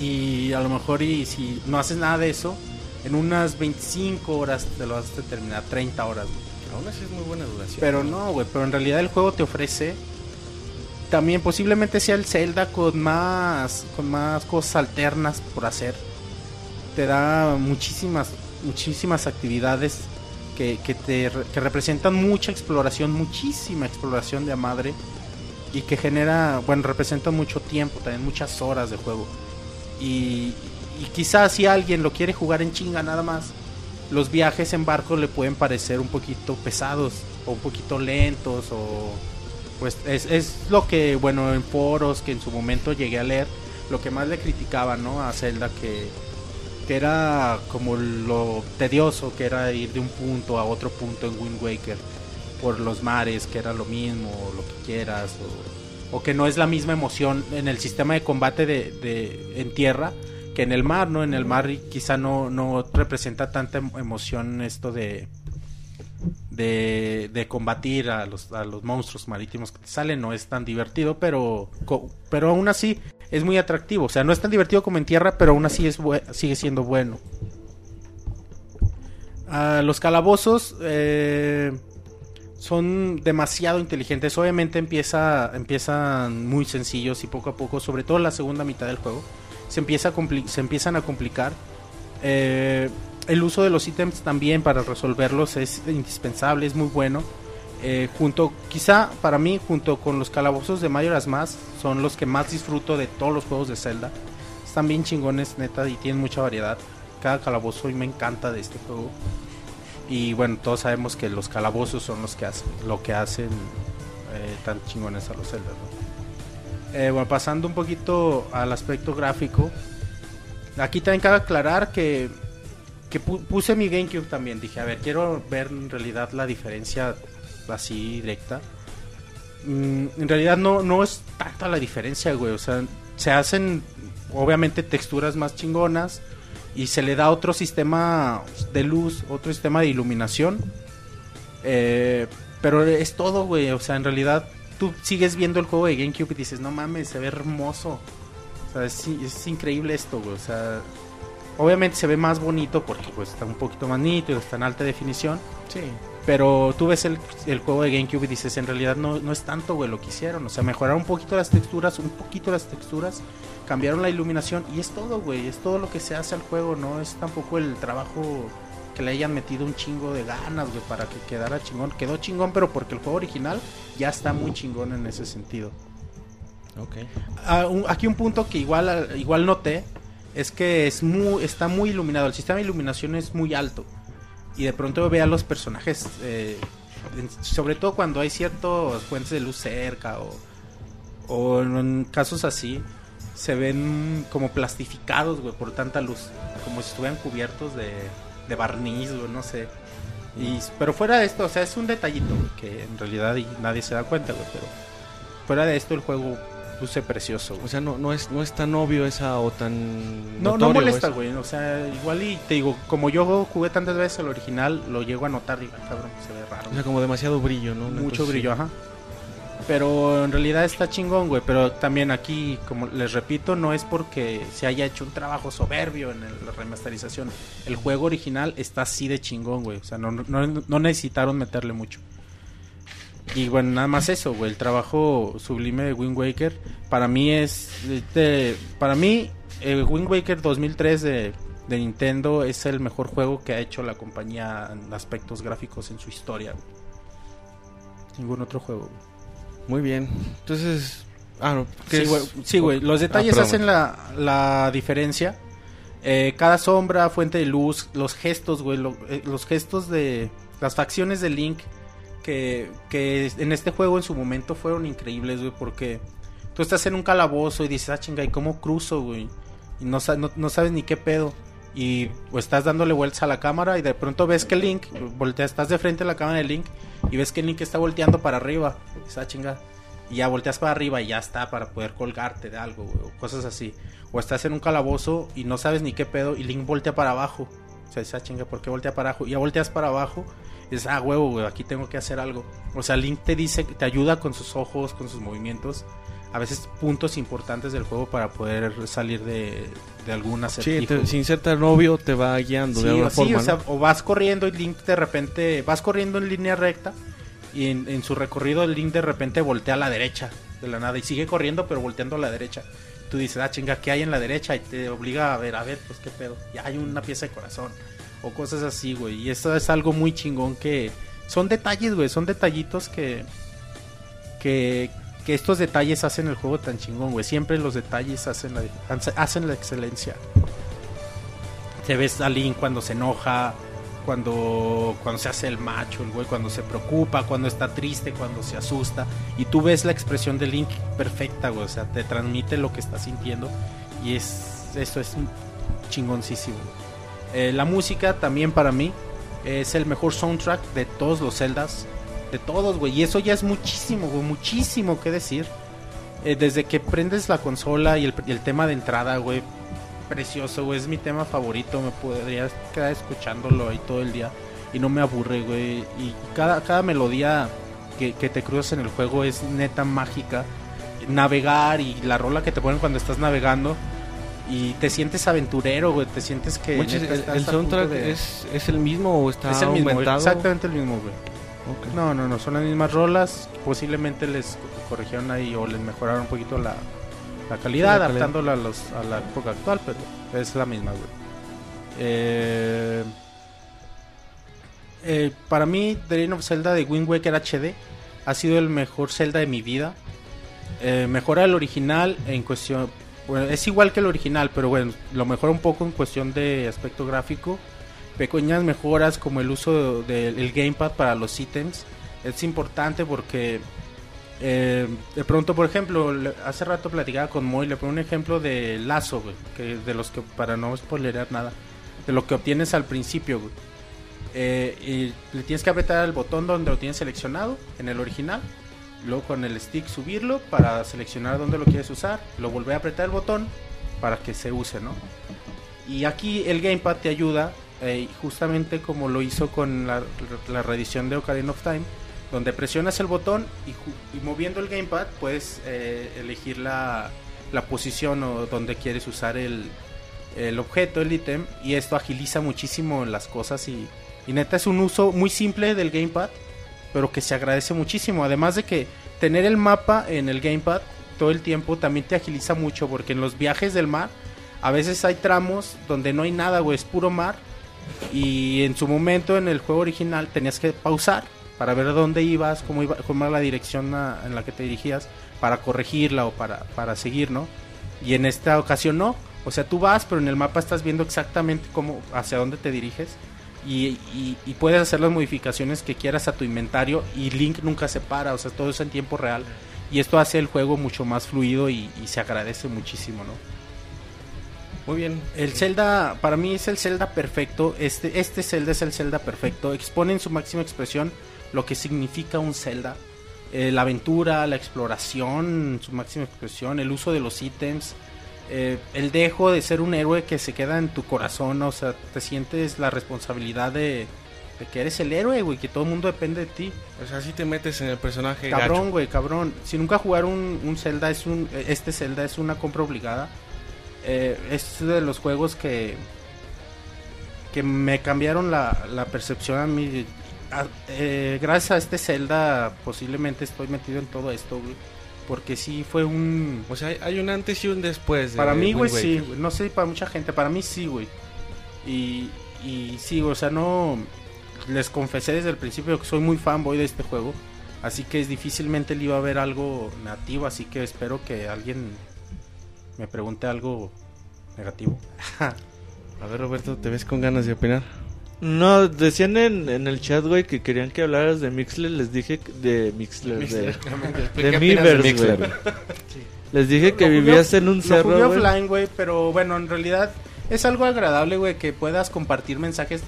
Y a lo mejor, y si no haces nada de eso, en unas 25 horas te lo vas a terminar, 30 horas. Aún así es muy buena duración. Pero no, güey, pero en realidad el juego te ofrece también posiblemente sea el Zelda con más con más cosas alternas por hacer. Te da muchísimas muchísimas actividades que, que te representan mucha exploración, muchísima exploración de a madre y que genera, bueno, representan mucho tiempo, también muchas horas de juego. Y, y quizás si alguien lo quiere jugar en chinga nada más, los viajes en barco le pueden parecer un poquito pesados o un poquito lentos o pues es, es lo que bueno en foros que en su momento llegué a leer lo que más le criticaba, ¿no? A Zelda que, que era como lo tedioso que era ir de un punto a otro punto en Wind Waker por los mares, que era lo mismo, o lo que quieras, o, o que no es la misma emoción en el sistema de combate de, de- en tierra que en el mar, ¿no? En el mar quizá no, no representa tanta em- emoción esto de, de, de combatir a los, a los monstruos marítimos que te salen, no es tan divertido, pero, pero aún así es muy atractivo. O sea, no es tan divertido como en tierra, pero aún así es sigue siendo bueno. Ah, los calabozos eh, son demasiado inteligentes. Obviamente empieza, empiezan muy sencillos y poco a poco, sobre todo en la segunda mitad del juego, se, empieza se empiezan a complicar. Eh, el uso de los ítems también para resolverlos es indispensable, es muy bueno. Eh, junto, quizá para mí, junto con los calabozos de Majora's Mask, son los que más disfruto de todos los juegos de Zelda. Están bien chingones, neta, y tienen mucha variedad. Cada calabozo y me encanta de este juego. Y bueno, todos sabemos que los calabozos son los que hacen, lo que hacen eh, tan chingones a los Zelda. Eh, bueno, pasando un poquito al aspecto gráfico. Aquí también cabe aclarar que, que pu- puse mi GameCube también. Dije, a ver, quiero ver en realidad la diferencia así directa. Mm, en realidad no, no es tanta la diferencia, güey. O sea, se hacen obviamente texturas más chingonas y se le da otro sistema de luz, otro sistema de iluminación. Eh, pero es todo, güey. O sea, en realidad tú sigues viendo el juego de GameCube y dices, no mames, se ve hermoso. O sea, es, es increíble esto, güey. O sea, obviamente se ve más bonito porque pues está un poquito más nítido, está en alta definición. Sí. Pero tú ves el, el juego de GameCube y dices, en realidad no, no es tanto, güey, lo que hicieron. O sea, mejoraron un poquito las texturas, un poquito las texturas, cambiaron la iluminación y es todo, güey. Es todo lo que se hace al juego, no es tampoco el trabajo que le hayan metido un chingo de ganas, güey, para que quedara chingón. Quedó chingón, pero porque el juego original ya está muy chingón en ese sentido. Ok. Ah, un- aquí un punto que igual, igual noté es que es muy, está muy iluminado. El sistema de iluminación es muy alto. Y de pronto ve a los personajes, eh, sobre todo cuando hay ciertos fuentes de luz cerca o, en, casos así, se ven como plastificados, güey, por tanta luz. Como si estuvieran cubiertos de, de barniz, güey, no sé. Y, pero fuera de esto, o sea, es un detallito que en realidad nadie se da cuenta, güey, pero fuera de esto el juego luce precioso, güey. O sea, no, no, es, no es tan obvio esa o tan. No, no molesta, eso. güey. O sea, igual y te digo, como yo jugué tantas veces el original, lo llego a notar, digo, "Ay, cabrón, se ve raro. O sea, como demasiado brillo, ¿no? Una Mucho brillo, ajá. Pero en realidad está chingón, güey. Pero también aquí, como les repito, no es porque se haya hecho un trabajo soberbio en el- la remasterización. El juego original está así de chingón, güey. O sea, no, no, no necesitaron meterle mucho. Y bueno, nada más eso, güey. El trabajo sublime de Wind Waker. Para mí es. de- para mí, el Wind Waker 2003 de, de Nintendo es el mejor juego que ha hecho la compañía en aspectos gráficos en su historia, güey. Ningún otro juego, güey. Muy bien. Entonces. Ah, no. ¿qué Sí, güey. Sí, güey. Los detalles perdón, hacen la, la diferencia. Eh, cada sombra, fuente de luz, los gestos, güey. lo- eh, los gestos de. Las facciones de Link. Que, en este juego en su momento fueron increíbles, güey. Porque tú estás en un calabozo y dices, ah, chinga, ¿y cómo cruzo, güey? Y no, sa- no, no sabes ni qué pedo. Y pues, estás dándole vueltas a la cámara y de pronto ves que Link, volteas, estás de frente a la cámara de Link y ves que Link está volteando para arriba. Y ah, chinga. Y ya volteas para arriba y ya está para poder colgarte de algo, güey, cosas así. O estás en un calabozo y no sabes ni qué pedo y Link voltea para abajo. O sea, esa chinga, ¿por qué voltea para abajo? Y ya volteas para abajo dices, ah, huevo, güey, aquí tengo que hacer algo. O sea, Link te dice, te ayuda con sus ojos, con sus movimientos. A veces puntos importantes del juego para poder salir de, de algún Sí, te- sin ser tan obvio, te va guiando Sí, de alguna o, sí, forma. o sea, ¿no? o vas corriendo y Link de repente, vas corriendo en línea recta y en, en su recorrido el Link de repente voltea a la derecha de la nada y sigue corriendo pero volteando a la derecha. Tú dices, ah, chinga, ¿qué hay en la derecha? Y te obliga a ver, a ver, pues qué pedo. Ya hay una pieza de corazón o cosas así, güey. Y eso es algo muy chingón que son detalles, güey, son detallitos que que estos detalles hacen el juego tan chingón, güey. Siempre los detalles hacen la, hacen la excelencia. Te ves a Link cuando se enoja cuando, cuando se hace el macho, el güey, cuando se preocupa, cuando está triste, cuando se asusta. Y tú ves la expresión de Link perfecta, güey. O sea, te transmite lo que está sintiendo. Y es eso es chingoncísimo. Eh, la música también para mí es el mejor soundtrack de todos los Zeldas. De todos, güey. Y eso ya es muchísimo, güey. Muchísimo que decir. Eh, desde que prendes la consola y el, tema de entrada, güey. Precioso, güey. Es mi tema favorito. Me podría quedar escuchándolo ahí todo el día. Y no me aburre, güey. Y cada, cada melodía que, que te cruzas en el juego es neta mágica. Navegar y la rola que te ponen cuando estás navegando. Y te sientes aventurero, güey. Te sientes que. Neta ¿el, el soundtrack de- es, es el mismo o está es el mismo, aumentado? exactamente el mismo, güey. No, no, no, son las mismas rolas. Posiblemente les corrigieron ahí o les mejoraron un poquito la, la calidad, Sí, la calidad. adaptándola a, los, a la época actual, pero es la misma, güey. Eh, eh, para mí, The Legend of Zelda de Wind Waker HD ha sido el mejor Zelda de mi vida. Eh, mejora el original en cuestión. Bueno, es igual que el original, pero bueno, lo mejora un poco en cuestión de aspecto gráfico. Pequeñas mejoras como el uso del el gamepad para los ítems es importante porque eh, de pronto, por ejemplo, hace rato platicaba con Moy, le pongo un ejemplo de lazo, güey, que de los que para no spoilerar nada, de lo que obtienes al principio, güey. Eh, y le tienes que apretar el botón donde lo tienes seleccionado en el original, luego con el stick subirlo para seleccionar dónde lo quieres usar, lo volver a apretar el botón para que se use, ¿no? Y aquí el gamepad te ayuda, eh, justamente como lo hizo con la, la reedición de Ocarina of Time, donde presionas el botón y, moviendo el gamepad puedes eh, elegir la, la posición o donde quieres usar el, el objeto, el ítem, y esto agiliza muchísimo las cosas y, y neta es un uso muy simple del gamepad, pero que se agradece muchísimo. Además de que tener el mapa en el gamepad todo el tiempo también te agiliza mucho, porque en los viajes del mar a veces hay tramos donde no hay nada, güey, es puro mar. Y en su momento en el juego original tenías que pausar para ver dónde ibas, cómo iba, cómo era la dirección en la que te dirigías, para corregirla o para, para seguir, ¿no? Y en esta ocasión no. O sea, tú vas, pero en el mapa estás viendo exactamente cómo, hacia dónde te diriges. Y, y- y puedes hacer las modificaciones que quieras a tu inventario. Y Link nunca se para, o sea, todo es en tiempo real. Y esto hace el juego mucho más fluido y, y se agradece muchísimo, ¿no? Muy bien. El Zelda, para mí es el Zelda perfecto. Este, este Zelda es el Zelda perfecto. Expone en su máxima expresión lo que significa un Zelda. Eh, la aventura, la exploración, su máxima expresión, el uso de los ítems. Eh, el dejo de ser un héroe que se queda en tu corazón. O sea, te sientes la responsabilidad de, de que eres el héroe, güey, que todo el mundo depende de ti. O sea, si te metes en el personaje Cabrón, gacho. güey, cabrón. Si nunca jugar un, un Zelda es un este Zelda es una compra obligada. Eh, es de los juegos que que me cambiaron la, la percepción a mí. A- eh, gracias a este Zelda posiblemente estoy metido en todo esto, güey. Porque sí fue un O sea, hay- un antes y un después. de para mí, güey, sí. güey. No sé, para mucha gente. Para mí sí, güey. Y, y sí, o sea, no... Les confesé desde el principio que soy muy fanboy de este juego. Así que es difícilmente le iba a ver algo negativo. Así que espero que alguien me pregunte algo negativo. A ver, Roberto, ¿te ves con ganas de opinar? No, decían en, en el chat, güey, que querían que hablaras de Mixler. Les dije que- de Mixler, de, ¿Qué de opinas Miiverse, Mixler? güey. Les dije que Lo vivías en un Lo jugué cerro, güey. offline, güey, pero bueno, en realidad es algo agradable, güey, que puedas compartir mensajes.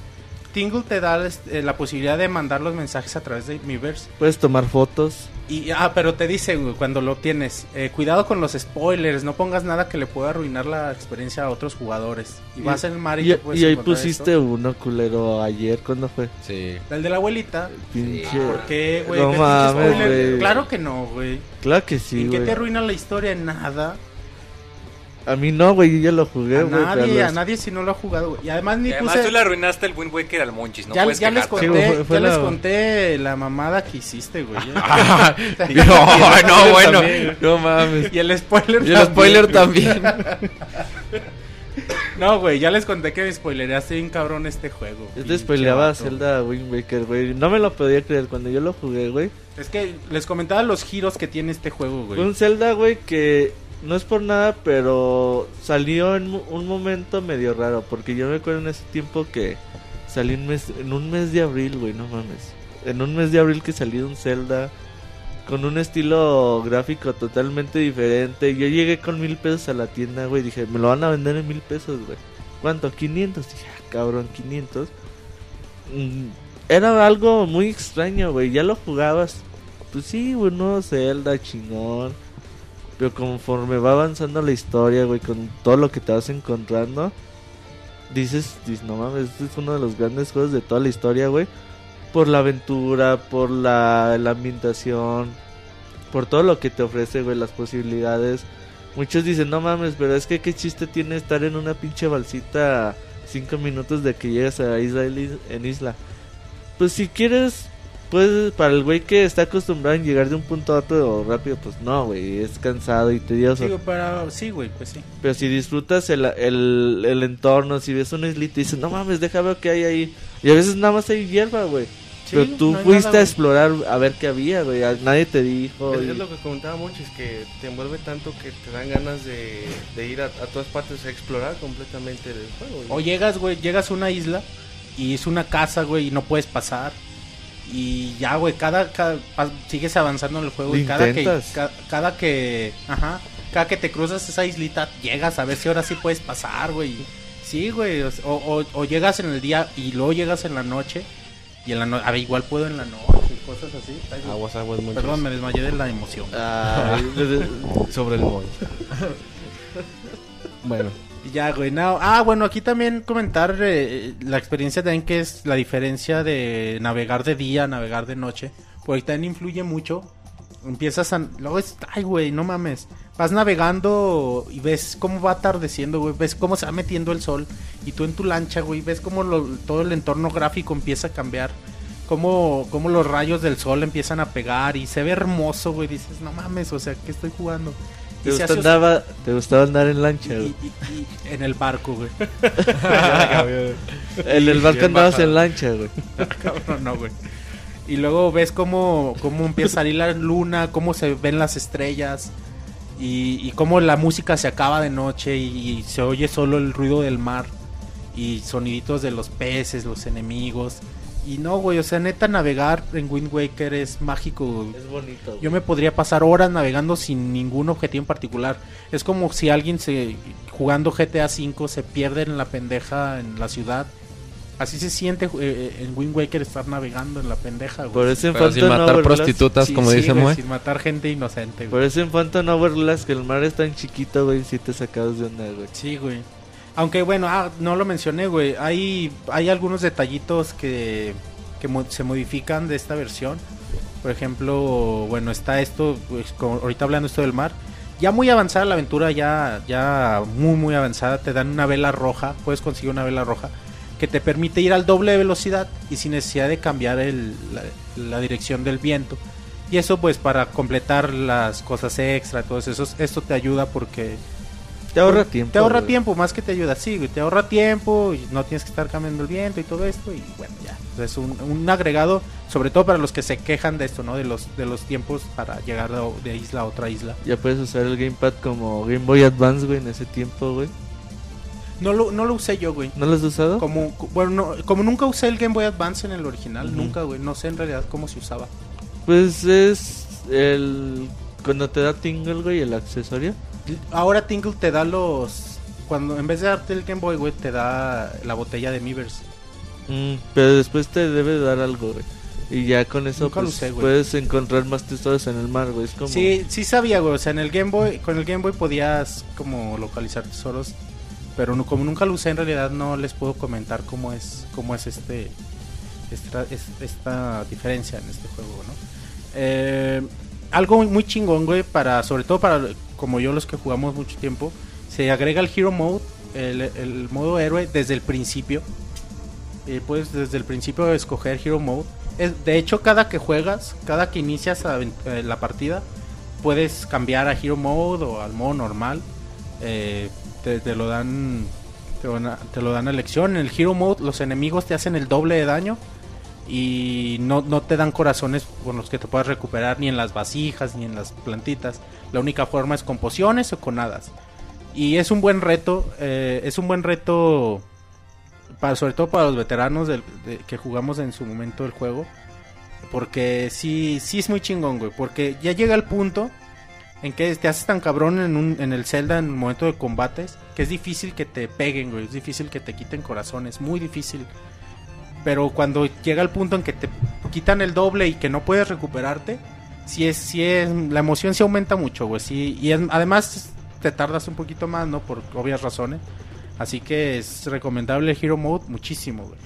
Tingle te da este, la posibilidad de mandar los mensajes a través de Miiverse. Puedes tomar fotos. Y, ah, pero te dice, güey, cuando lo tienes, eh, cuidado con los spoilers, no pongas nada que le pueda arruinar la experiencia a otros jugadores. Y, vas en el mar y, Y, te puedes y ahí pusiste uno, culero, ayer. ¿Cuándo fue? Sí. El de la abuelita. Pinche. ¿Por qué, güey? No ¿Qué pinche mames. Claro que no, güey. Claro que sí, ¿En qué te arruina la historia? En nada. A mí no, güey, yo ya lo jugué, A güey. nadie, a los- nadie si no lo ha jugado, güey. Y además ni Y además puse... tú le arruinaste el Wind Waker al Monchis, no ya puedes ya les conté, Sí, fue- fue ya les la- conté la mamada que hiciste, güey. no, no, bueno. No mames. y el spoiler Y el spoiler también. No, güey, ya les conté que me spoilereaste bien cabrón este juego. Yo te spoileaba. Zelda Wind Waker, güey. No me lo podía creer cuando yo lo jugué, güey. Es que les comentaba los giros que tiene este juego, güey. un Zelda, güey, que no es por nada, pero salió en un momento medio raro. Porque yo me acuerdo en ese tiempo que salí un mes, en un mes de abril, güey, no mames. En un mes de abril que salí de un Zelda con un estilo gráfico totalmente diferente. Yo llegué con mil pesos a la tienda, güey. Dije, me lo van a vender en mil pesos, güey. ¿Cuánto? 500. Dije, ah, cabrón, 500. Mm, Era algo muy extraño, güey. Ya lo jugabas. Pues sí, güey, no Zelda, chingón. Pero conforme va avanzando la historia, güey, con todo lo que te vas encontrando, dices, dices, no mames, este es uno de los grandes juegos de toda la historia, güey. Por la aventura, por la, la ambientación, por todo lo que te ofrece, güey, las posibilidades. Muchos dicen, no mames, pero es que qué chiste tiene estar en una pinche balsita cinco minutos de que llegas a isla en isla. Pues si quieres, pues para el güey que está acostumbrado en llegar de un punto a otro rápido, pues no, güey, es cansado y tedioso. Sí, güey, para... sí, güey, pues sí. Pero si disfrutas el, el, el entorno, si ves una islita y dices, no mames, deja ver qué hay ahí. Y a veces nada más hay hierba, güey. Sí, Pero tú no fuiste nada, a explorar a ver qué había, güey. Nadie te dijo. Es, y- es lo que comentaba mucho, es que te envuelve tanto que te dan ganas de, de ir a, a todas partes a explorar completamente el juego. O llegas, güey, llegas a una isla y es una casa, güey, y no puedes pasar. Y ya, güey, cada, cada- sigues avanzando en el juego y cada que, ca- cada que, ajá, cada que te cruzas esa islita, llegas a ver si ahora sí puedes pasar, güey. Sí, güey, o, o- o llegas en el día y luego llegas en la noche y en la noche, a ver, igual puedo en la noche y cosas así. Ay. Aguas, aguas, muchos. Perdón, me desmayé de la emoción. Ay, Sobre el mod. bueno, Ya, güey. no. Ah, bueno, aquí también comentar eh, la experiencia también que es la diferencia de navegar de día, navegar de noche. Porque también influye mucho. Empiezas a... Luego. Ay, güey, no mames. Vas navegando y ves cómo va atardeciendo, güey. Ves cómo se va metiendo el sol. Y tú en tu lancha, güey, ves cómo lo- todo el entorno gráfico empieza a cambiar. Cómo, cómo los rayos del sol empiezan a pegar. Y se ve hermoso, güey. Dices, no mames, o sea, ¿qué estoy jugando? ¿Te, Y se gusta hace- andaba- ¿Te gustaba andar en lancha, y- güey? y- y- en el barco, güey. En el barco andabas en lancha, güey. Cabrón, no, güey. Y luego ves cómo, cómo empieza a salir la luna, cómo se ven las estrellas y, y cómo la música se acaba de noche y, y se oye solo el ruido del mar y soniditos de los peces, los enemigos. Y no, güey, o sea, neta navegar en Wind Waker es mágico. güey. Es bonito. güey. Yo me podría pasar horas navegando sin ningún objetivo en particular. Es como si alguien se jugando GTA V se pierde en la pendeja en la ciudad. Así se siente eh, en Wind Waker estar navegando en la pendeja, güey. Por eso en Pero sin matar Hourglass- prostitutas, Sí, como sí, dice güey, Moe. Sin matar gente inocente, Por güey. eso en Phantom Hourglass que el mar es tan chiquito, güey, si te sacas de onda, güey. Sí, güey. Aunque bueno, ah, no lo mencioné, güey. Hay, hay algunos detallitos que, que se modifican de esta versión. Por ejemplo, bueno, está esto, pues, ahorita hablando esto del mar. Ya muy avanzada la aventura, ya, ya muy, muy avanzada. Te dan una vela roja, puedes conseguir una vela roja que te permite ir al doble de velocidad y sin necesidad de cambiar el- la, la dirección del viento. Y eso pues para completar las cosas extra, todos esos, esto te ayuda porque Te ahorra tiempo. te ahorra güey. tiempo, más que te ayuda, sí, güey, te ahorra tiempo y no tienes que estar cambiando el viento y todo esto y bueno, ya. Es un, un agregado, sobre todo para los que se quejan de esto, ¿no? De los de los tiempos para llegar de, de isla a otra isla. Ya puedes usar el gamepad como Game Boy Advance, güey, en ese tiempo, güey. No lo, no lo usé yo, güey. ¿No lo has usado? Como, bueno, no- como nunca usé el Game Boy Advance en el original, nunca, güey. No sé en realidad cómo se usaba. Pues es el... Cuando te da tingle, güey, el accesorio. Ahora Tingle te da los... Cuando en vez de darte el Game Boy, güey, te da la botella de Miiverse. Mm, pero después te debe dar algo, güey. Y ya con eso pues, puedes encontrar más tesoros en el mar, güey. Es como... Sí, sí sabía, güey. O sea, en el Game Boy, con el Game Boy podías como localizar tesoros. Pero no- como nunca lo usé, en realidad no les puedo comentar cómo es, cómo es este, esta, es- esta diferencia en este juego, ¿no? Eh, algo muy- muy chingón, güey, para, sobre todo para como yo los que jugamos mucho tiempo, se agrega el Hero Mode, el, el modo héroe desde el principio. Eh, puedes desde el principio escoger Hero Mode. Es- de hecho, cada que juegas, cada que inicias aven- eh, la partida, puedes cambiar a Hero Mode o al modo normal. Eh, te, te lo dan te lo dan a elección. En el Hero Mode los enemigos te hacen el doble de daño y no, no te dan corazones con los que te puedas recuperar ni en las vasijas ni en las plantitas. La única forma es con pociones o con hadas. Y es un buen reto, eh, es un buen reto para, sobre todo para los veteranos que jugamos en su momento el juego. Porque sí, sí es muy chingón, güey. Porque ya llega el punto en que te haces tan cabrón en, un, en el Zelda en el momento de combates que es difícil que te peguen, güey. Es difícil que te quiten corazones. Muy difícil. Pero cuando llega el punto en que te quitan el doble y que no puedes recuperarte, sí es, sí es, la emoción se aumenta mucho, güey. Sí, y es- además te tardas un poquito más, ¿no? Por obvias razones. Así que es recomendable el Hero Mode muchísimo, güey.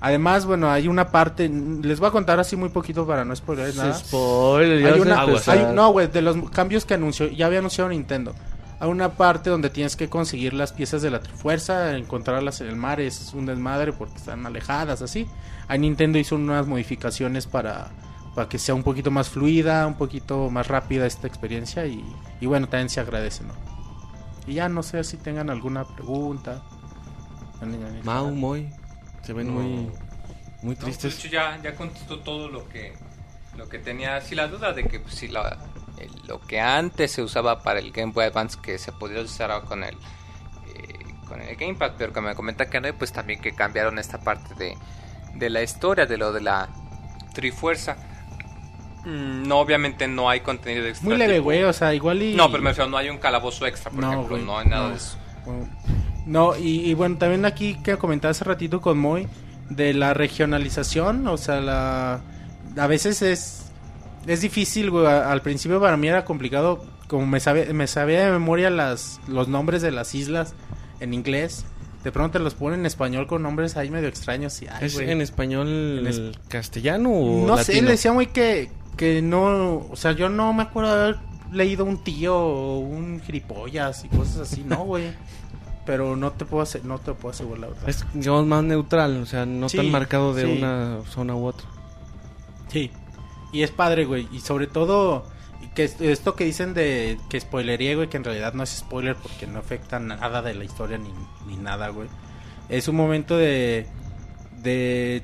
Además, bueno, hay una parte, les voy a contar así muy poquito para no spoiler nada. Spoiler, Hay una, hay- no, güey, de los cambios que anunció, ya había anunciado Nintendo. Hay una parte donde tienes que conseguir las piezas de la Trifuerza, encontrarlas en el mar, es un desmadre porque están alejadas, así. Ahí Nintendo hizo unas modificaciones para, para que sea un poquito más fluida, un poquito más rápida esta experiencia y, y bueno, también se agradece, ¿no? Y ya no sé si tengan alguna pregunta. Mau, Moy, se ven muy, muy No, tristes. pues, de hecho, ya, ya contestó todo lo que, lo que tenía. Sí, la duda de que pues, si la, el- lo que antes se usaba para el Game Boy Advance, que se podría usar ahora con el, eh, con el Gamepad, pero que me comenta que no, y pues también que cambiaron esta parte de, de la historia, de lo de la Trifuerza. Mm, no, obviamente no hay contenido extra. Muy leve, güey, o sea, igual y... No, pero me refiero, no hay un calabozo extra, por No, ejemplo, no hay nada no. de eso. Bueno, No, y, y bueno, también aquí que comentaba hace ratito con Moy de la regionalización, o sea, la a veces es es difícil, güey, al principio para mí era complicado, como me sabía me sabía de memoria las los nombres de las islas en inglés, de pronto te los ponen en español con nombres ahí medio extraños y ay, ¿Es güey. en español En es- castellano o No sé, le decía muy que, que no, o sea, yo no me acuerdo de haber leído un tío o un gilipollas y cosas así, no, güey. Pero no te puedo hacer, no te puedo asegurar la verdad. Es, digamos, más neutral, o sea, no Sí, tan marcado de sí. una zona u otra. Sí. Y es padre, güey. Y sobre todo, que es- esto que dicen de que spoilería, güey, que en realidad no es spoiler porque no afecta nada de la historia ni, ni nada, güey. Es un momento de. de.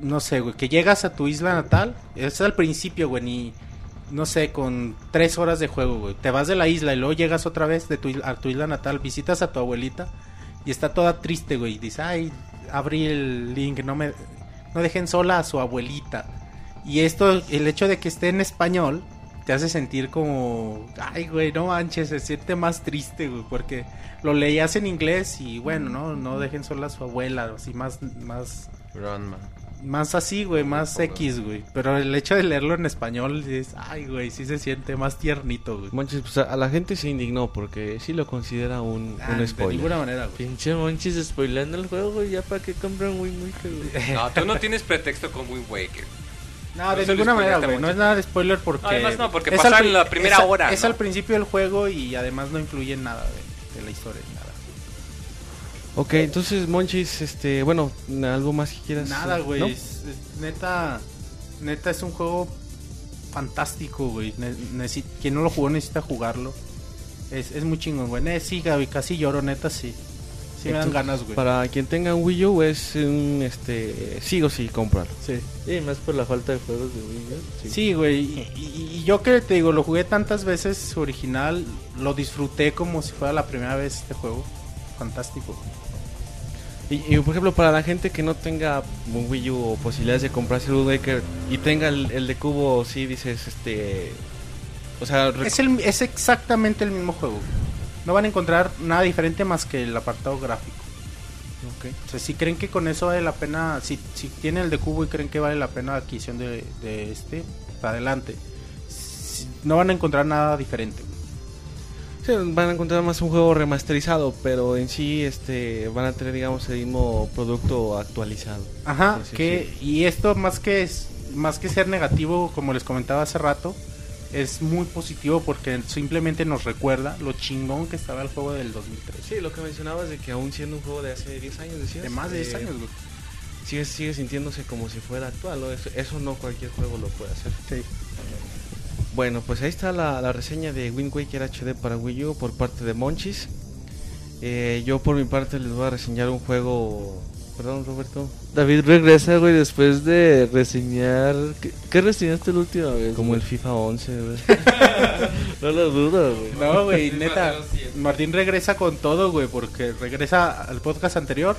No sé, güey, que llegas a tu isla natal. Es al principio, güey, ni. no sé, con tres horas de juego, güey. Te vas de la isla y luego llegas otra vez de tu, a tu isla natal, visitas a tu abuelita y está toda triste, güey. Y dice, ay, abrí el link, no me. no dejen sola a su abuelita. Y esto, el hecho de que esté en español, te hace sentir como, ay, güey, no manches, se siente más triste, güey, porque lo leías en inglés y bueno, no, no dejen sola a su abuela, así más, más, Grandma. Más así, güey, más X, güey. Pero el hecho de leerlo en español, es, ay, güey, sí se siente más tiernito, güey. Monchis, pues a, la gente se indignó porque sí lo considera un, Ah, un de spoiler. ninguna manera, güey. Pinche monchis spoileando el juego, güey. Ya para qué compran Wind Waker, güey. No, tú no tienes pretexto con Wind Waker. No, de No lo ninguna manera, güey. No es nada de spoiler porque. Además, no, porque al pri- la primera es a- hora, Es ¿no? al principio del juego y además no influye en nada de, de la historia. Nada, Ok, entonces, Monchis, este, bueno, algo más que quieras. nada eh, güey. neta. Neta es un juego fantástico, güey. Quien no lo jugó necesita jugarlo. Es, es muy chingón, güey. Ne- Sí, Gaby, casi lloro, neta, sí. Sí me dan ganas, güey. Para quien tenga un Wii U es un, este, sí o sí comprarlo. Sí. Sí, más por la falta de juegos de Wii, güey. Sí, güey. Y, y- y yo que te digo, lo jugué tantas veces su original, lo disfruté como si fuera la primera vez este juego. Fantástico. Y, y, por ejemplo, para la gente que no tenga un Wii U o posibilidades de comprarse el Waker y tenga el, el de cubo, sí dices, este, o sea, Es, el, es exactamente el mismo juego. No van a encontrar nada diferente más que el apartado gráfico. ok. O sea, si creen que con eso vale la pena, si, si tienen el de cubo y creen que vale la pena la adquisición de, de este, para adelante. Si- no van a encontrar nada diferente. Sí, van a encontrar más un juego remasterizado, pero en sí, este, van a tener, digamos, el mismo producto actualizado. Ajá, sí, que y esto más que es más que ser negativo, como les comentaba hace rato, es muy positivo porque simplemente nos recuerda lo chingón que estaba el juego del 2003. Sí, lo que mencionabas de que aún siendo un juego de hace 10 años, decías. De más de 10 eh, años, güey. Sigue, sigue sintiéndose como si fuera actual, ¿no? Eso, eso no cualquier juego lo puede hacer. Sí. Bueno, pues ahí está la, la reseña de Wind Waker HD para Wii U por parte de Monchis. Eh, yo por mi parte les voy a reseñar un juego... Perdón, Roberto. David regresa, güey, después de reseñar. ¿Qué, qué reseñaste la última vez? Como el? FIFA 11, güey. No lo dudo, güey. No, güey, neta. Martín regresa con todo, güey, porque regresa al podcast anterior.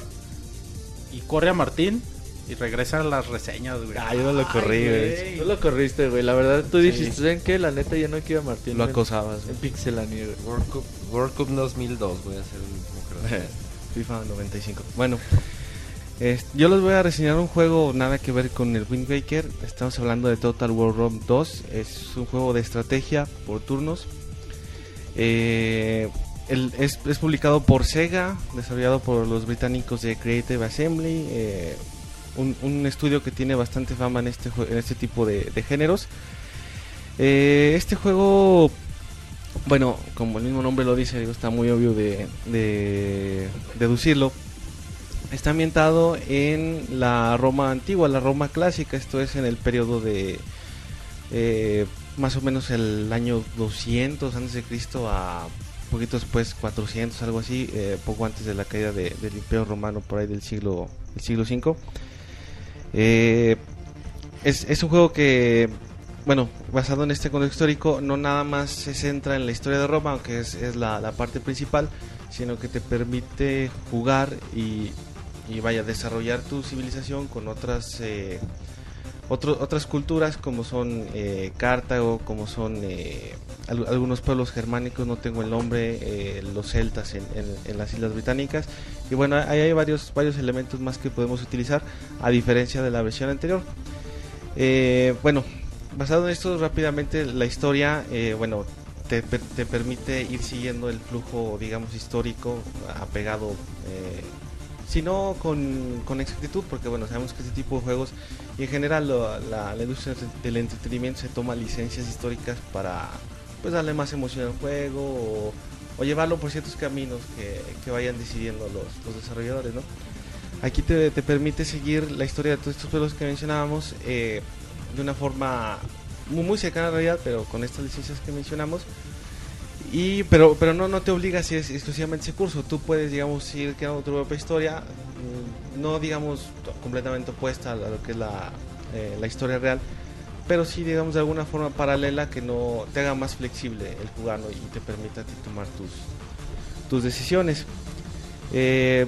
y corre a Martín y regresa a las reseñas, güey. Ah, yo no lo corrí, güey. Tú lo corriste, güey. La verdad, tú dijiste, ¿saben qué? La neta, yo no quiero a Martín. Lo en- acosabas. En Pixelania, güey. World Cup, World Cup 2002 voy a hacer el mismo creo. FIFA 95. Bueno, es- yo les voy a reseñar un juego nada que ver con el Wind Waker. Estamos hablando de Total War Rome 2. Es un juego de estrategia por turnos. Eh, el- es, es publicado por Sega, desarrollado por los británicos de Creative Assembly. eh, un, estudio que tiene bastante fama en este, en este tipo de, géneros. Eh, este juego bueno, como el mismo nombre lo dice, digo, está muy obvio de, de deducirlo. Está ambientado en la Roma antigua, la Roma clásica, esto es en el periodo de eh, más o menos el año 200 antes de Cristo a poquito después 400, algo así, eh, poco antes de la caída de- del Imperio Romano, por ahí del siglo, el siglo V. Eh, es, es un juego que bueno, basado en este contexto histórico, no nada más se centra en la historia de Roma, aunque es, la, la parte principal, sino que te permite jugar y, y vaya, desarrollar tu civilización con otras eh, otro- otras culturas como son eh, Cartago, como son eh, al- algunos pueblos germánicos, no tengo el nombre, eh, los celtas en, las Islas Británicas. Y bueno, ahí hay varios, varios elementos más que podemos utilizar, a diferencia de la versión anterior. Bueno, basado en esto rápidamente la historia, bueno, te, te permite ir siguiendo el flujo, digamos, histórico, apegado, si no con, con exactitud, porque bueno, sabemos que este tipo de juegos y en general la, industria del entretenimiento se toma licencias históricas para pues darle más emoción al juego o, llevarlo por ciertos caminos que, vayan decidiendo los, desarrolladores, ¿no? Aquí te, te permite seguir la historia de todos estos pueblos que mencionábamos eh, de una forma muy, muy cercana a la realidad, pero con estas licencias que mencionamos. Y, pero, pero no, no te obliga si es exclusivamente ese curso. Tú puedes, digamos, ir creando tu propia historia, mm, no, digamos, completamente opuesta a lo que es la, eh, la historia real, pero sí, digamos, de alguna forma paralela que no te haga más flexible el jugar ¿no? y te permita ti tomar tus, tus decisiones. Eh,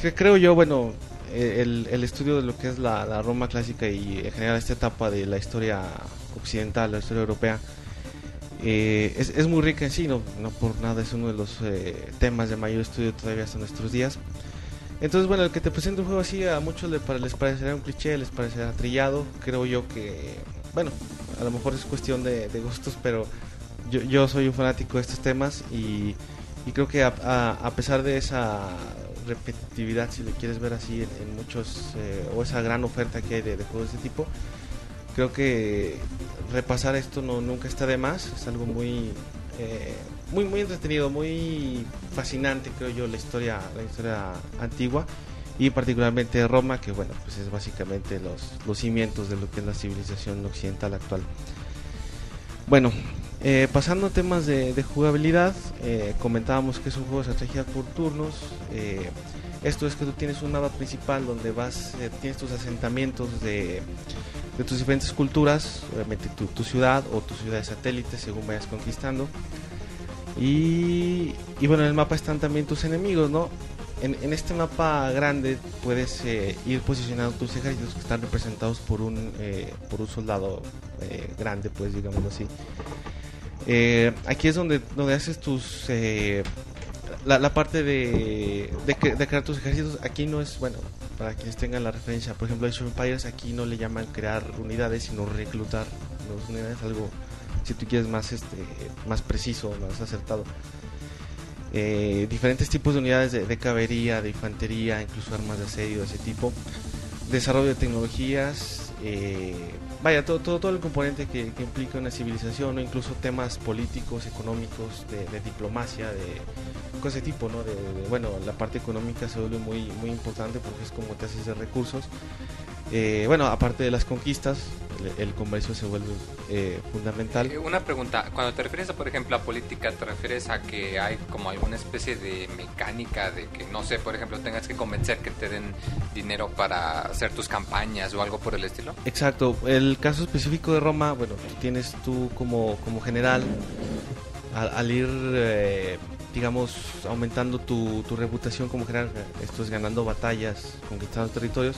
que creo yo, bueno, eh, el, el estudio de lo que es la, la Roma clásica y en general esta etapa de la historia occidental, la historia europea, eh, es, es muy rica en sí, no, no por nada es uno de los eh, temas de mayor estudio todavía hasta nuestros días. Entonces, bueno, el que te presente un juego así a muchos les, pare- les parecerá un cliché, les parecerá trillado. Creo yo que, bueno, a lo mejor es cuestión de, gustos, pero yo, yo soy un fanático de estos temas y, y creo que a, a- pesar de esa repetitividad, si lo quieres ver así, en, en muchos, eh, o esa gran oferta que hay de, de juegos de este tipo, creo que repasar esto no nunca está de más, es algo muy eh, muy muy entretenido, muy fascinante creo yo la historia la historia antigua y particularmente Roma que bueno pues es básicamente los, los cimientos de lo que es la civilización occidental actual. Bueno, eh, pasando a temas de, jugabilidad, eh, comentábamos que es un juego de estrategia por turnos. Esto es que tú tienes un mapa principal donde vas, eh, tienes tus asentamientos de, de tus diferentes culturas, obviamente tu, ciudad o tu ciudad de satélite según vayas conquistando. Y, y bueno, en el mapa están también tus enemigos, ¿no? En, en este mapa grande puedes eh, ir posicionando tus ejércitos que están representados por un, eh, por un soldado grande, pues digámoslo así. Aquí es donde, donde haces tus... la, parte de, de, de crear tus ejércitos, aquí no es, bueno, para quienes tengan la referencia, por ejemplo, Age of Empires, aquí no le llaman crear unidades, sino reclutar las unidades, algo, si tú quieres, más, este, más preciso, más acertado. Eh, diferentes tipos de unidades de, de caballería, de infantería, incluso armas de asedio ese tipo. Desarrollo de tecnologías, eh, vaya, todo, todo, todo el componente que, implica una civilización, o incluso temas políticos, económicos, de diplomacia, de cosas de tipo, ¿no? De, de- bueno, la parte económica se vuelve muy, muy importante porque es como te haces de recursos. Eh, bueno, aparte de las conquistas, el, el comercio se vuelve eh, fundamental. Eh, Una pregunta, cuando te refieres, a, por ejemplo, a política, ¿te refieres a que hay como alguna especie de mecánica de que, no sé, por ejemplo, tengas que convencer que te den dinero para hacer tus campañas o algo por el estilo? Exacto, el caso específico de Roma, bueno, tú tienes tú como, como general, al, al ir, eh, digamos, aumentando tu, tu reputación como general, esto es ganando batallas, conquistando territorios,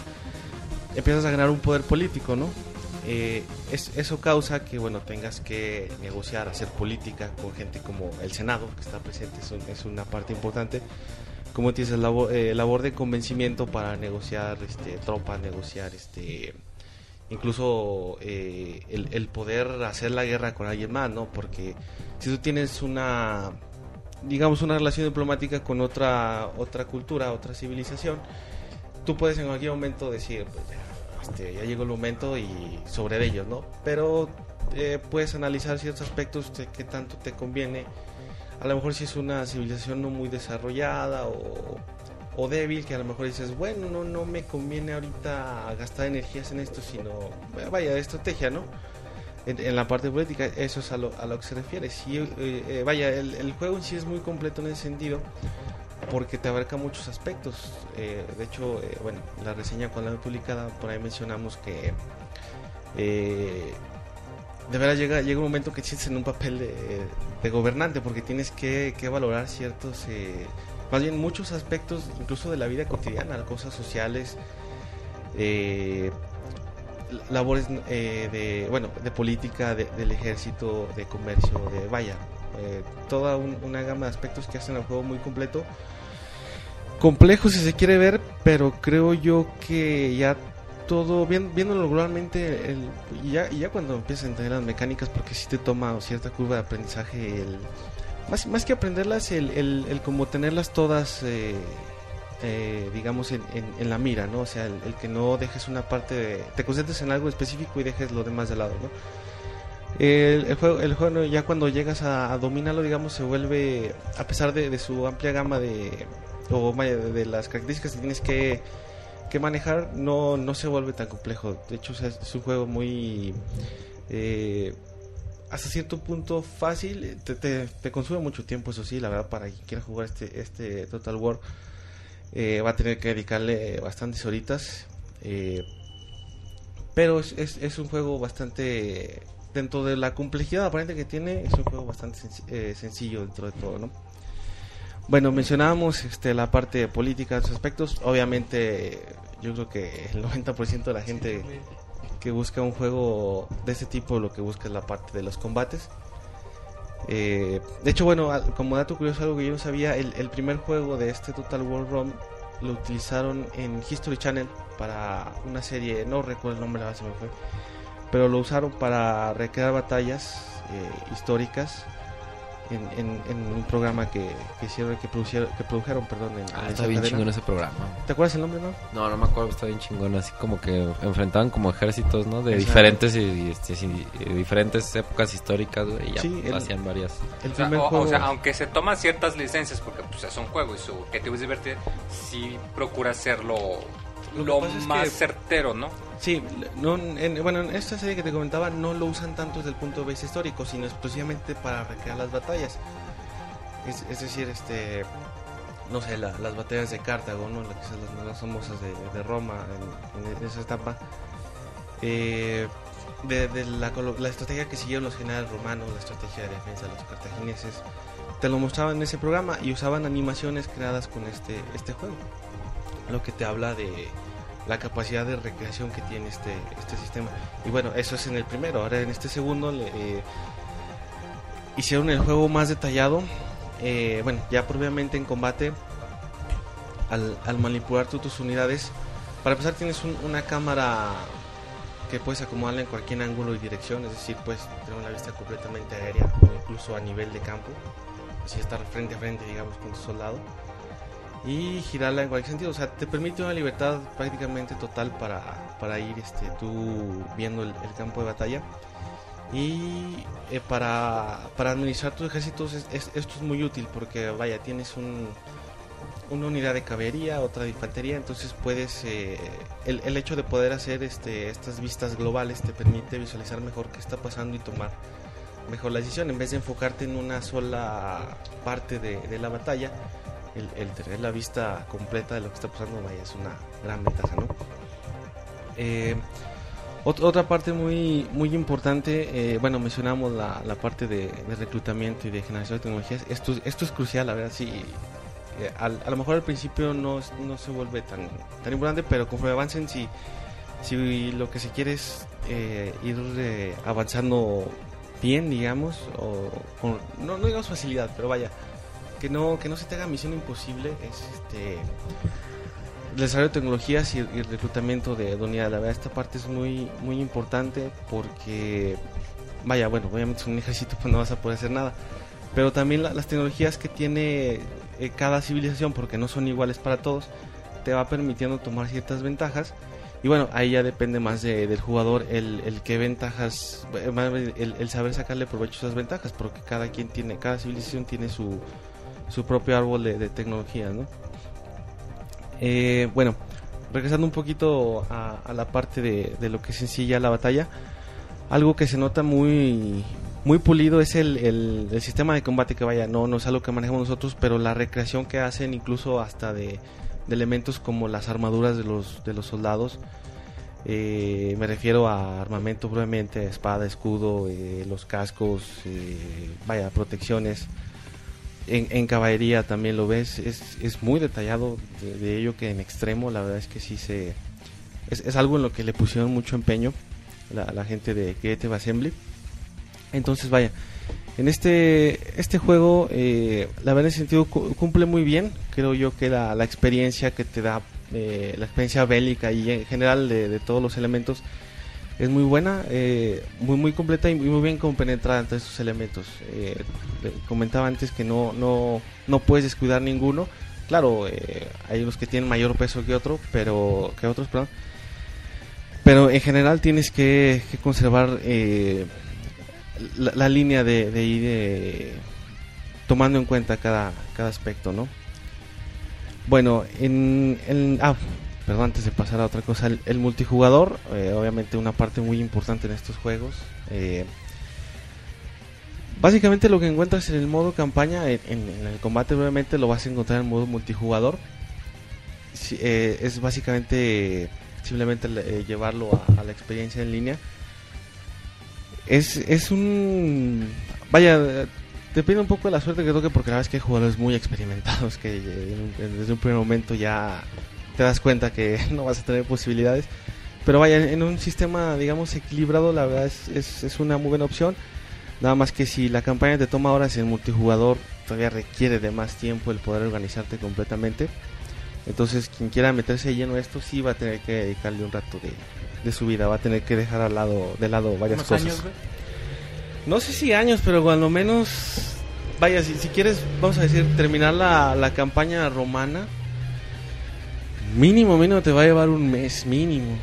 empiezas a ganar un poder político, ¿no? Eh, es, eso causa que, bueno, tengas que negociar, hacer política con gente como el Senado, que está presente, es, un- es una parte importante. Como tienes labor, eh, labor de convencimiento para negociar este, tropas, negociar este incluso eh, el, el poder hacer la guerra con alguien más, ¿no? Porque si tú tienes una, digamos, una relación diplomática con otra, otra cultura, otra civilización, tú puedes en cualquier momento decir, pues, ya, este, ya llegó el momento y sobre ellos, ¿no? Pero eh, puedes analizar ciertos aspectos de qué tanto te conviene. A lo mejor si es una civilización no muy desarrollada o, o débil, que a lo mejor dices, bueno, no, no me conviene ahorita gastar energías en esto, sino, vaya, estrategia, ¿no? En, la parte política, eso es a lo, a lo que se refiere. Sí, eh, eh, vaya, el, el juego en sí es muy completo en ese sentido, porque te abarca muchos aspectos. Eh, de hecho, bueno, la reseña cuando la publicada, por ahí mencionamos que de verdad llega, llega un momento que sientes en un papel de, gobernante, porque tienes que, que valorar ciertos, más bien muchos aspectos, incluso de la vida cotidiana, cosas sociales, labores eh, de, bueno, de política, de- del ejército, de comercio, de vaya, eh, toda un- una gama de aspectos que hacen al juego muy completo. Complejo si se quiere ver, pero creo yo que ya todo, bien, viéndolo globalmente, el, ya, y ya cuando empiezas a entender las mecánicas, porque si te toma cierta curva de aprendizaje, el, más, más que aprenderlas, el, el, el como tenerlas todas, eh, eh, digamos, en, en, la mira, ¿no? O sea, el, el que no dejes una parte, de, te concentres en algo específico y dejes lo demás de lado, ¿no? El, juego, el juego ya cuando llegas a, dominarlo, digamos, se vuelve, a pesar de, de su amplia gama de, o de, de las características que tienes que, que manejar, no, no se vuelve tan complejo. De hecho, es un juego muy, eh, hasta cierto punto fácil, te, te, te consume mucho tiempo, eso sí, la verdad, para quien quiera jugar este, este Total War, eh, va a tener que dedicarle bastantes horitas. eh, pero es, es, es un juego bastante dentro de la complejidad aparente que tiene es un juego bastante senc- eh, sencillo dentro de todo no bueno mencionábamos este la parte política de esos aspectos. Obviamente yo creo que el 90% de la gente que busca un juego de este tipo lo que busca es la parte de los combates Eh, de hecho bueno como dato curioso algo que yo no sabía el, primer juego de este Total War ROM lo utilizaron en History Channel para una serie no recuerdo el nombre se me fue pero lo usaron para recrear batallas eh, históricas en, en- en un programa que, que hicieron que produjeron, que produjeron perdón en, Ah, en está bien cadena. chingón ese programa. ¿te acuerdas el nombre no? No, no me acuerdo, está bien chingón. Así como que enfrentaban como ejércitos, ¿no? De Exacto. diferentes y, y, este, sí, y diferentes épocas históricas, güey. Y ya Sí, el- hacían varias. el O sea, aunque se toman ciertas licencias, porque pues, es un juego y su objetivo es divertir, sí procura hacerlo Lo es más que- certero, ¿no? Sí, no, en, bueno, en esta serie que te comentaba no lo usan tanto desde el punto de vista histórico, sino exclusivamente para recrear las batallas. Es, es decir, este, no sé, la- las batallas de Cartago, ¿no? Son las más famosas de, de Roma en, en esa etapa. Eh, de, de la, la estrategia que siguieron los generales romanos, la estrategia de defensa de los cartagineses, te lo mostraban en ese programa y usaban animaciones creadas con este, este juego. Lo que te habla de la capacidad de recreación que tiene este, este sistema. Y bueno, eso es en el primero. Ahora en este segundo eh, hicieron el juego más detallado. Eh, bueno, ya previamente en combate, al, manipular tus unidades, para empezar tienes un- una cámara que puedes acomodarla en cualquier ángulo y dirección, es decir, puedes tener una vista completamente aérea o incluso a nivel de campo, así estar frente a frente, digamos, con tu soldado y girarla en cualquier sentido. O sea, te permite una libertad prácticamente total para, para ir este, tú viendo el, campo de batalla. Y eh, para, para administrar tus ejércitos es- es- esto es muy útil porque, vaya, tienes un, una unidad de caballería, otra de infantería, entonces puedes, eh, el, el hecho de poder hacer este, estas vistas globales te permite visualizar mejor qué está pasando y tomar mejor la decisión en vez de enfocarte en una sola parte de, de la batalla el, tener la vista completa de lo que está pasando es una gran ventaja, ¿no? Eh, Ot- otra parte muy muy importante, eh, bueno, mencionamos la, la parte de, reclutamiento y de generación de tecnologías. Esto, es- esto es crucial, la verdad, sí. eh, a lo mejor al principio no, no se vuelve tan, tan importante, pero conforme avancen, si, si lo que se quiere es eh, ir eh, avanzando bien, digamos, o con, no, no digamos facilidad, pero vaya, que no, que no se te haga misión imposible, es este desarrollo de tecnologías y, el reclutamiento de, unidades. La verdad, esta parte es muy, muy importante porque, vaya, bueno, obviamente es un ejército, pues no vas a poder hacer nada. Pero también la- las tecnologías que tiene eh, cada civilización, porque no son iguales para todos, te va permitiendo tomar ciertas ventajas. Y bueno, ahí ya depende más de- del jugador el, el qué ventajas, eh, el saber sacarle provecho a esas ventajas, porque cada quien tiene, cada civilización tiene su, su propio árbol de, de tecnologías, ¿no? Eh, bueno, regresando un poquito a, la parte de, lo que es en sí ya la batalla, algo que se nota muy muy pulido es el, el- sistema de combate que vaya, no, no es algo que manejamos nosotros, pero la recreación que hacen incluso hasta de, elementos como las armaduras de los, de los soldados. Eh, me refiero a armamento probablemente, espada, escudo, eh, los cascos, vaya, protecciones. En, caballería también lo ves, es, es muy detallado de, ello que en extremo, la verdad es que sí se... Es, algo en lo que le pusieron mucho empeño la, la gente de Creative Assembly. Entonces vaya, en este, este juego, eh, la verdad en ese sentido cu- cumple muy bien, creo yo que la, la experiencia que te da, eh, la experiencia bélica y en general de todos los elementos, es muy buena, eh, muy muy completa y muy bien compenetrada entre estos elementos. Eh, comentaba antes que no, no, no puedes descuidar ninguno. Claro, eh, hay unos que tienen mayor peso que otro, pero que otros, perdón. Pero en general tienes que, conservar la, línea de, de ir tomando en cuenta cada, cada aspecto, ¿no? Bueno, en, en- ah, perdón, antes de pasar a otra cosa, el, multijugador, eh, obviamente una parte muy importante en estos juegos. eh, básicamente lo que encuentras en el modo campaña, en, el combate obviamente lo vas a encontrar en modo multijugador. Eh, es básicamente simplemente llevarlo a, la experiencia en línea. Es, es un... Vaya, depende un poco de la suerte que toque porque la verdad es que hay jugadores muy experimentados que desde un primer momento ya te das cuenta que no vas a tener posibilidades. Pero vaya, en, un sistema, digamos, equilibrado, la verdad es, es, es una muy buena opción. Nada más que si la campaña te toma horas en multijugador, todavía requiere de más tiempo el poder organizarte completamente. Entonces, quien quiera meterse lleno a esto, sí va a tener que dedicarle un rato de, de su vida, va a tener que dejar al lado, de lado varias cosas. años. No sé si años, pero cuando menos. Vaya, si, si quieres, vamos a decir, terminar la, la campaña romana. Mínimo, mínimo te va a llevar un mes, mínimo.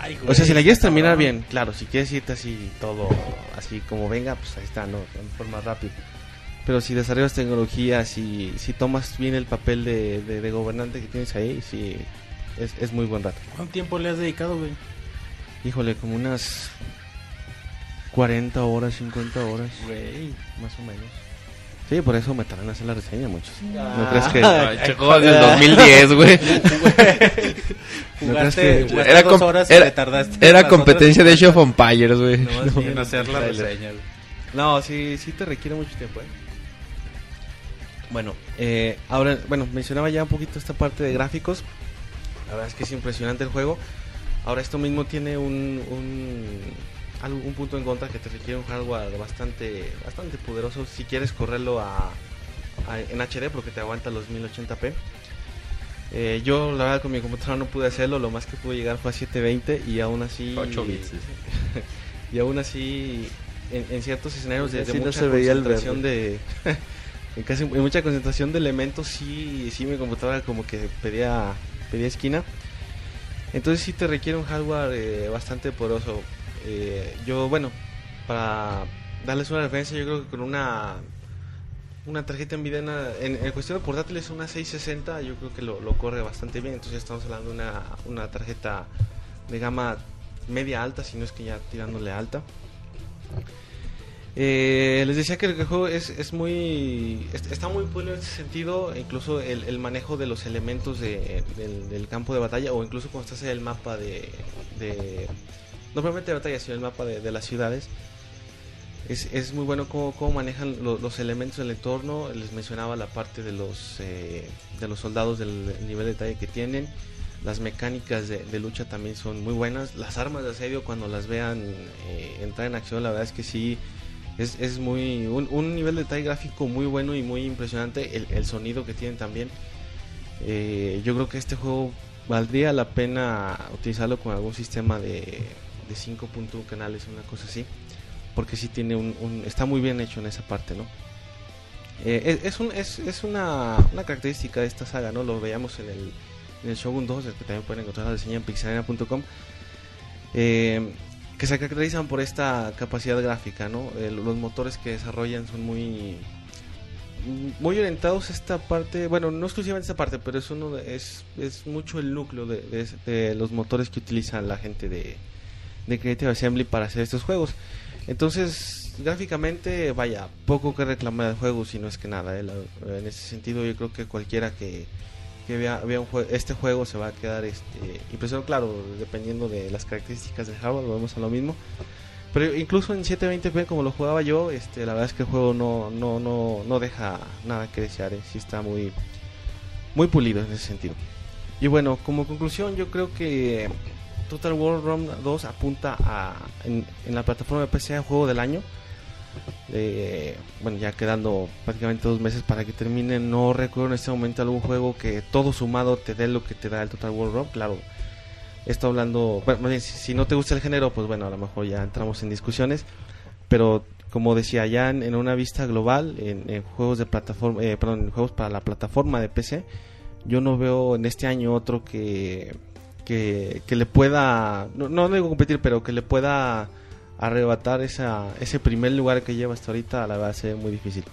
Ay, O sea, si la quieres terminar cabrón. bien, claro, si quieres irte así todo, así como venga, pues ahí está, ¿no? Mejor más rápido. Pero si desarrollas tecnologías y si tomas bien el papel de, de- de gobernante que tienes ahí, sí, es, es muy buen rato. ¿Cuánto tiempo le has dedicado, güey? Híjole, como unas 40 horas, 50 horas, Güey. más o menos. Sí, por eso me tardan en hacer la reseña muchos. ¿No crees que...? Ay, che, juegos del 2010, güey. ¿No crees Jugaste, que- jugaste Era dos com- horas y era- le tardaste. Era competencia de Age of Empires, güey. Nomás No, en hacer la reseña, güey. No, sí, sí te requiere mucho tiempo, ¿eh? Bueno, eh, ahora, bueno, mencionaba ya un poquito esta parte de gráficos. La verdad es que es impresionante el juego. Ahora esto mismo tiene un, un, un punto en contra que te requiere un hardware bastante, bastante poderoso. Si quieres correrlo a, a- en HD porque te aguanta los 1080p. Eh, yo la verdad con mi computadora no pude hacerlo, lo más que pude llegar fue a 720 y aún así... 8 bits. y aún así en, en ciertos escenarios de, de Así no mucha se veía el concentración de en casi en mucha concentración de elementos sí sí mi computadora como que pedía pedía esquina. Entonces sí te requiere un hardware eh, bastante poderoso Eh, yo bueno para darles una referencia yo creo que con una una tarjeta una- en, en cuestión de portátiles una 660 yo creo que lo, corre bastante bien. Entonces estamos hablando de una, una tarjeta de gama media alta si no es que ya tirándole alta. Eh, les decía que el juego es, es muy es- está muy pulido en ese sentido incluso el, manejo de los elementos de- del, campo de batalla o incluso cuando estás en el mapa de, no propiamente de batalla, sino el mapa de, de las ciudades. Es, es muy bueno cómo, cómo manejan lo- los elementos del entorno. Les mencionaba la parte de los, eh, de los soldados, del, nivel de detalle que tienen. Las mecánicas de, de lucha también son muy buenas. Las armas de asedio, cuando las vean eh, entrar en acción, la verdad es que sí. Es, es muy un, un nivel de detalle gráfico muy bueno y muy impresionante. El, el sonido que tienen también. Eh, yo creo que este juego valdría la pena utilizarlo con algún sistema de, de 5.1 canales, una cosa así. Porque sí tiene un, está muy bien hecho en esa parte, ¿no? Eh, es, es, es, una, una característica de esta saga, ¿no? Lo veíamos en el, en el Shogun 2, el que también pueden encontrar la reseña en pixelania.com. Eh, que se caracterizan por esta capacidad gráfica, ¿no? Eh, los motores que desarrollan son muy muy orientados a esta parte, bueno, no exclusivamente esta parte, pero es uno es, es mucho el núcleo de los motores que utiliza la gente de, de Creative Assembly para hacer estos juegos. Entonces, gráficamente, vaya, poco que reclamar del juego, si no es que nada. ¿eh? En ese sentido, yo creo que cualquiera que, que vea, vea un jue- este juego se va a quedar este, impresionado, claro, dependiendo de las características del hardware, volvemos a lo mismo. Pero incluso en 720p como lo jugaba yo, este, la verdad es que el juego no, no, no, no deja nada que desear, ¿eh? sí está muy, muy pulido en ese sentido. Y bueno, como conclusión yo creo que Total War Rome 2 apunta a, en, la plataforma de PC a juego del año. Eh, bueno, ya quedando prácticamente dos meses para que termine, no recuerdo en este momento algún juego que todo sumado te dé lo que te da el Total War Rome, claro. Esto hablando, bueno, si, si no te gusta el género, pues bueno, a lo mejor ya entramos en discusiones, pero como decía, ya en, una vista global, en, en juegos de plataforma, eh, perdón, en juegos para la plataforma de PC, yo no veo en este año otro que, que, le pueda, no, no digo competir, pero que le pueda arrebatar esa, ese primer lugar que lleva hasta ahorita, la verdad ve muy difícil.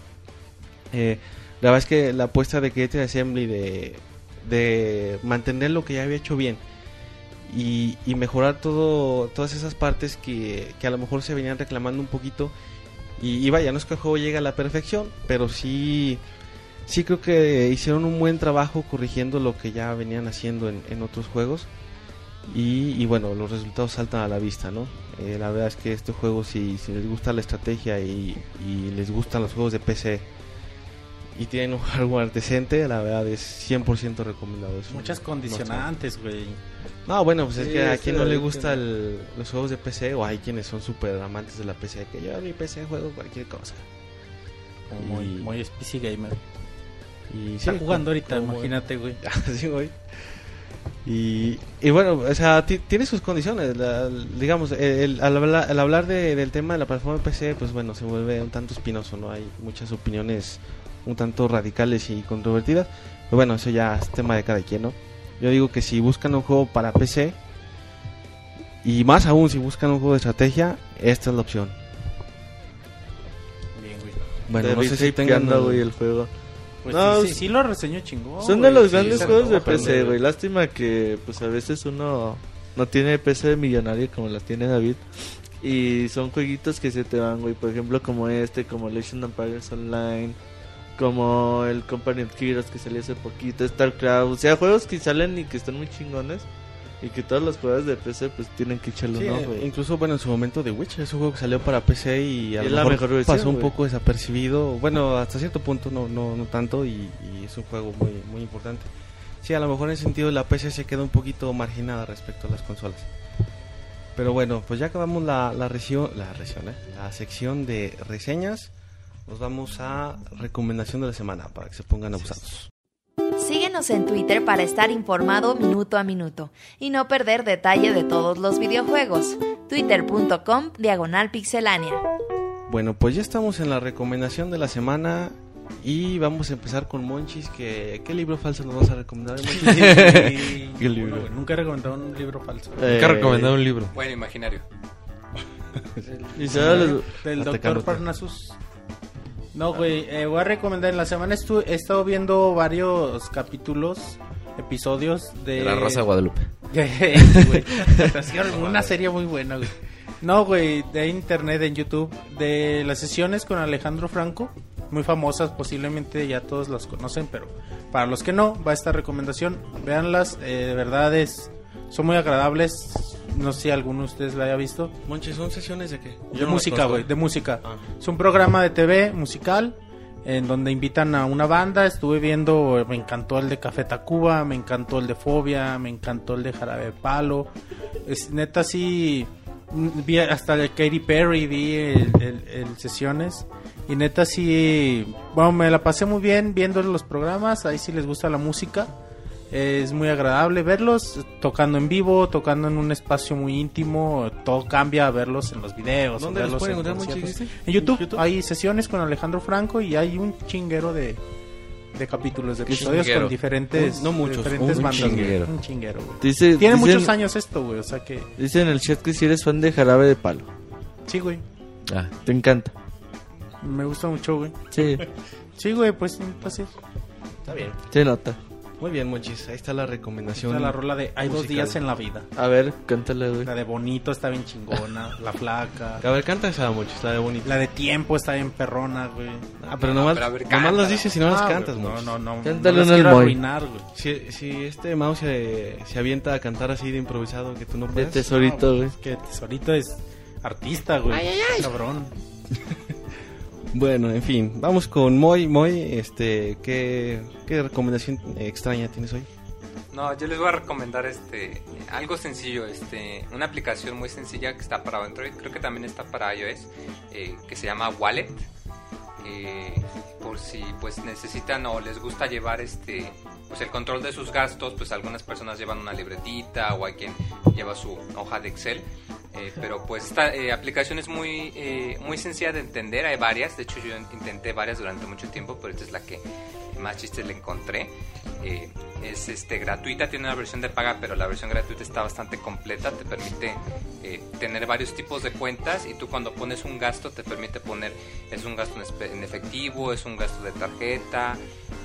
Eh, la verdad es que la apuesta de Creative Assembly de, de mantener lo que ya había hecho bien y, y mejorar todo, todas esas partes que, que a lo mejor se venían reclamando un poquito. Y, y vaya, no es que el juego llegue a la perfección, pero sí, sí creo que hicieron un buen trabajo corrigiendo lo que ya venían haciendo en, en otros juegos. Y, y bueno, los resultados saltan a la vista, ¿no? Eh, la verdad es que este juego, si, si les gusta la estrategia y, y les gustan los juegos de PC y tienen un hardware decente, la verdad es 100% recomendado. Es un- Muchas condicionantes, güey. no, bueno, pues es que a quien no le gusta el- los juegos de PC o hay quienes son súper amantes de la PC, que yo en mi PC juego cualquier cosa. Como Muy, muy PC gamer. Y Está sí, jugando ahorita, como- imagínate, güey. Así, güey. Y, y bueno, o sea, ti- tiene sus condiciones. la- digamos, el, al, hablar, al hablar de- del tema de la plataforma de PC, pues bueno, se vuelve un tanto espinoso, ¿no? Hay muchas opiniones un tanto radicales y controvertidas. Pero bueno, eso ya es tema de cada quien, ¿no? Yo digo que si buscan un juego para PC, y más aún si buscan un juego de estrategia, esta es la opción. Bien, güey. Bueno, no sé si tengan... anda, güey, el juego. Pues No, sí, sí, sí lo reseño chingón. Son de los grandes juegos de PC, güey. Lástima que, pues, a veces uno no tiene PC millonario como la tiene David. Y son jueguitos que se te van, güey. Por ejemplo, como este, como Legend of Empires Online. Como el Company of Heroes que salió hace poquito. StarCraft. O sea, juegos que salen y que están muy chingones. Y que todos los jugadores de PC, pues, tienen que echarle Sí, un ojo, güey. incluso bueno en su momento The Witcher es un juego que salió para PC y a lo mejor mejor versión, pasó un poco desapercibido. Bueno hasta cierto punto no no no tanto y, y es un juego muy muy importante. Sí a lo mejor en ese sentido la PC se queda un poquito marginada respecto a las consolas. Pero bueno pues ya acabamos la la región la región, ¿eh? la sección de reseñas. Nos vamos a recomendación de la semana para que se pongan abusados Síguenos en Twitter para estar informado minuto a minuto y no perder detalle de todos los videojuegos. Twitter.com Diagonal Pixelánea. Bueno, pues ya estamos en la recomendación de la semana y vamos a empezar con Monchis. Que, ¿Qué libro falso nos vas a recomendar? Monchis? Sí, ¿Qué libro? bueno, Nunca he recomendado un libro falso. Eh, Nunca he recomendado un libro. Bueno, imaginario. Los- Del doctor Parnassus. No, güey, eh, voy a recomendar. En la semana he estado viendo varios capítulos, episodios de. De la Rosa de Guadalupe. Una serie muy buena, güey. No, güey, de internet, en YouTube, de las sesiones con Alejandro Franco, muy famosas, posiblemente ya todos las conocen, pero para los que no, va esta recomendación, véanlas, eh, de verdad es, son muy agradables, no sé si alguno de ustedes la haya visto. Monchi, ¿son sesiones de qué? de no música, güey, de música. Ah. Es un programa de TV musical en donde invitan a una banda. Estuve viendo, me encantó el de Café Tacuba, me encantó el de Fobia, me encantó el de Jarabe de Palo. Es neta sí, vi hasta el de Katy Perry, vi el, el- el sesiones. Y neta sí, bueno, me la pasé muy bien viendo los programas. Ahí sí les gusta la música. Es muy agradable verlos tocando en vivo, tocando en un espacio muy íntimo. Todo cambia a verlos en los videos. ¿Dónde los pueden en encontrar? En YouTube, ¿YouTube? hay sesiones con Alejandro Franco y hay un chinguero de, de capítulos, de ¿Qué episodios chinguero? con diferentes, Un- no muchos, diferentes un bandas. chinguero. Un chinguero, güey. Dice, Tiene dicen- muchos años esto, güey, o sea que... Dice en el chat que si eres fan de Jarabe de Palo. Sí, güey, Ah, Te encanta. me gusta mucho, güey. Sí, Sí, güey, pues así. Está bien. se nota. Muy bien, Monchis. Ahí está la recomendación. Está la rola de Hay dos musical. días en la vida. A ver, cántala, güey. La de Bonito está bien chingona, La Flaca. A ver, canta esa, Monchis, la de bonita. La de Tiempo está bien perrona, güey. Ah, pero nomás, pero ver, nomás las dices y no las Ah, cantas, güey. No, no, no. Cántale no las quiero Moy. arruinar, güey. Si, si este mouse se, se avienta a cantar así de improvisado que tú no De puedes. tesorito, güey. Es que Tesorito es artista, güey. Cabrón. Bueno, en fin, vamos con Moy. Moy, este, ¿qué, qué recomendación extraña tienes hoy? No, yo les voy a recomendar este algo sencillo, este una aplicación muy sencilla que está para Android, creo que también está para iOS, eh, que se llama Wallet. Eh, por si pues necesitan o les gusta llevar este pues el control de sus gastos, pues algunas personas llevan una libretita o hay quien lleva su hoja de Excel. Eh, pero pues esta eh, aplicación es muy, eh, muy sencilla de entender, hay varias, de hecho yo intenté varias durante mucho tiempo, pero esta es la que más chistes le encontré. Eh, es este, gratuita, tiene una versión de paga, pero la versión gratuita está bastante completa, te permite eh, tener varios tipos de cuentas y tú cuando pones un gasto te permite poner, es un gasto en efectivo, es un gasto de tarjeta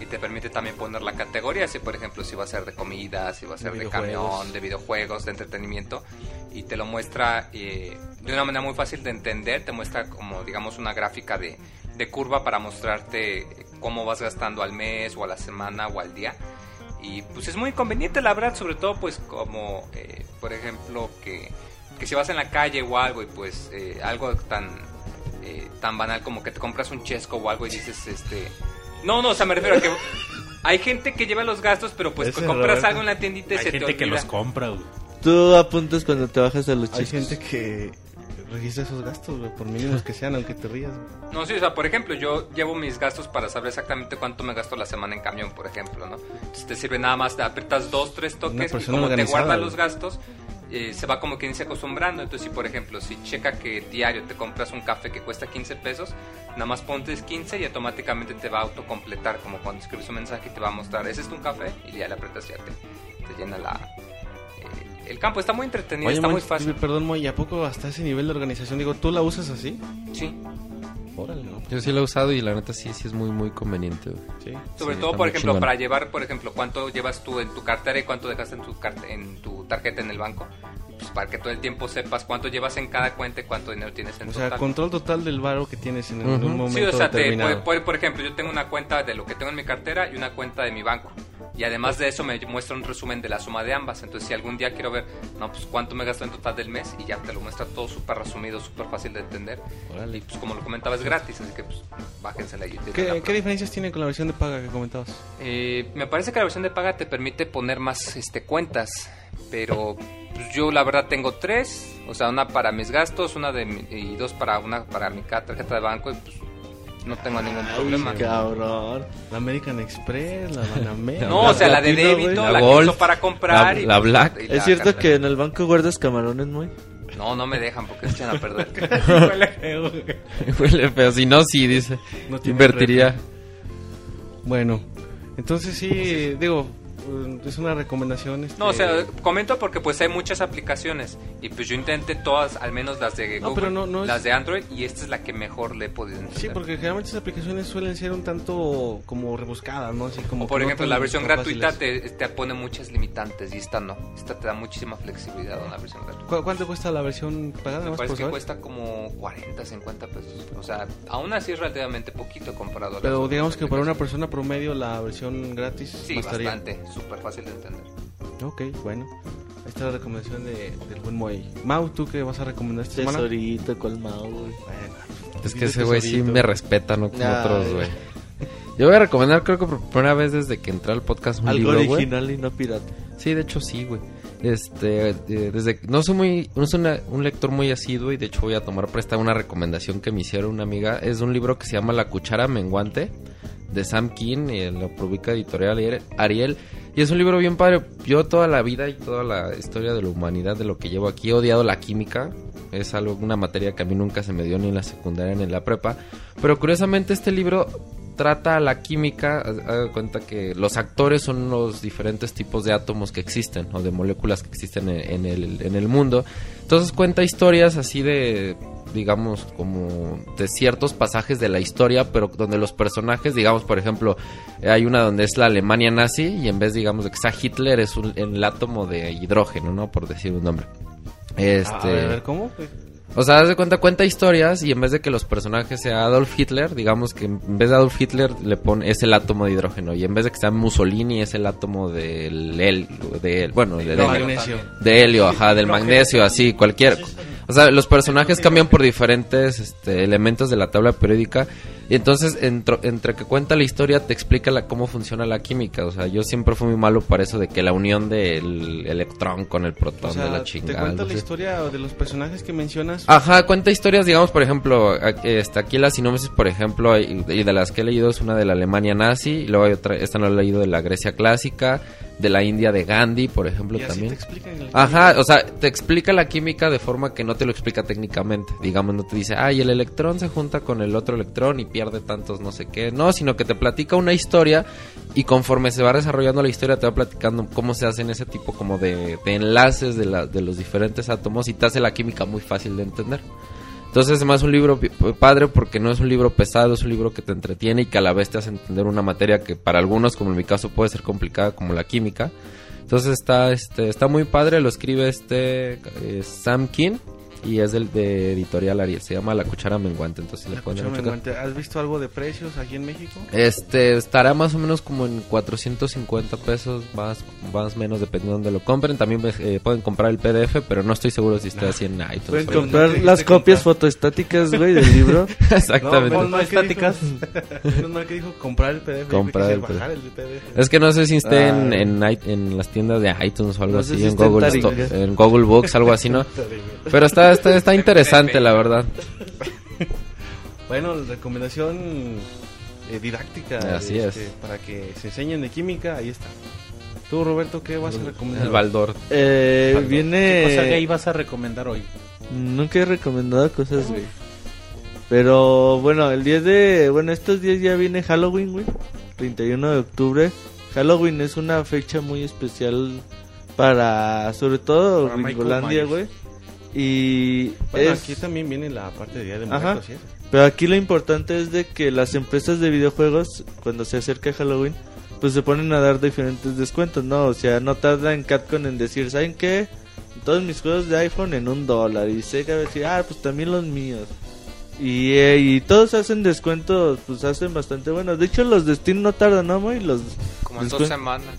y te permite también poner la categoría, si por ejemplo si va a ser de comida, si va a ser de, camión, de videojuegos, de entretenimiento y te lo muestra eh, de una manera muy fácil de entender, te muestra como digamos una gráfica de, de curva para mostrarte cómo vas gastando al mes o a la semana o al día. Y pues es muy conveniente la verdad sobre todo pues como eh, por ejemplo que, que si vas en la calle o algo y pues eh, algo tan eh, tan banal como que te compras un chesco o algo y dices este no no o sea me refiero a que hay gente que lleva los gastos pero pues Ese compras Roberto. algo en la tiendita y Hay se te gente que olvida los compra, güey. Tú apuntas cuando te bajas a los Hay gente que registra esos gastos, güey, por mínimos que sean, aunque te rías. güey. No, sí, o sea, por ejemplo, yo llevo mis gastos para saber exactamente cuánto me gasto la semana en camión, por ejemplo, ¿no? Entonces te sirve nada más, te aprietas dos, tres toques y como te guarda güey. los gastos, eh, se va como quien dice acostumbrando. Entonces, si por ejemplo, si checa que diario te compras un café que cuesta 15 pesos, nada más pontes 15 y automáticamente te va a autocompletar, como cuando escribes un mensaje y te va a mostrar, ese es tu café, y ya le apretas y ya te, te llena la... eh, el campo está muy entretenido, Oye, está muy fácil. Perdón, Moy, ¿a poco hasta ese nivel de organización? Digo, ¿tú la usas así? Sí. Órale, ¿no? yo sí lo he usado y la neta sí, sí es muy, muy conveniente. Sí. Sobre Sí, todo, por ejemplo, chingón. para llevar, por ejemplo, cuánto llevas tú en tu cartera y cuánto dejas en tu, car- en tu tarjeta en el banco. Pues para que todo el tiempo sepas cuánto llevas en cada cuenta y cuánto dinero tienes en O sea, total. control total del varo que tienes en, en Ujú. un momento Sí, o sea, te, determinado. puede- puede- por ejemplo, yo tengo una cuenta de lo que tengo en mi cartera y una cuenta de mi banco. Y además de eso me muestra un resumen de la suma de ambas. Entonces, si algún día quiero ver, no, pues cuánto me gasto en total del mes y ya te lo muestra todo súper resumido, súper fácil de entender. Órale. Y pues como lo comentaba es gratis, así que pues bájensela y ¿Qué, qué diferencias tiene con la versión de paga que comentabas? Eh, me parece que la versión de paga te permite poner más este, cuentas, pero pues, yo la verdad tengo tres, o sea, una para mis gastos, una de mi- y dos para una para mi tarjeta de banco y pues no tengo ningún problema. Ay, cabrón. La American Express, la Banamex. No, o sea, la de débito, la, La que uso para comprar la- y la pues, Black. y la ¿Es cierto que en el banco guardas camarones, muy? No, no me dejan porque se echan a perder. Huele feo, si no, sí, dice. No Invertiría. Bueno, entonces sí, digo, eh, es una recomendación. Este... No, o sea, comento porque pues hay muchas aplicaciones y pues yo intenté todas, al menos las de No, Google, pero no- no es- las de Android y esta es la que mejor le he podido entender. Sí, porque generalmente esas aplicaciones suelen ser un tanto como rebuscadas, ¿no? Así como O por ejemplo, la versión gratuita te, te pone muchas limitantes y esta no. Esta te da muchísima flexibilidad a una versión gratuita. ¿Cu- ¿Cuánto cuesta la versión pagada? Me parece que saber. cuesta como 40, 50 pesos. O sea, aún así es relativamente poquito comparado a Pero digamos que para una persona promedio la versión gratis Sí, bastaría. bastante. Súper fácil de entender. Ok, bueno. Ahí está la recomendación de, del buen Moy. Mau, ¿tú qué vas a recomendar esta semana? Tesorito, colmado, güey. Bueno, Es que ese güey sí me respeta, no como Ay. otros, güey. Yo voy a recomendar, creo que por primera vez desde que entré al podcast, un Algo libro, original y no pirata. Sí, de hecho sí, güey. Este, eh, desde no soy muy, no soy una- un lector muy asiduo y de hecho voy a tomar presta una recomendación que me hicieron una amiga. Es un libro que se llama La cuchara menguante de Sam King y lo publica editorial Ariel. Y es un libro bien padre. Yo toda la vida y toda la historia de la humanidad de lo que llevo aquí he odiado la química. Es algo, una materia que a mí nunca se me dio ni en la secundaria ni en la prepa. Pero curiosamente este libro trata la química, haga cuenta que los actores son los diferentes tipos de átomos que existen o de moléculas que existen en, en el, en el mundo. Entonces cuenta historias así de, digamos, como de ciertos pasajes de la historia, pero donde los personajes, digamos, por ejemplo, hay una donde es la Alemania nazi y en vez, digamos, de que sea Hitler es un, el átomo de hidrógeno, ¿no? Por decir un nombre. Este... A ver, a ver, ¿cómo? O sea, haz de cuenta, cuenta historias y en vez de que los personajes sea Adolf Hitler, digamos que en vez de Adolf Hitler le pone es el átomo de hidrógeno y en vez de que sea Mussolini es el átomo del helio, de, bueno, helio. magnesio. de helio, ajá, del magnesio, así, cualquier. O sea, los personajes cambian por diferentes este, elementos de la tabla periódica y entonces entro- entre que cuenta la historia te explica la, cómo funciona la química. O sea, yo siempre fui muy malo para eso de que la unión del electrón con el protón O sea, de la te chingada. cuenta algo la historia de los personajes que mencionas. Ajá, cuenta historias, digamos, por ejemplo, este, aquí la sinopsis, por ejemplo, y y de las que he leído es una de la Alemania nazi, y luego hay otra, esta no la he leído de la Grecia clásica, de la India de Gandhi, por ejemplo, y así también. te explican el- Ajá, o sea, te explica la química de forma que no te lo explica técnicamente. Digamos, no te dice, ay, el electrón se junta con el otro electrón y pierde tantos no sé qué. No, sino que te platica una historia y conforme se va desarrollando la historia te va platicando cómo se hacen ese tipo como de, de enlaces de, la, de los diferentes átomos y te hace la química muy fácil de entender. Entonces es más un libro padre porque no es un libro pesado, es un libro que te entretiene y que a la vez te hace entender una materia que para algunos, como en mi caso, puede ser complicada como la química. Entonces está, este, está muy padre, lo escribe este eh, Sam King y es del de editorial Ariel, se llama La Cuchara Menguante, entonces si le pueden Escúchame, checar. Guante, ¿Has visto algo de precios aquí en México? Este estará más o menos como en 450 pesos, más más menos dependiendo de donde lo compren. También eh, pueden comprar el PDF, pero no estoy seguro si está así en iTunes. Pueden comprar no las copias comprar. fotoestáticas, güey, del libro. Exactamente. mal que estáticas. mal que dijo comprar el PDF. Comprar el bajar el PDF. Es que no sé si esté en, Ah. en, i- en las tiendas de iTunes o algo No así, si en, en Google en Google Books, algo así, ¿no? Pero está, está, está interesante, la verdad. Bueno, recomendación eh, didáctica. Así este, es. Para que se enseñen de química, ahí está. Tú, Roberto, ¿qué vas a recomendar? El Baldor. Eh, Algo. viene... ¿Qué cosa gay vas a recomendar hoy? Nunca he recomendado cosas, güey. Pero bueno, el día de. Bueno, estos días ya viene Halloween, güey. 31 de octubre. Halloween es una fecha muy especial para. Sobre todo Para Gringolandia, güey. Y. Bueno, es- aquí también viene la parte de Día de. Muertos. ¿sí? Pero aquí lo importante es de que las empresas de videojuegos, cuando se acerca Halloween, pues se ponen a dar diferentes descuentos, ¿no? O sea, no tarda en Capcom en decir, ¿saben qué? Todos mis juegos de iPhone en un dólar. Y Sega va a decir, ah, pues también los míos. Y, eh, y todos hacen descuentos, pues hacen bastante buenos. De hecho, los de Steam no tardan, ¿no, muy? Los... Como en dos semanas.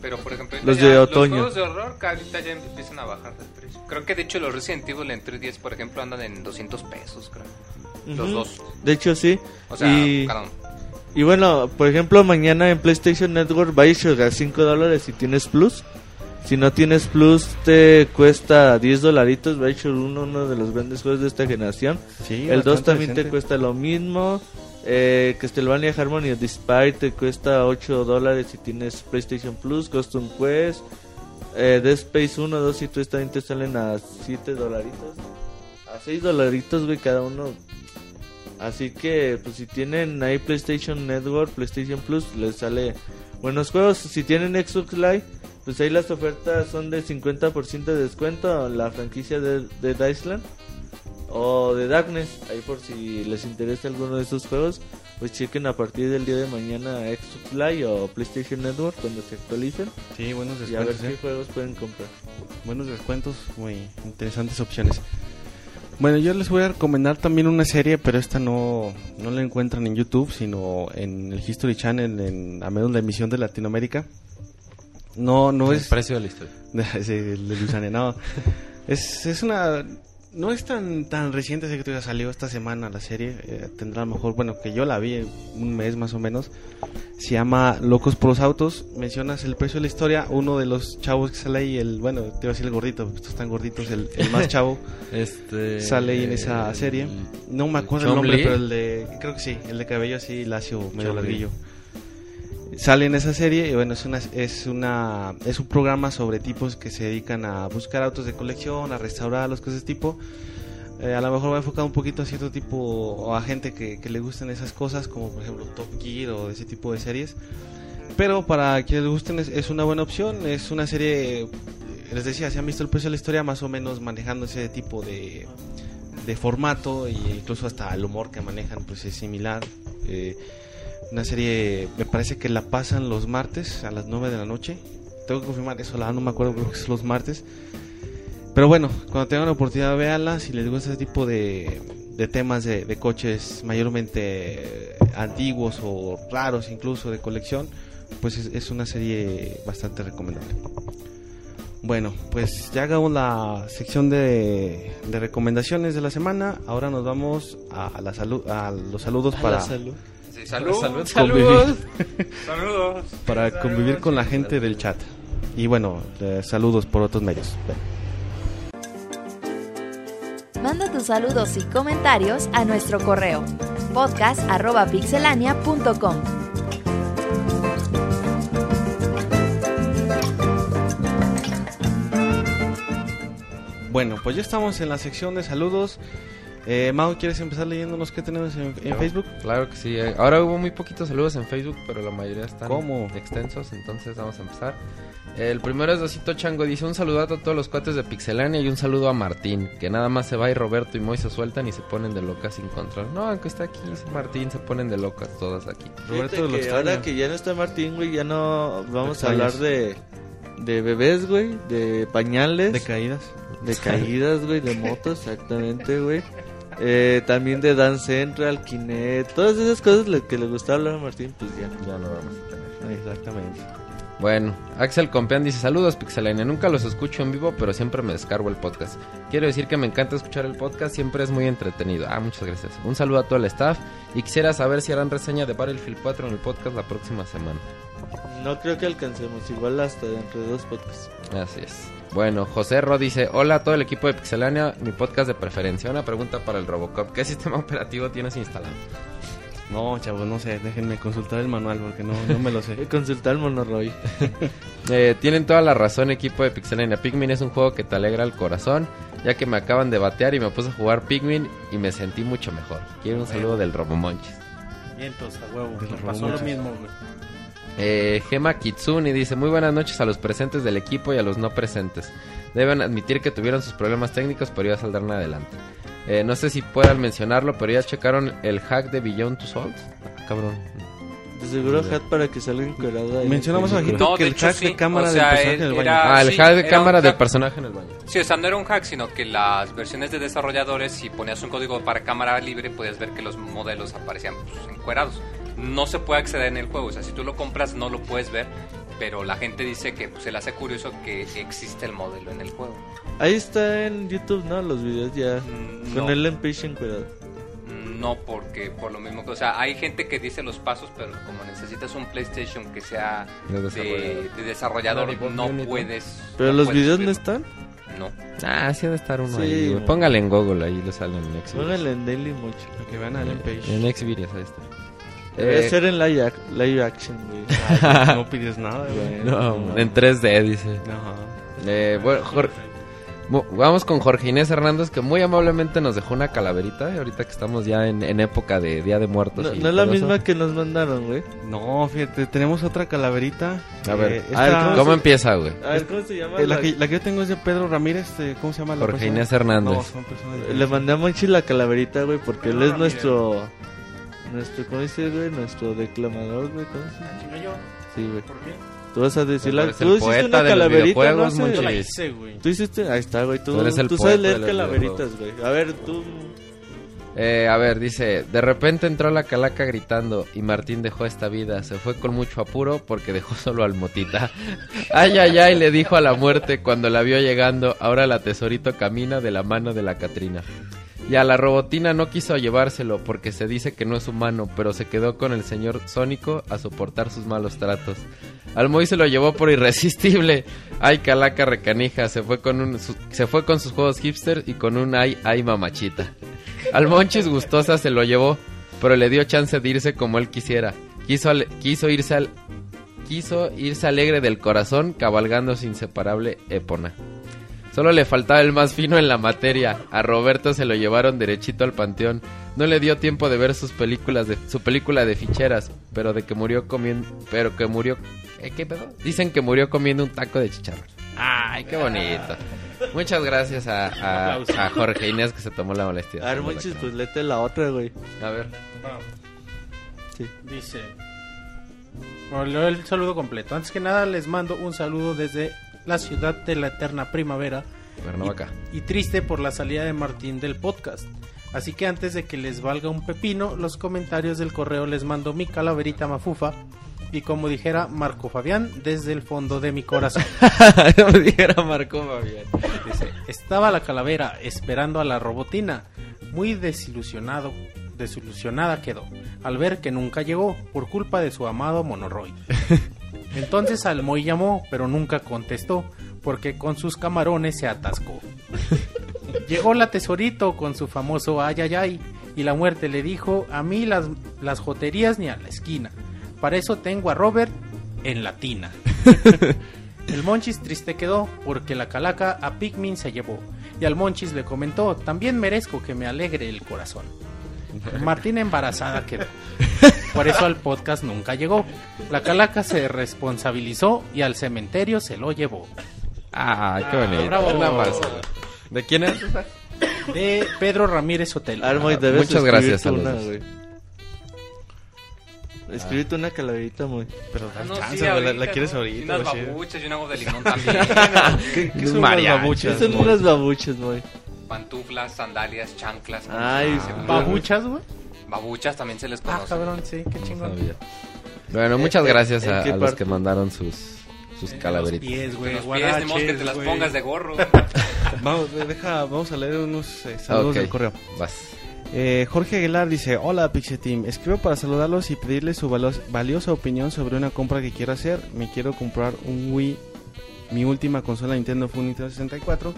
Pero por ejemplo, Los ya de otoño. Los juegos de horror ahorita ya empiezan a bajar de. Creo que de hecho los Resident Evil en 310, por ejemplo, andan en 200 pesos, creo. Los dos. De hecho, sí. O sea, y... cada uno. Y bueno, por ejemplo, mañana en PlayStation Network Bioshock a 5 dólares si tienes Plus. Si no tienes Plus, te cuesta 10 dolaritos. Bioshock 1, uno de los grandes juegos de esta generación. Sí, El 2 bastante también te cuesta lo mismo. Eh, Castlevania Harmony of the Spire te cuesta 8 dólares si tienes PlayStation Plus. Custom Quest. Eh, Dead Space 1, 2 y 3 también te salen a 7 dolaritos. A 6 dolaritos, güey, cada uno. Así que, pues si tienen ahí PlayStation Network, PlayStation Plus, les sale buenos juegos. Si tienen Xbox Live, pues ahí las ofertas son de 50% de descuento en la franquicia de, de Island o de Darkness. Ahí por si les interesa alguno de esos juegos, pues chequen a partir del día de mañana Xbox Live o PlayStation Network cuando se actualicen Sí, buenos y a ver descuentos. qué ¿eh? juegos pueden comprar. Buenos descuentos, muy interesantes opciones. Bueno, yo les voy a recomendar también una serie, pero esta no, no la encuentran en YouTube, sino en el History Channel, en, a menos la emisión de Latinoamérica. No, no El es... precio de la historia. sí, el de no. es, es una... No es tan tan reciente, así que todavía salió esta semana la serie. eh, tendrá a lo mejor, bueno, que yo la vi un mes más o menos. Se llama Locos por los Autos. Mencionas el precio de la historia. Uno de los chavos que sale ahí, el, bueno, te iba a decir el gordito, estos están gorditos, el, el más chavo. Este... sale ahí en esa serie. No me acuerdo el nombre, pero el de. Creo que sí, el de cabello así lacio, medio larguillo. Sale en esa serie y bueno, es una, es una es un programa sobre tipos que se dedican a buscar autos de colección, a restaurarlos, cosas tipo. Eh, a lo mejor va enfocado un poquito a cierto tipo o a gente que, que le gustan esas cosas, como por ejemplo Top Gear o ese tipo de series. Pero para quienes les gusten es, es una buena opción, es una serie, les decía, si han visto el precio de la historia, más o menos manejando ese tipo de, de formato e incluso hasta el humor que manejan pues es similar. Eh, una serie, me parece que la pasan los martes a las 9 de la noche. Tengo que confirmar eso, la no me acuerdo, creo que es los martes. Pero bueno, cuando tengan la oportunidad, véanla. Si les gusta ese tipo de, de temas de, de coches mayormente antiguos o raros, incluso de colección, pues es, es una serie bastante recomendable. Bueno, pues ya hagamos la sección de, de recomendaciones de la semana. Ahora nos vamos a, a la salu- a los saludos A para, la salud. Sí, salud. Salud, Convivir. Saludos. para convivir con la gente del chat. Y bueno, eh, saludos por otros medios. Manda tus saludos y comentarios a nuestro correo podcast.pixelania.com. Bueno, pues ya estamos en la sección de saludos. Eh, Mau, ¿quieres empezar leyéndonos qué tenemos en, en Facebook? Claro que sí. eh, Ahora hubo muy poquitos saludos en Facebook, pero la mayoría están ¿Cómo? extensos, entonces vamos a empezar. El primero es Dosito Chango, dice un saludo a todos los cuates de Pixelania y un saludo a Martín, que nada más se va y Roberto y Moy se sueltan y se ponen de locas sin control. No, aunque está aquí Martín, se ponen de locas todas aquí. Roberto Fíjate lo que ahora que ya no está Martín, güey, ya no vamos a hablar de, de bebés, güey, de pañales, De de, caídas. caídas, güey, de motos, exactamente, güey. Eh, también de Dance Central, Kinect, todas esas cosas que le gustaba hablar a Martín, pues ya. Ya no vamos a tener. Exactamente. Bueno, Axel Compeán dice saludos Pixelania, nunca los escucho en vivo, pero siempre me descargo el podcast. Quiero decir que me encanta escuchar el podcast, siempre es muy entretenido. Ah, muchas gracias. Un saludo a todo el staff y quisiera saber si harán reseña de Battlefield 4 en el podcast la próxima semana. No creo que alcancemos, igual hasta dentro de dos podcasts. Así es. Bueno, José Ro dice, hola a todo el equipo de Pixelania, mi podcast de preferencia. Una pregunta para el Robocop, ¿qué sistema operativo tienes instalado? No, chavos, no sé, déjenme consultar el manual porque no, no me lo sé. Consultar el Monoroy. Eh, tienen toda la razón, equipo de Pixelania. Pikmin es un juego que te alegra el corazón, ya que me acaban de batear y me puse a jugar Pikmin y me sentí mucho mejor. Quiero un saludo del Robomonchis. Vientos, a huevo. Pasó lo mismo, güey. Eh, Gema Kitsune dice, muy buenas noches a los presentes del equipo y a los no presentes. Deben admitir que tuvieron sus problemas técnicos, pero ya saldrán adelante. Eh, no sé si puedan mencionarlo, pero ya checaron el hack de Beyond Two Souls. Ah, cabrón. De seguro hat para que salga encuerado ahí. Mencionamos Sí, abajito No, que el hecho, hack de cámara O sea, del personaje él del baño. era- Ah, el sí, hack de cámara del hack. personaje en el baño. Sí, o sea, no era un hack, sino que las versiones de desarrolladores, si ponías un código para cámara libre, podías ver que los modelos aparecían pues, encuerados. No se puede acceder en el juego, o sea, si tú lo compras no lo puedes ver, pero la gente dice que pues, se le hace curioso que existe el modelo en el juego. Ahí está en YouTube, ¿no? Los videos ya. Mm, Con no. el Page encuerado. Mm, No, porque por lo mismo que, o sea, hay gente que dice los pasos, pero como necesitas un PlayStation que sea De de, desarrollador. de desarrollador, Una debug no puedes. Pero no los puedes videos no están. No. Ah, sí ha de estar uno Sí, ahí. güey. Póngale en Google, ahí le salen en Xvideos. Pónganle en Daily Mucho. Para que vean a Ellen Page. En Xvideos, ahí está. Debe Eh, ser en live, ac- live action, güey. Ay, no pides nada, güey. no, en 3D, dice. Ajá. Eh, bueno, Jor- Mu- Vamos con Jorge Inés Hernández que muy amablemente nos dejó una calaverita. y ahorita que estamos ya en, en época de Día de Muertos. No, y no es la eso. misma que nos mandaron, güey. No, fíjate, tenemos otra calaverita. A ver, Eh, a ver, esta- ¿Cómo empieza, güey? A ver, ¿cómo se llama? eh, la, que, la que yo tengo es de Pedro Ramírez. eh, ¿Cómo se llama la Jorge? Inés Hernández. No, son personas Le mandé a Monchi la calaverita, güey, porque él No, es Ramírez. nuestro... Nuestro, ¿cómo dice, güey? Nuestro declamador, güey. ¿Cómo se llama? Yo. Sí, güey. ¿Por qué? Tú vas a decir la... Tú eres Tú el hiciste poeta una de los calaverita, videojuegos, ¿no? sé. Monchi. Yo la Sí. hice, güey. Tú hiciste... Ahí está, güey. Tú, Tú eres el tú sabes leer calaveritas, güey. A ver, tú... Eh, a ver, dice, de repente entró la calaca gritando y Martín dejó esta vida. Se fue con mucho apuro porque dejó solo al motita. Ay, ay, ay, le dijo a la muerte cuando la vio llegando. Ahora la tesorito camina de la mano de la Catrina. Y a la robotina no quiso llevárselo porque se dice que no es humano, pero se quedó con el señor Sónico a soportar sus malos tratos. Al se lo llevó por irresistible. Ay, calaca recanija, se fue con un, se fue con sus juegos hipster y con un ay, ay mamachita. Al Monchis gustosa se lo llevó, pero le dio chance de irse como él quisiera. Quiso, quiso irse quiso irse alegre del corazón, cabalgando su inseparable épona. Solo le faltaba el más fino en la materia. A Roberto se lo llevaron derechito al panteón. No le dio tiempo de ver sus películas de su película de ficheras, pero de que murió comiendo, pero que murió ¿eh, ¿qué pedo? Dicen que murió comiendo un taco de chicharrón. Ay, qué bonito. Muchas gracias a, a, a Jorge Inés que se tomó la molestia. A ver, Monchis, pues lete la otra, güey. A ver. Dice. Bueno, el saludo completo. Antes que nada, les mando un saludo desde la ciudad de la eterna primavera. Cuernavaca. Y, y triste por la salida de Martín del podcast. Así que antes de que les valga un pepino, los comentarios del correo les mando mi calaverita mafufa. Y como dijera Marco Fabián, desde el fondo de mi corazón. Me dijera Marco Fabián. Dice, estaba la calavera esperando a la robotina. Muy desilusionado, desilusionada quedó al ver que nunca llegó por culpa de su amado Monoroid. Entonces Almoy llamó, pero nunca contestó porque con sus camarones se atascó. Llegó la tesorito con su famoso ay ay ay y la muerte le dijo a mí las, las joterías ni a la esquina. Para eso tengo a Robert en latina. El Monchis triste quedó porque la calaca a Pikmin se llevó. Y al Monchis le comentó, también merezco que me alegre el corazón. Martín embarazada quedó. Por eso al podcast nunca llegó. La calaca se responsabilizó y al cementerio se lo llevó. Ah, qué bonito. bravo. Una más. ¿De quién es? De Pedro Ramírez Hotel. Armoy, debes Muchas gracias escribirte a los una, güey. Escríbete una calaverita, muy. Pero Ah, da no, chance, sí, güey, la, la quieres ¿no? ahorita. Y unas babuchas y un agua de limón también. ¿Qué, qué son mariachi. babuchas? Son unas babuchas, muy. Pantuflas, sandalias, chanclas. Ay, Ah, Babuchas, güey. Babuchas también se les Ah, conoce. cabrón, sí, qué No chingón. sabía. Bueno, muchas Eh, gracias ¿en a, a los que mandaron sus, sus calaveritas. Los pies, güey. Los pies, modo que te las pongas de gorro. Vamos, eh, deja, vamos a leer unos eh, saludos Ok. del correo. Vas. Eh, Jorge Aguilar dice, hola Pixie Team, escribo para saludarlos y pedirles su valo- valiosa opinión sobre una compra que quiero hacer. Me quiero comprar un Wii. Mi última consola Nintendo fue un Nintendo 64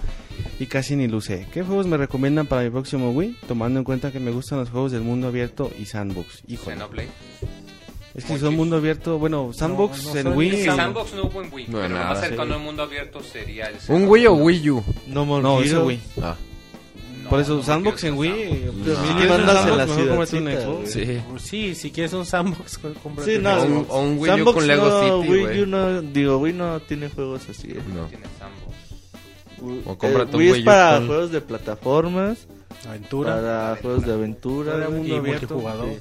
y casi ni lo usé. ¿Qué juegos me recomiendan para mi próximo Wii? Tomando en cuenta que me gustan los juegos del mundo abierto y sandbox. Híjole. Xenoblade. Es que son mundo abierto, bueno, sandbox No, no en Wii. Sandbox. Sandbox no hubo en Wii. No, pero lo nada, más cercano sí. al mundo abierto sería el ¿Un. Wii o Wii U? No No. Wii. Ah, Por eso, no, sandbox en Wii. Sandbox. pues, No. si quieres un Mandas en sandbox, la mejor cómprate un Xbox. sí. Sí, si quieres un sandbox, cómprate Sí, un no, Xbox. un, o un Wii U Sandbox con Lego no, City, Wii. U no, digo, Wii no tiene juegos así. eh. No. Tiene Sandbox. Wii- O cómprate eh, un Wii Wii es U para con- juegos de plataformas, Aventura. para juegos de aventura Para mundo y abierto, multijugador. sí.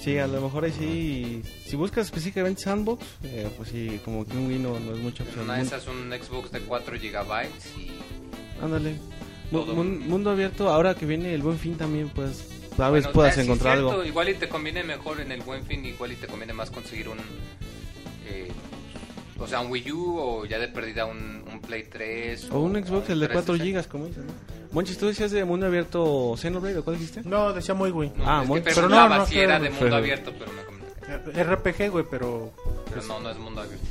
Sí, a lo mejor ahí sí. Si buscas específicamente sandbox, eh, pues sí, como que un Wii no, no es mucha opción. Una de esas es un Xbox de 4 GB y Ándale. Mundo abierto, ahora que viene el buen fin también, pues tal vez Bueno, puedas eh, sí, encontrar cierto, algo. Igual y te conviene mejor en el buen fin, igual y te conviene más conseguir un. eh, o sea, un Wii U o ya de perdida un, un Play 3. O un Xbox, el de 4 360. GB, como dices, ¿no? Monchis, ¿tú decías de mundo abierto Xenoblade o cuál dijiste? No, decía muy güey. No, Ah, es muy- que pero preguntaba no, no era de mundo abierto, pero me comenté. RPG, güey, pero. Pero no, no es mundo abierto.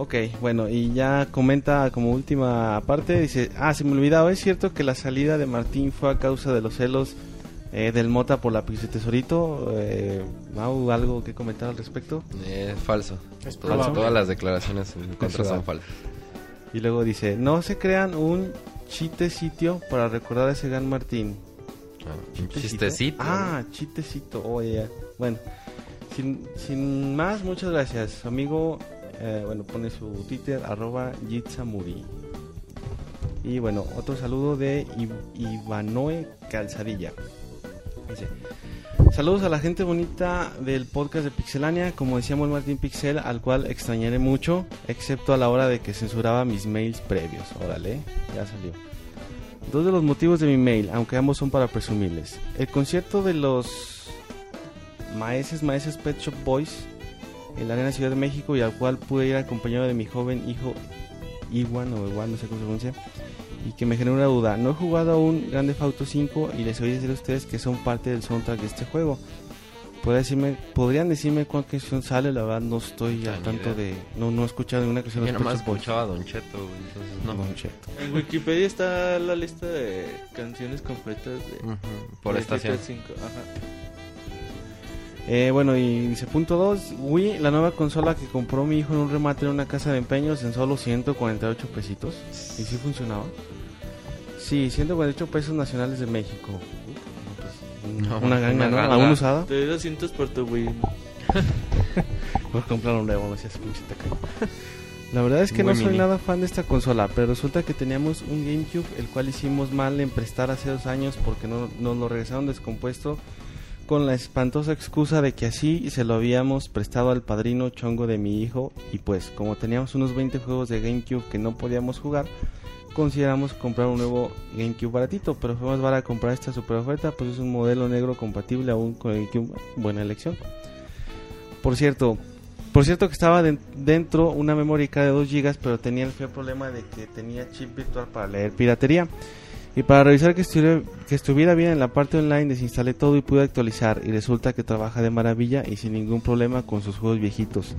Ok, bueno, y ya comenta como última parte, dice, ah, se me olvidaba, es cierto que la salida de Martín fue a causa de los celos eh, del Mota por la Pixie Tesorito. Eh, Mau, ¿algo que comentar al respecto? Es falso. Es Todas, probable. todas las declaraciones en contra son falsas. Y luego dice, no se crean un chiste sitio para recordar a ese gran Martín. Ah, un chistecito. Ah, chistecito. Oye, ya. Bueno, sin, sin más, muchas gracias, amigo. Eh, bueno, pone su Twitter, arroba Jitsamuri. Y bueno, otro saludo de Ivanoe Calzadilla. Saludos a la gente bonita del podcast de Pixelania, como decíamos Martín Pixel, al cual extrañaré mucho, excepto a la hora de que censuraba mis mails previos. Órale, ya salió. Dos de los motivos de mi mail, aunque ambos son para presumirles. El concierto de los Maeses Maeses Pet Shop Boys en la Arena Ciudad de México y al cual pude ir acompañado de mi joven hijo Iwan o Iwan, no sé cómo se pronuncia, y que me generó una duda. No he jugado aún Grande Auto 5 y les oí decir a ustedes que son parte del soundtrack de este juego. ¿Podrían decirme, ¿podrían decirme cuál canción sale? La verdad no estoy al tanto idea. de... No, no he escuchado ninguna canción Yo nomás Boys. escuchaba a Don Cheto, entonces no. Don Cheto. En Wikipedia está la lista de canciones completas de Ujú, Por de estación. GTA V, Ajá. Eh, bueno, y dice punto 2, Wii, la nueva consola que compró mi hijo en un remate en una casa de empeños en solo 148 pesitos. ¿Y si funcionaba? Sí, 148 pesos nacionales de México. Pues, No, una ganga, ¿no? ¿Aún usada? Te doy 200 por tu Wii. Voy a comprar un nuevo, no seas pinche. La verdad es que no soy mini. nada fan de esta consola, pero resulta que teníamos un GameCube, el cual hicimos mal en prestar hace dos años porque no, nos lo regresaron descompuesto con la espantosa excusa de que así se lo habíamos prestado al padrino chongo de mi hijo y pues como teníamos unos 20 juegos de GameCube que no podíamos jugar, consideramos comprar un nuevo GameCube baratito, pero fue más comprar esta super oferta, pues es un modelo negro compatible aún con el GameCube, buena elección. Por cierto, por cierto que estaba den- dentro una memory card de 2 GB, pero tenía el feo problema de que tenía chip virtual para leer piratería. Y para revisar que estuviera, que estuviera bien en la parte online, desinstalé todo y pude actualizar. Y resulta que trabaja de maravilla y sin ningún problema con sus juegos viejitos.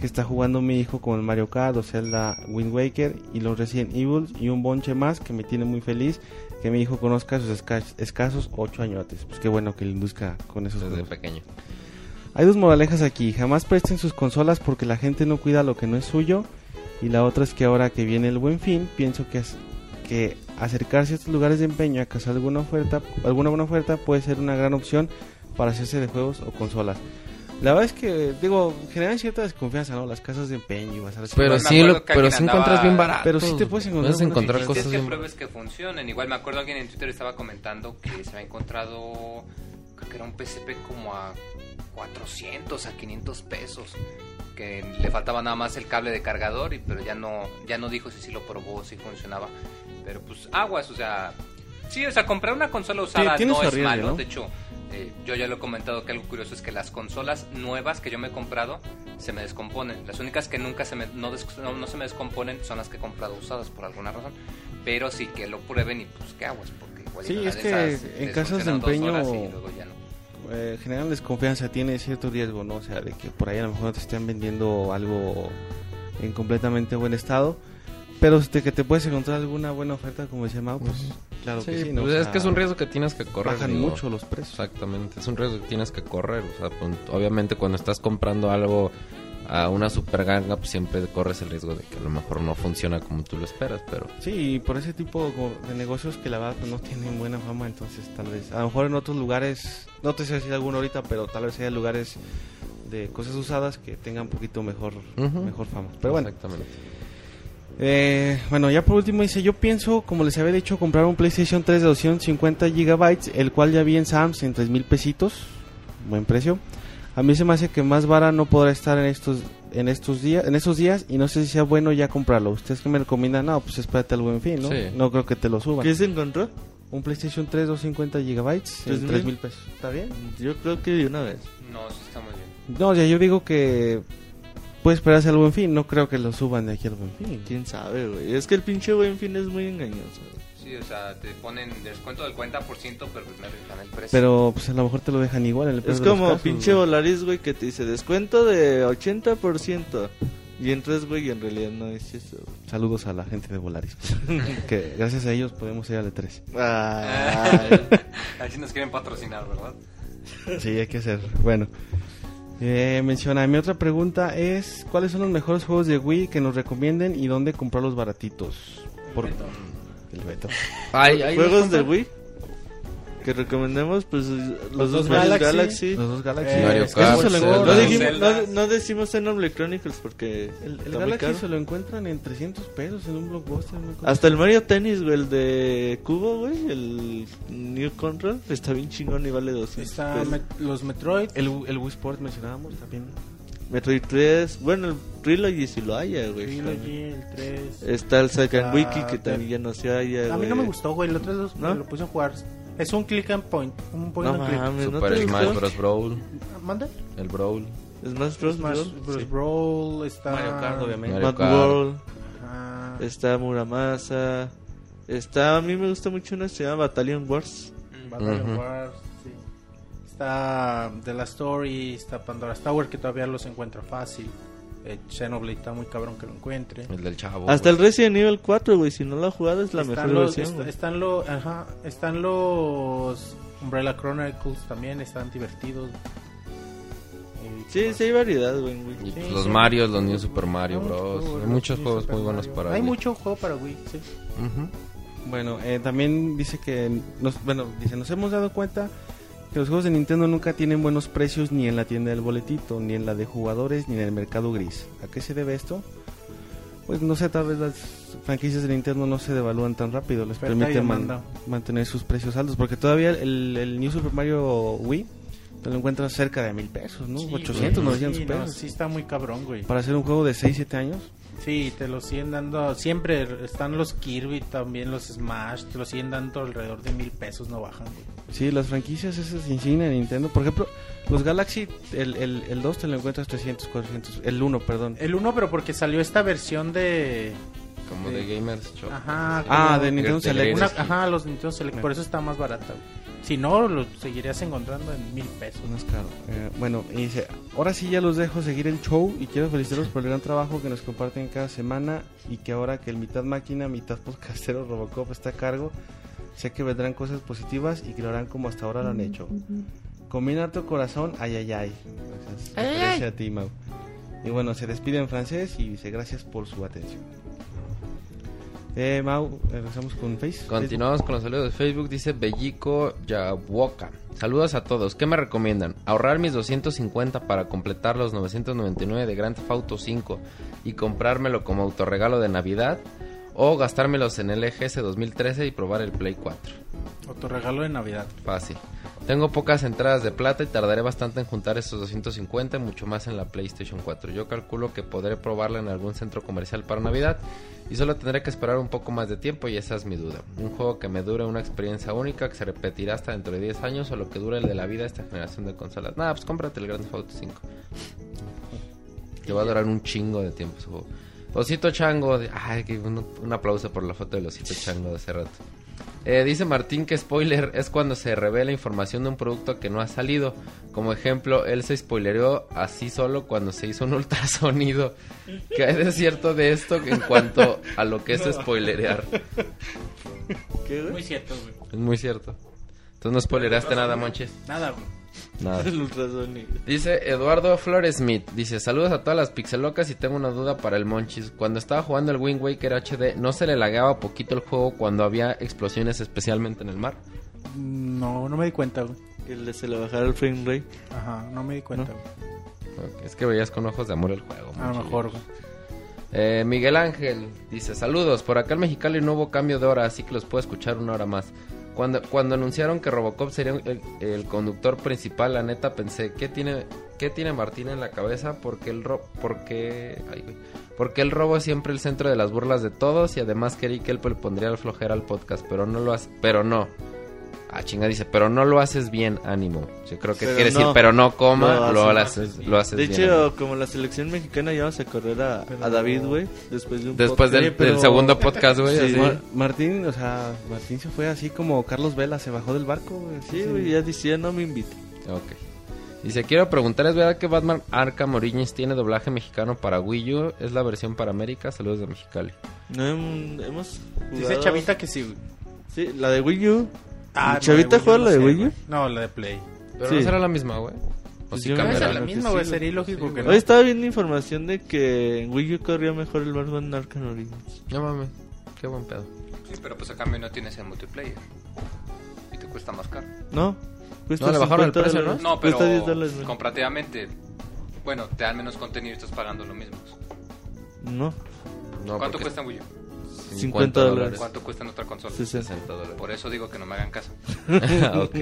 Que está jugando mi hijo con el Mario Kart, o sea, la Wind Waker y los Resident Evil y un bonche más que me tiene muy feliz. Que mi hijo conozca sus esca- escasos 8 añotes. Pues qué bueno que le induzca con esos Desde juegos. pequeño. Hay dos moralejas aquí. Jamás presten sus consolas porque la gente no cuida lo que no es suyo. Y la otra es que ahora que viene el buen fin, pienso que, es- que acercarse a estos lugares de empeño a cazar alguna oferta, alguna buena oferta puede ser una gran opción para hacerse de juegos o consolas. La verdad es que, digo, generan cierta desconfianza, ¿no? Las casas de empeño y vas a ver si- Pero sí, lo, pero sí encuentras bien barato. Pero sí te puedes encontrar Puedes encontrar cosas que bien pruebas que funcionen. Igual me acuerdo alguien en Twitter estaba comentando que se había encontrado, creo que era un PSP como a 400 a 500 pesos. Que le faltaba nada más el cable de cargador, y, pero ya no, ya no dijo si sí lo probó, si funcionaba. Pero pues aguas, o sea, sí, o sea, comprar una consola usada tiene no es arriesgue, malo. ¿no? De hecho, eh, yo ya lo he comentado que algo curioso es que las consolas nuevas que yo me he comprado se me descomponen. Las únicas que nunca se me, no, no, no se me descomponen son las que he comprado usadas por alguna razón. Pero sí que lo prueben y pues qué aguas, porque igual Sí, es que esas en les casas de empeño- no. eh, generan desconfianza, tiene cierto riesgo, ¿no? O sea, de que por ahí a lo mejor te estén vendiendo algo en completamente buen estado. Pero este, que te puedes encontrar alguna buena oferta, como decía Mau, pues claro Sí, que sí, ¿no? pues O es sea, que es un riesgo que tienes que correr. Bajan digo. mucho los precios. Exactamente, es un riesgo que tienes que correr. O sea, pues, obviamente cuando estás comprando algo a una super ganga, pues siempre corres el riesgo de que a lo mejor no funciona como tú lo esperas, pero Sí, y por ese tipo de negocios que la verdad pues, no tienen buena fama, entonces tal vez, a lo mejor en otros lugares, no te sé decir alguno ahorita, pero tal vez haya lugares de cosas usadas que tengan un poquito mejor, mejor fama. Pero bueno, Exactamente. Eh, bueno, ya por último dice, yo pienso, como les había dicho, comprar un PlayStation 3 de 250 gigabytes, el cual ya vi en Sams en 3 mil pesitos, buen precio. A mí se me hace que más vara no podrá estar en estos en estos días, en estos días y no sé si sea bueno ya comprarlo. Ustedes que me recomiendan, no, pues espérate al buen fin, ¿no? Sí. No creo que te lo suban. ¿Qué se encontró? Un PlayStation 3 250 gigabytes en ¿Tres 3 mil? mil pesos. ¿Está bien? Yo creo que de una vez. No, sí está muy bien. No, ya yo digo que puede esperarse al buen fin, no creo que lo suban de aquí al buen fin. ¿Quién sabe, güey? Es que el pinche buen fin es muy engañoso. Sí, o sea, te ponen descuento del 40%, pero primero están el precio. Pero pues a lo mejor te lo dejan igual en el Es de los como casos, pinche güey. Volaris, güey, que te dice descuento de 80%. Y entras, güey, y en realidad no es eso. güey. Saludos a la gente de Volaris. que gracias a ellos podemos ir al E3. Ay. Así nos quieren patrocinar, ¿verdad? Sí, hay que hacer. Bueno. Eh, menciona, mi otra pregunta es, ¿cuáles son los mejores juegos de Wii que nos recomienden y dónde comprarlos baratitos? Por... El Beto. Ay, ay, Juegos de. Wii que recomendemos, pues los, dos Mario Galaxy. Galaxy. Los dos Galaxy. Eh, Mario Kart. No, encuentran- dijimos- Zelda. no, no decimos Xenoblade Chronicles porque El, el Galaxy se lo encuentran en 300 pesos en un blockbuster. Hasta el Mario Tennis, güey, el de Cubo, güey, el New Control, está bien chingón y vale 200 Está pesos. Met- los Metroid. El, el Wii Sport mencionábamos también. Metroid 3, bueno, el Trilogy si lo haya, güey. Trilogy, el 3. Está el Second Wiki que también ya no se halla, A mí no me gustó, güey. El otro lo, ¿No? lo puse a jugar. Es un click and point. Un point No and click. mames, ¿no Super te Smash? Bros. Brawl. ¿Manda? El Brawl. Smash Bros. Smash Brawl? Bros. Sí. Brawl. Está. Mario Kart, obviamente. Mario Kart. World, Ah, está Muramasa, está, a mí me gusta mucho una que se llama Battalion Wars. Battle Ujú. Wars, sí. Está The Last Story, está Pandora's Tower, que todavía los encuentra fácil. Eh, Xenoblade está muy cabrón que lo encuentre. El del chavo. Hasta el güey. Resident Evil 4, güey, si no lo has jugado es la están mejor los, versión. est- están, los, ajá, están los Umbrella Chronicles también, están divertidos. Sí, sí hay variedad, güey. Y pues Sí, los sí. Mario, los New Super Mario Bros. juego, Hay muchos New juegos Super muy buenos Mario. para Hay Wii. mucho juego para Wii, sí. Ujú. Bueno, eh, también dice que nos, bueno, dice, nos hemos dado cuenta que los juegos de Nintendo nunca tienen buenos precios ni en la tienda del boletito, ni en la de jugadores, ni en el mercado gris. ¿A qué se debe esto? Pues no sé, tal vez las franquicias de Nintendo no se devalúan tan rápido, les permite man- mantener sus precios altos, porque todavía el, el New Super Mario Wii te lo encuentras cerca de mil pesos, ¿no? Sí, 800, güey. 900 Sí, no, pesos. sí está muy cabrón, güey. Para hacer un juego de 6, 7 años. Sí, te lo siguen dando. Siempre están los Kirby, también los Smash. Te lo siguen dando alrededor de mil pesos, no bajan, güey. Sí, las franquicias esas insignia de Nintendo. Por ejemplo, los Galaxy, el, el, el 2 te lo encuentras 300, 400. El 1, perdón. El uno, pero porque salió esta versión de. Como de Gamers Shop. Ajá, Ah, de Nintendo Select. una- ajá, los Nintendo Select. Por eso está más barata, güey. Si no, lo seguirías encontrando en mil pesos. No es caro. Eh, bueno, y dice, ahora sí ya los dejo seguir el show y quiero felicitarlos por el gran trabajo que nos comparten cada semana y que ahora que el mitad máquina, mitad podcastero Robocop está a cargo, sé que vendrán cosas positivas y que lo harán como hasta ahora lo han hecho. Combina harto corazón, ay ay ay. Gracias. Referencia a ti, Mau. Y bueno, se despide en francés y dice gracias por su atención. Eh, Mau, regresamos con Face. Continuamos con los saludos de Facebook. Dice Bellico Yabuoka. Saludos a todos. ¿Qué me recomiendan? ¿Ahorrar mis 250 para completar los 999 de Grand Theft Auto 5 y comprármelo como autorregalo de Navidad? ¿O gastármelos en el EGS 2013 y probar el Play 4? Otro regalo de Navidad. Fácil. Tengo pocas entradas de plata y tardaré bastante en juntar esos 250, mucho más en la PlayStation 4. Yo calculo que podré probarla en algún centro comercial para Navidad y solo tendré que esperar un poco más de tiempo y esa es mi duda. Un juego que me dure una experiencia única que se repetirá hasta dentro de 10 años o lo que dure el de la vida de esta generación de consolas. Nada, pues cómprate el Grand Theft Auto 5. Te va a durar un chingo de tiempo ese juego. Osito Chango, ay, que un aplauso por la foto del Osito Chango de hace rato. Eh, dice Martín que spoiler es cuando se revela información de un producto que no ha salido. Como ejemplo, él se spoilereó así solo cuando se hizo un ultrasonido. ¿Qué hay de cierto de esto en cuanto a lo que es spoilerear? Muy cierto, güey. Es muy cierto. Entonces no spoilereaste nada, Monches. Nada, güey. Nada. El ultrasonido. Dice Eduardo Flores Smith, dice saludos a todas las pixelocas y tengo una duda para el Monchis. Cuando estaba jugando el Wind Waker HD, ¿no se le lagueaba poquito el juego cuando había explosiones especialmente en el mar? No, no me di cuenta, güey. Que le- se le bajara el frame rate. Ajá, no me di cuenta, No. güey. Ok, Es que veías con ojos de amor el juego. A lo mejor, güey. Eh, Miguel Ángel dice saludos, por acá en Mexicali no hubo cambio de hora, así que los puedo escuchar una hora más. Cuando, cuando anunciaron que Robocop sería el, el conductor principal, la neta pensé, ¿qué tiene, qué tiene Martín en la cabeza? Porque el, ro porque, porque el robo es siempre el centro de las burlas de todos y además quería que él pondría el flojera al podcast, pero no lo hace, pero no. Ah, chinga, dice, pero no lo haces bien, ánimo. Yo creo que Pero quiere decir, no. pero no coma, Lo lo, haces- lo haces De bien. hecho, ánimo. como la selección mexicana ya vamos a correr a, Pero- a David, güey. Después de un Después podcast. del, pero- del segundo podcast, güey. Sí. Mar- Martín, o sea, Martín se fue así como Carlos Vela, se bajó del barco. güey, Sí, güey, ya decía, no me invita. Ok. Dice, quiero preguntar, ¿es verdad que Batman Arkham Origins tiene doblaje mexicano para Wii U? Es la versión para América. Saludos de Mexicali. No hem- hemos Dice Chavita que sí, güey. Sí, la de Wii U. Ah, no, ¿Chavita U juega no la de Wii U? No, la de Play. Pero Sí. no será la misma, güey. O sí yo me No es la misma, sí, güey. Sería ilógico que no. Hoy estaba viendo información de que en Wii U corría mejor el Batman Arkham Origins. No mames. Qué buen pedo. Sí, pero pues a cambio no tienes el multiplayer. Y te cuesta más caro. ¿No? Cuesta No, le bajaron el 50 precio, dólares. No, pero Cuesta 10 dólares. güey. comparativamente, bueno, te dan menos contenido y estás pagando lo mismo. No, No, ¿Cuánto porque cuesta en Wii U? 50 dólares. ¿Cuánto cuesta nuestra consola? 60 dólares. Por eso digo que no me hagan caso. ok.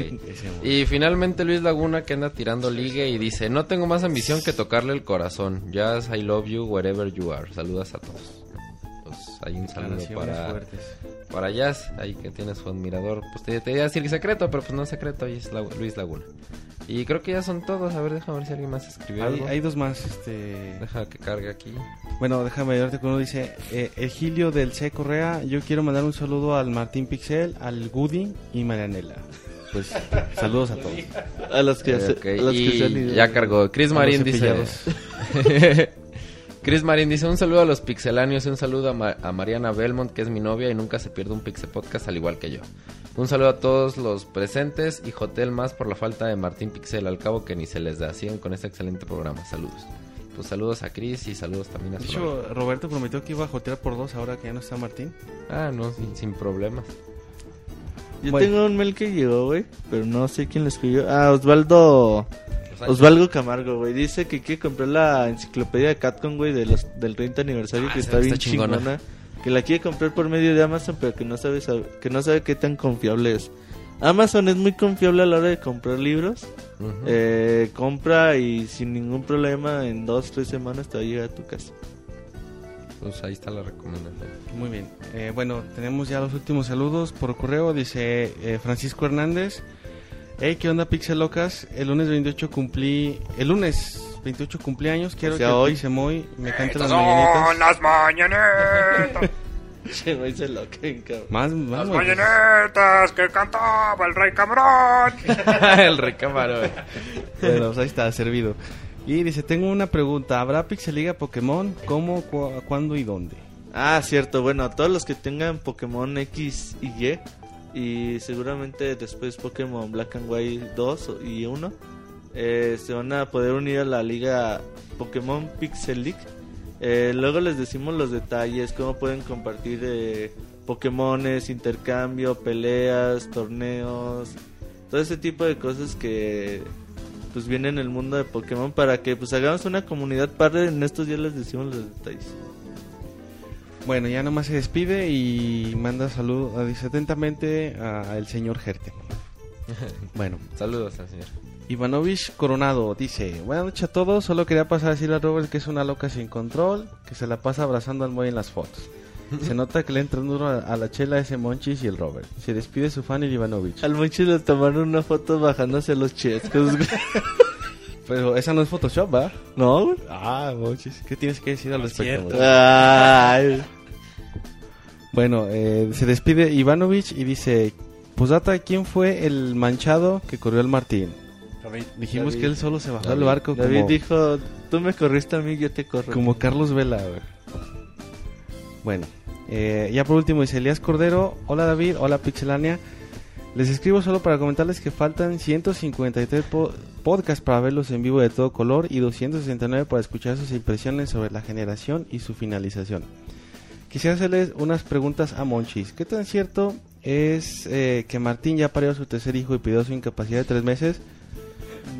Y finalmente Luis Laguna que anda tirando ligue y dice, no tengo más ambición que tocarle el corazón. Jazz, I love you, wherever you are. Saludas a todos. Hay un saludo para, fuertes. para Jazz, ahí que tiene su admirador. Pues te, te iba a decir secreto, pero pues no es secreto, ahí es la- Luis Laguna. Y creo que ya son todos. A ver, déjame ver si alguien más escribió Hay, algo. hay dos más, este... Deja que cargue aquí. Bueno, déjame ayudarte con uno. Dice, eh, Egilio del C. Correa, yo quiero mandar un saludo al Martín Pixel, al Goody y Marianela. Pues, saludos a todos. A los que, Eh, se- a los que y se han ido. ya cargó. Chris A Marín los dice... Chris Marín dice un saludo a los pixeláneos y un saludo a, Ma- a Mariana Belmont, que es mi novia y nunca se pierde un Pixel Podcast al igual que yo. Un saludo a todos los presentes y Jotel más por la falta de Martín Pixel, al cabo que ni se les da. Con este excelente programa. Saludos. Pues saludos a Chris y saludos también a De su novia. hecho, Roberto prometió que iba a jotear por dos ahora que ya no está Martín. Ah, no, sin, sin problemas. Yo Bueno. tengo un mail que llegó, güey, pero no sé quién lo escribió. Ah, Osvaldo... Osvaldo Camargo, güey. Dice que quiere comprar la enciclopedia de Catcon, güey, de los, del 30 aniversario, Ah, que está bien está chingona. chingona. Que la quiere comprar por medio de Amazon, pero que no sabe, sab- que no sabe qué tan confiable es. Amazon es muy confiable a la hora de comprar libros. Eh, compra y sin ningún problema en dos, tres semanas te va a llegar a tu casa. Pues ahí está la recomendación. Muy bien. Eh, bueno, tenemos ya los últimos saludos por correo. Dice eh, Francisco Hernández. Hey, ¿qué onda, Pixel Locas? El lunes 28 cumplí... El lunes 28 cumpleaños. Quiero O sea, que hoy. hoy Pixemoy me cante las mañanitas. son las mañanitas. Che, güey, se lo creen, cabrón. Más, más, Las güey. mañanitas que cantaba el rey cabrón. el recámaro. Bueno, pues ahí está, servido. Y dice, tengo una pregunta. ¿Habrá Pixeliga Pokémon? ¿Cómo, cu- cuándo y dónde? Ah, cierto. Bueno, todos los que tengan Pokémon X y Y y seguramente después Pokémon Black and White 2 y 1 eh, se van a poder unir a la liga Pokémon Pixel League. Eh, luego les decimos los detalles, cómo pueden compartir eh, Pokémones, intercambio, peleas, torneos, todo ese tipo de cosas que pues vienen en el mundo de Pokémon para que pues hagamos una comunidad padre. En estos días les decimos los detalles. Bueno, ya nomás se despide y manda salud, dice atentamente al señor Gerte. Bueno, Saludos al señor. Ivanovich Coronado dice, buenas noches a todos, solo quería pasar a decirle a Robert que es una loca sin control, que se la pasa abrazando al Moy en las fotos. Se nota que le entra duro a, a la chela ese Monchis y el Robert. Se despide su fan el Ivanovich. Al Monchi le tomaron una foto bajándose los chescos. Pero esa no es Photoshop, ¿va? ¿No? Ah, Monchis. ¿Qué tienes que decir al respecto? cierto. güey? Ay. Bueno, eh, se despide Ivanovich y dice, pues data, ¿quién fue el manchado que corrió al Martín? Dijimos David. que él solo se bajó David. del barco David como, dijo, tú me corriste a mí, yo te corro. como Carlos Vela. güey. Bueno, eh, ya por último dice Elías Cordero, hola David, hola Pixelania. Les escribo solo para comentarles que faltan 153 po- podcasts para verlos en vivo de todo color y 269 para escuchar sus impresiones sobre la generación y su finalización. Quisiera hacerles unas preguntas a Monchis. ¿Qué tan cierto es eh, que Martín ya parió a su tercer hijo y pidió su incapacidad de tres meses?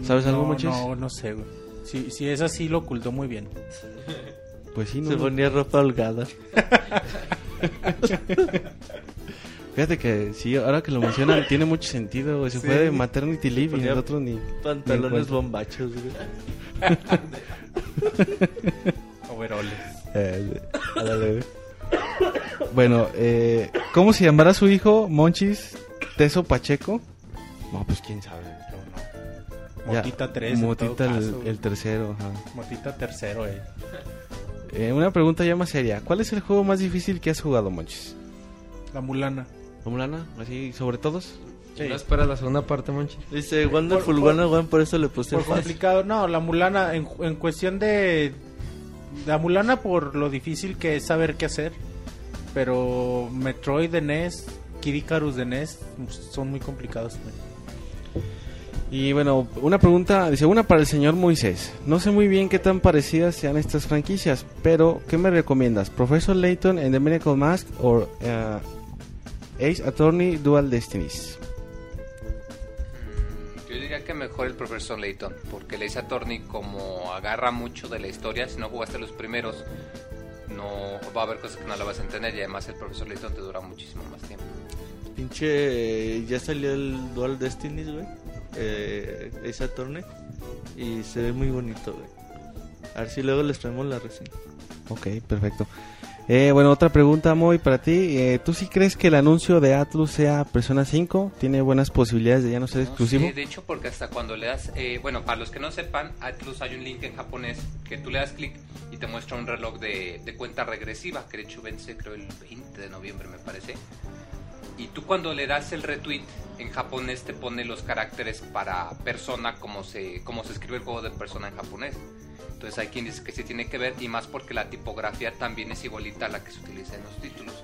¿Sabes algo, no, Monchis? No, no sé, güey. Si, si es así, lo ocultó muy bien. Pues sí, no. Se ponía ropa holgada. Fíjate que sí, ahora que lo mencionan, tiene mucho sentido. güey. Se Sí. fue de maternity leave y otro ni. Pantalones bombachos, güey. Overoles. Eh, bueno, eh, ¿cómo se llamará su hijo? ¿Monchis? ¿Teso Pacheco? No, pues quién sabe. Ya, Motita 3. Motita el, el tercero. ajá. Motita tercero, eh. Eh, una pregunta ya más seria. ¿Cuál es el juego más difícil que has jugado, Monchis? La mulana. ¿Mulana? ¿Así sobre todos? Sí. ¿No esperas la segunda parte, Monchi? Dice Wonderful Por- por- 101, por eso le puse Por complicado. No, la mulana, en, en cuestión de. La mulana por lo difícil que es saber qué hacer. Pero Metroid de NES, Kid Icarus de NES, son muy complicados. Y bueno, una pregunta, dice una para el señor Moisés. No sé muy bien qué tan parecidas sean estas franquicias, pero ¿qué me recomiendas? ¿Professor Layton en The Miracle Mask o eh, Ace Attorney Dual Destinies? Yo diría que mejor el profesor Layton, porque el Ace Attorney como agarra mucho de la historia, si no jugaste los primeros, no va a haber cosas que no la vas a entender y además el profesor Layton te dura muchísimo más tiempo. Pinche, eh, ya salió el Dual Destinies, güey. Eh, esa torne. Y se ve muy bonito, güey. A ver si luego les traemos la reseña. Ok, perfecto. Eh, bueno, otra pregunta, Moy, para ti. Eh, ¿Tú sí crees que el anuncio de Atlus sea Persona 5? ¿Tiene buenas posibilidades de ya no ser No exclusivo? sé, de hecho, porque hasta cuando le das, eh, bueno, para los que no sepan, Atlus hay un link en japonés que tú le das clic y te muestra un reloj de, de cuenta regresiva, que de hecho vence creo el 20 de noviembre me parece. Y tú cuando le das el retweet en japonés te pone los caracteres para persona como se, como se escribe el juego de persona en japonés. Entonces hay quien dice que sí tiene que ver y más porque la tipografía también es igualita a la que se utiliza en los títulos.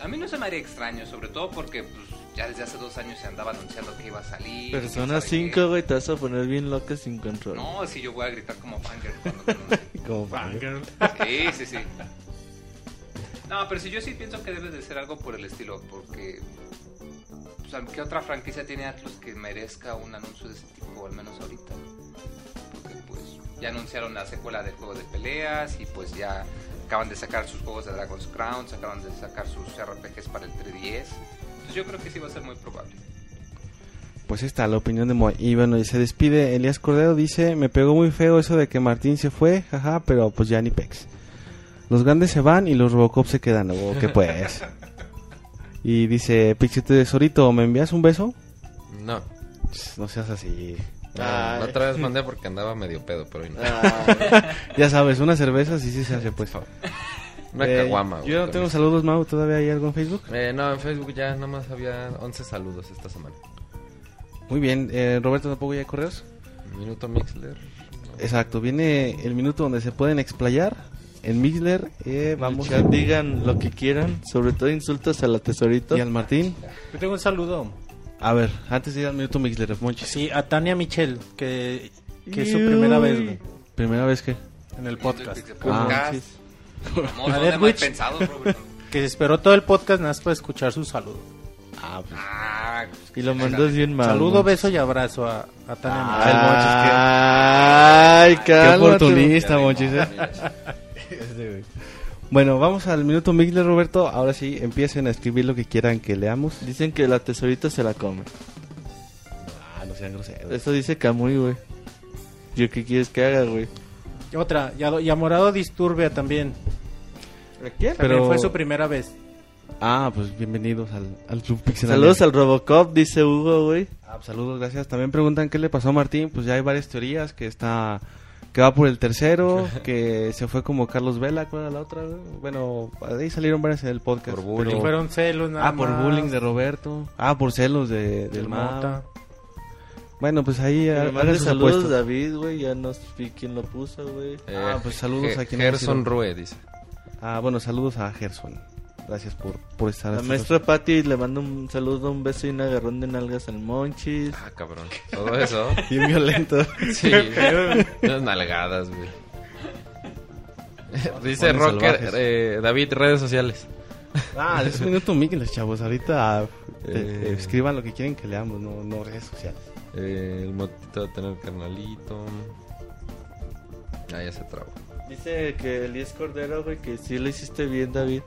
A mí no se me haría extraño, sobre todo porque pues, ya desde hace dos años se andaba anunciando que iba a salir. Persona quién sabe 5, güey, te vas a poner bien loca sin control. No, sí, yo voy a gritar como fanger cuando. Como Banger. Sí, sí, sí. No, pero sí, yo sí pienso que debe de ser algo por el estilo, porque... Sea, ¿qué otra franquicia tiene Atlus que merezca un anuncio de ese tipo, al menos ahorita? Porque pues ya anunciaron la secuela del juego de peleas y pues ya acaban de sacar sus juegos de Dragon's Crown, acaban de sacar sus RPGs para el 3DS. Entonces yo creo que sí va a ser muy probable. Pues está la opinión de Moy. Y bueno, y se despide Elías Cordero. Dice: Me pegó muy feo eso de que Martín se fue, jaja, pero pues ya ni pex. Los grandes se van y los Robocop se quedan. Oh, ¿Qué pues? y dice: Pixie Tesorito, ¿me envías un beso? No. Ch, No seas así. No, la otra vez mandé porque andaba medio pedo, pero hoy no. Ah, Ya sabes, una cerveza sí, sí se hace, pues. Una Eh, caguama, Yo no tengo eso. saludos, Mau. ¿Todavía hay algo en Facebook? Eh, no, en Facebook ya nada más había 11 saludos esta semana. Muy bien. Eh, Roberto, ¿tampoco ya hay correos? Minuto Mixler. Exacto. Viene el minuto donde se pueden explayar. En Mixler, eh, vamos a digan lo que quieran, sobre todo insultos a la tesorito. y al Martín. Yo tengo un saludo. A ver, antes de ir al minuto Mixler, Monchis. Sí, a Tania Michel, que, que es su primera vez güey, Primera vez que. en el podcast. Manches. Vamos, A ¿dónde ver, pensado? Que esperó todo el podcast nada más para escuchar su saludo. Ah, pues. Ah, Y lo mandas bien mal. Saludo, beso y abrazo a, a Tania Ah, Michel. Monchis, Ay, Qué cálmate. oportunista, Monchis. eh. Bueno, vamos al minuto Mixler, Roberto. Ahora sí, empiecen a escribir lo que quieran que leamos. Dicen que la tesorita se la come. Ah, no sean groseros. Eso dice Camuy, güey. ¿Yo qué quieres que haga, güey? Otra, y a, y a Morado Disturbia también. ¿A quién? Pero- También fue su primera vez. Ah, pues bienvenidos al, al Club Pixel. Saludos al Robocop, dice Hugo, güey. Ah, pues, saludos, gracias. También preguntan qué le pasó a Martín. Pues ya hay varias teorías que está que va por el tercero, que se fue como Carlos Vela, ¿cuál era la otra? Bueno, ahí salieron varias en el podcast. Por bullying. pero- Fueron celos nada Ah, por más. bullying de Roberto. Ah, por celos de, del del. Mota. Bueno, pues ahí hagan mande sus saludos apuestas. David, güey. Ya no vi quién lo puso, güey. Eh, Ah, pues saludos Ge- a quien Gerson. Rue, dice. Ah, bueno, saludos a Gerson. Gracias por, por estar La maestra Patti le mando un saludo, un beso y un agarrón de nalgas al Monchis. Ah, cabrón. Todo eso. Bien violento. Sí. Unas nalgadas, güey. Dice Rocker, salvajes. eh, David, redes sociales. Ah, es un minuto Miguel, chavos. Ahorita eh, Eh. escriban lo que quieren que leamos, no, no redes sociales. Eh, el motito de tener carnalito. Ah, ya se trabó. Dice que Elías Cordero, güey, que sí lo hiciste bien, David.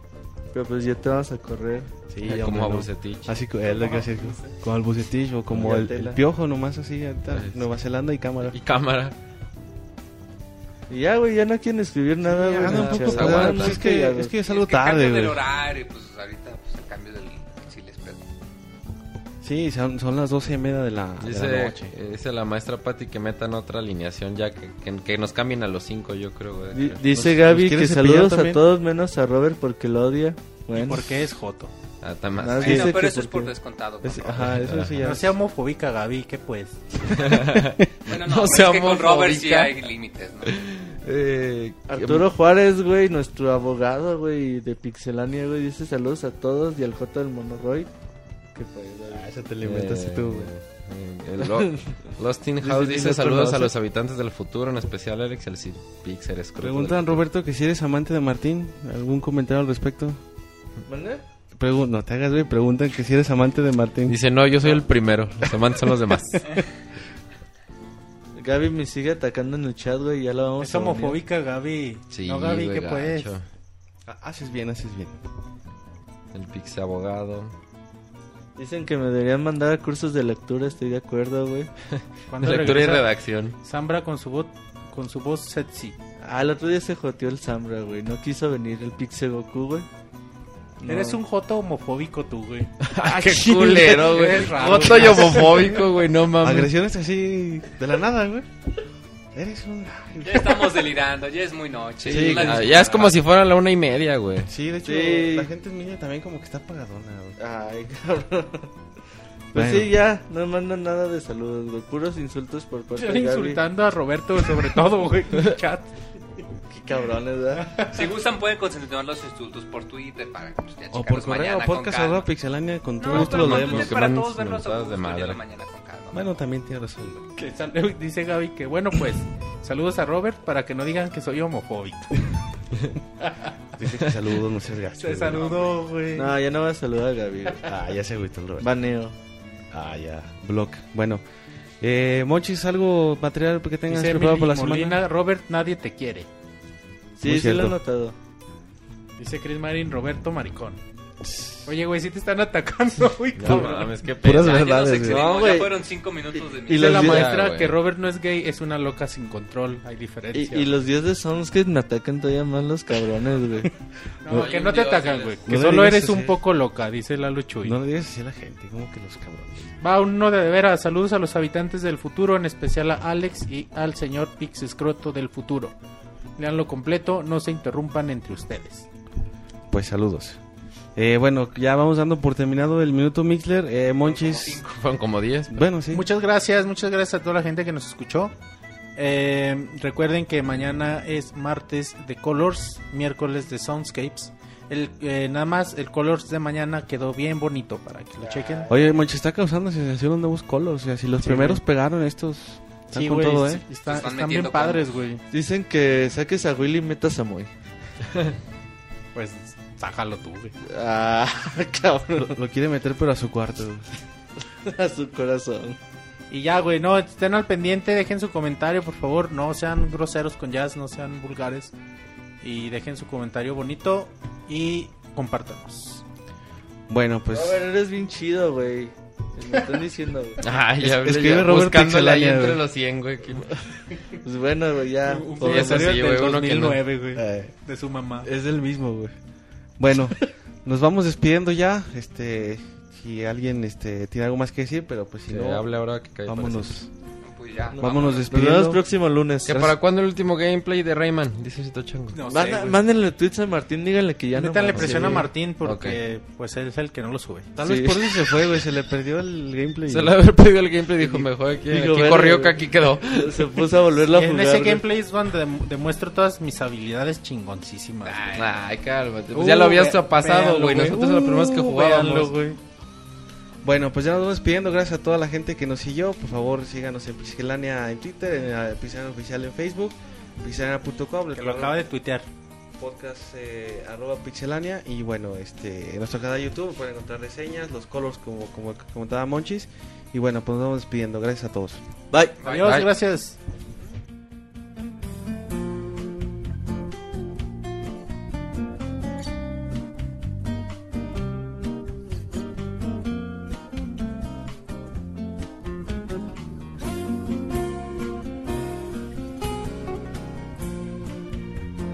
Pero pues ya te vas a correr. Sí, Eh, hombre, como a no. Bucetich. Así que es lo que hace, como el bucetillo, o como Ya el, el piojo, nomás así, ahorita, Sí. Nueva Zelanda y cámara. Y cámara. Y ya, güey, ya no quieren escribir nada, güey. el pues, pesado, aguanta. pues es que, es que ya salgo Es que el tarde, güey. del horario, pues ahorita pues, el cambio del sí. Sí, son, son las doce y media de la, de la Dice, noche. eh, dice la maestra Patti que metan otra alineación ya, que, que, que nos cambien a los cinco, yo creo. güey. Dice ¿Nos- Gaby nos que saludos a todos menos a Robert porque lo odia. ¿Y Bueno, por qué es Joto? Ah, más. Bueno, dice pero que eso es por descontado. Es- ajá, eso sí ya. No sea homofóbica, Gaby, ¿qué pues? Bueno, No no, sea es que con Robert sí hay límites, ¿no? Eh, Arturo Juárez, güey, nuestro abogado, güey, de Pixelania, güey, dice saludos a todos y al J del Monoroid. ¿Qué? Ah, esa te la inventaste tú, güey. eh, el Lo- Lost in House que dice saludos a los habitantes del futuro, en especial Alex el Pixel escroto Preguntan, Roberto, que si eres amante de Martín. ¿Algún comentario al respecto? Pregun no te hagas, güey. Preguntan que si eres amante de Martín. Dice, no, yo soy el primero, los amantes son los demás. Gaby me sigue atacando en el chat, güey, ya la vamos Es a homofóbica, Gaby. Sí, no, Gaby, ¿qué pues? gacho. Ah, Haces bien, haces bien. El Pixie abogado. Dicen que me deberían mandar a cursos de lectura, estoy de acuerdo, güey. Lectura y redacción. Sambra con su voz con su voz sexy. Ah, el otro día se joteó el Sambra, güey. No quiso venir el Pixie Goku, güey. No. Eres un joto homofóbico tú, güey. Ah, qué culero, güey. Joto y homofóbico, güey, no mames. Agresiones así de la nada, güey. Eres un... Ya estamos delirando, ya es muy noche. Sí, disculpa. ya es como si fuera la una y media, güey. Sí, de hecho, Sí. la gente en Miña también como que está pagadona, güey. Ay, cabrón. Pues Bueno. sí, ya, no mandan nada de saludos, güey. Puros insultos por parte Estoy de Gaby. insultando a Roberto sobre todo, güey, en el chat. Qué cabrones, ¿verdad? Si gustan pueden continuar los insultos por Twitter para pues, ya O por correo, mañana con podcast calma. arroba pixelania, con todo No, gusto lo con leemos. Que para todos verlos de ya madre. la mañana con. Bueno, también tiene razón. Que sal- dice Gaby que, bueno, pues, saludos a Robert para que no digan que soy homofóbico. Dice que saludos, no seas gacho. Se güey. saludó, güey. No, ya no voy a saludar a Gaby. Ah, ya se agüitó el Robert. Baneo. Ah, ya. Block. Bueno. Eh, Monchis, algo material que tengas Dice preparado para la Molina, semana. Robert, nadie te quiere. Sí, Muy sí lo he notado. Dice Chris Marin, Roberto Maricón. Oye, güey, si te están atacando, güey. No cabrón. mames, qué Puras pena. Ya, ya nos verdades, excedimos, No, güey. ya fueron cinco minutos de Y mi Dice los la maestra que Robert no es gay, es una loca sin control. Hay diferencia. Y, y los días de Soundscape me atacan todavía más los cabrones, güey. No, que no te atacan, güey. Que No solo eres un poco loca, dice Lalo Chuy. No le digas así a la gente, como que los cabrones. Va uno de veras. Saludos a los habitantes del futuro, en especial a Alex y al señor Pix Escroto del futuro. Leanlo completo, no se interrumpan entre ustedes. Pues saludos. Eh, bueno, ya vamos dando por terminado el minuto Mixler. Eh, Monchis. Fueron como 10. Bueno, sí. Muchas gracias, muchas gracias a toda la gente que nos escuchó. Eh, recuerden que mañana es martes de Colors, miércoles de Soundscapes. El, eh, nada más el Colors de mañana quedó bien bonito para que lo chequen. Oye, Monchis está causando sensación los nuevos colors. O sea, si los Sí, primeros güey. pegaron estos. Están Sí, con güey, todo, ¿eh? está- están están bien padres, güey. Dicen que saques a Willy y metas a Moy. Pues sácalo tú, güey. Ah, cabrón. Lo, lo quiere meter, pero a su cuarto. güey. A su corazón. Y ya, güey, no, estén al pendiente, dejen su comentario, por favor. No sean groseros con jazz, no sean vulgares. Y dejen su comentario bonito y compártanos. Bueno, pues. A ver, eres bien chido, güey. Me están diciendo, güey. Ay, ya, Es- escribe ya, Robert ahí entre güey. los 100, güey. que- Pues bueno, güey, ya. Un comentario sí, güey, uno que no- 2009, güey. De su mamá. es del mismo, güey. Bueno, nos vamos despidiendo ya. Este. Si alguien este, tiene algo más que decir, pero pues si Que no. hable ahora que cae vámonos. Vámonos Nos despidiendo. vemos próximo lunes. ¿Que para cuándo el último gameplay de Rayman? Dice Cito Chango. No sé, Manda- güey. mándenle tweets a Martín, díganle que ya no. Le presiona a. Martín porque pues él es el que no lo sube. Tal Sí. vez por eso se fue, güey. Se le perdió el gameplay. Se le haber perdido el gameplay dijo, mejor aquí, aquí "Vele, corrió que güey". aquí quedó. Se puso a volverlo a jugar. en ese güey. gameplay es donde dem- demuestro todas mis habilidades chingoncísimas. güey. Ay, cálmate. Pues Uh, ya lo habías ve- pasado, véanlo, güey. Nosotros la primera vez que Uh, jugábamos. véanlo, güey. Bueno, pues ya nos vamos despidiendo. Gracias a toda la gente que nos siguió. Por favor, síganos en Pixelania en Twitter, en eh, Pixelania Oficial en Facebook, pixelania.com, Que lo acaba de tuitear. podcast eh, arroba pixelania y bueno, este en nuestro canal de YouTube pueden encontrar reseñas, los colors como, como comentaba Monchis. Y bueno, pues nos vamos despidiendo. Gracias a todos. Bye. Adiós, bye. gracias.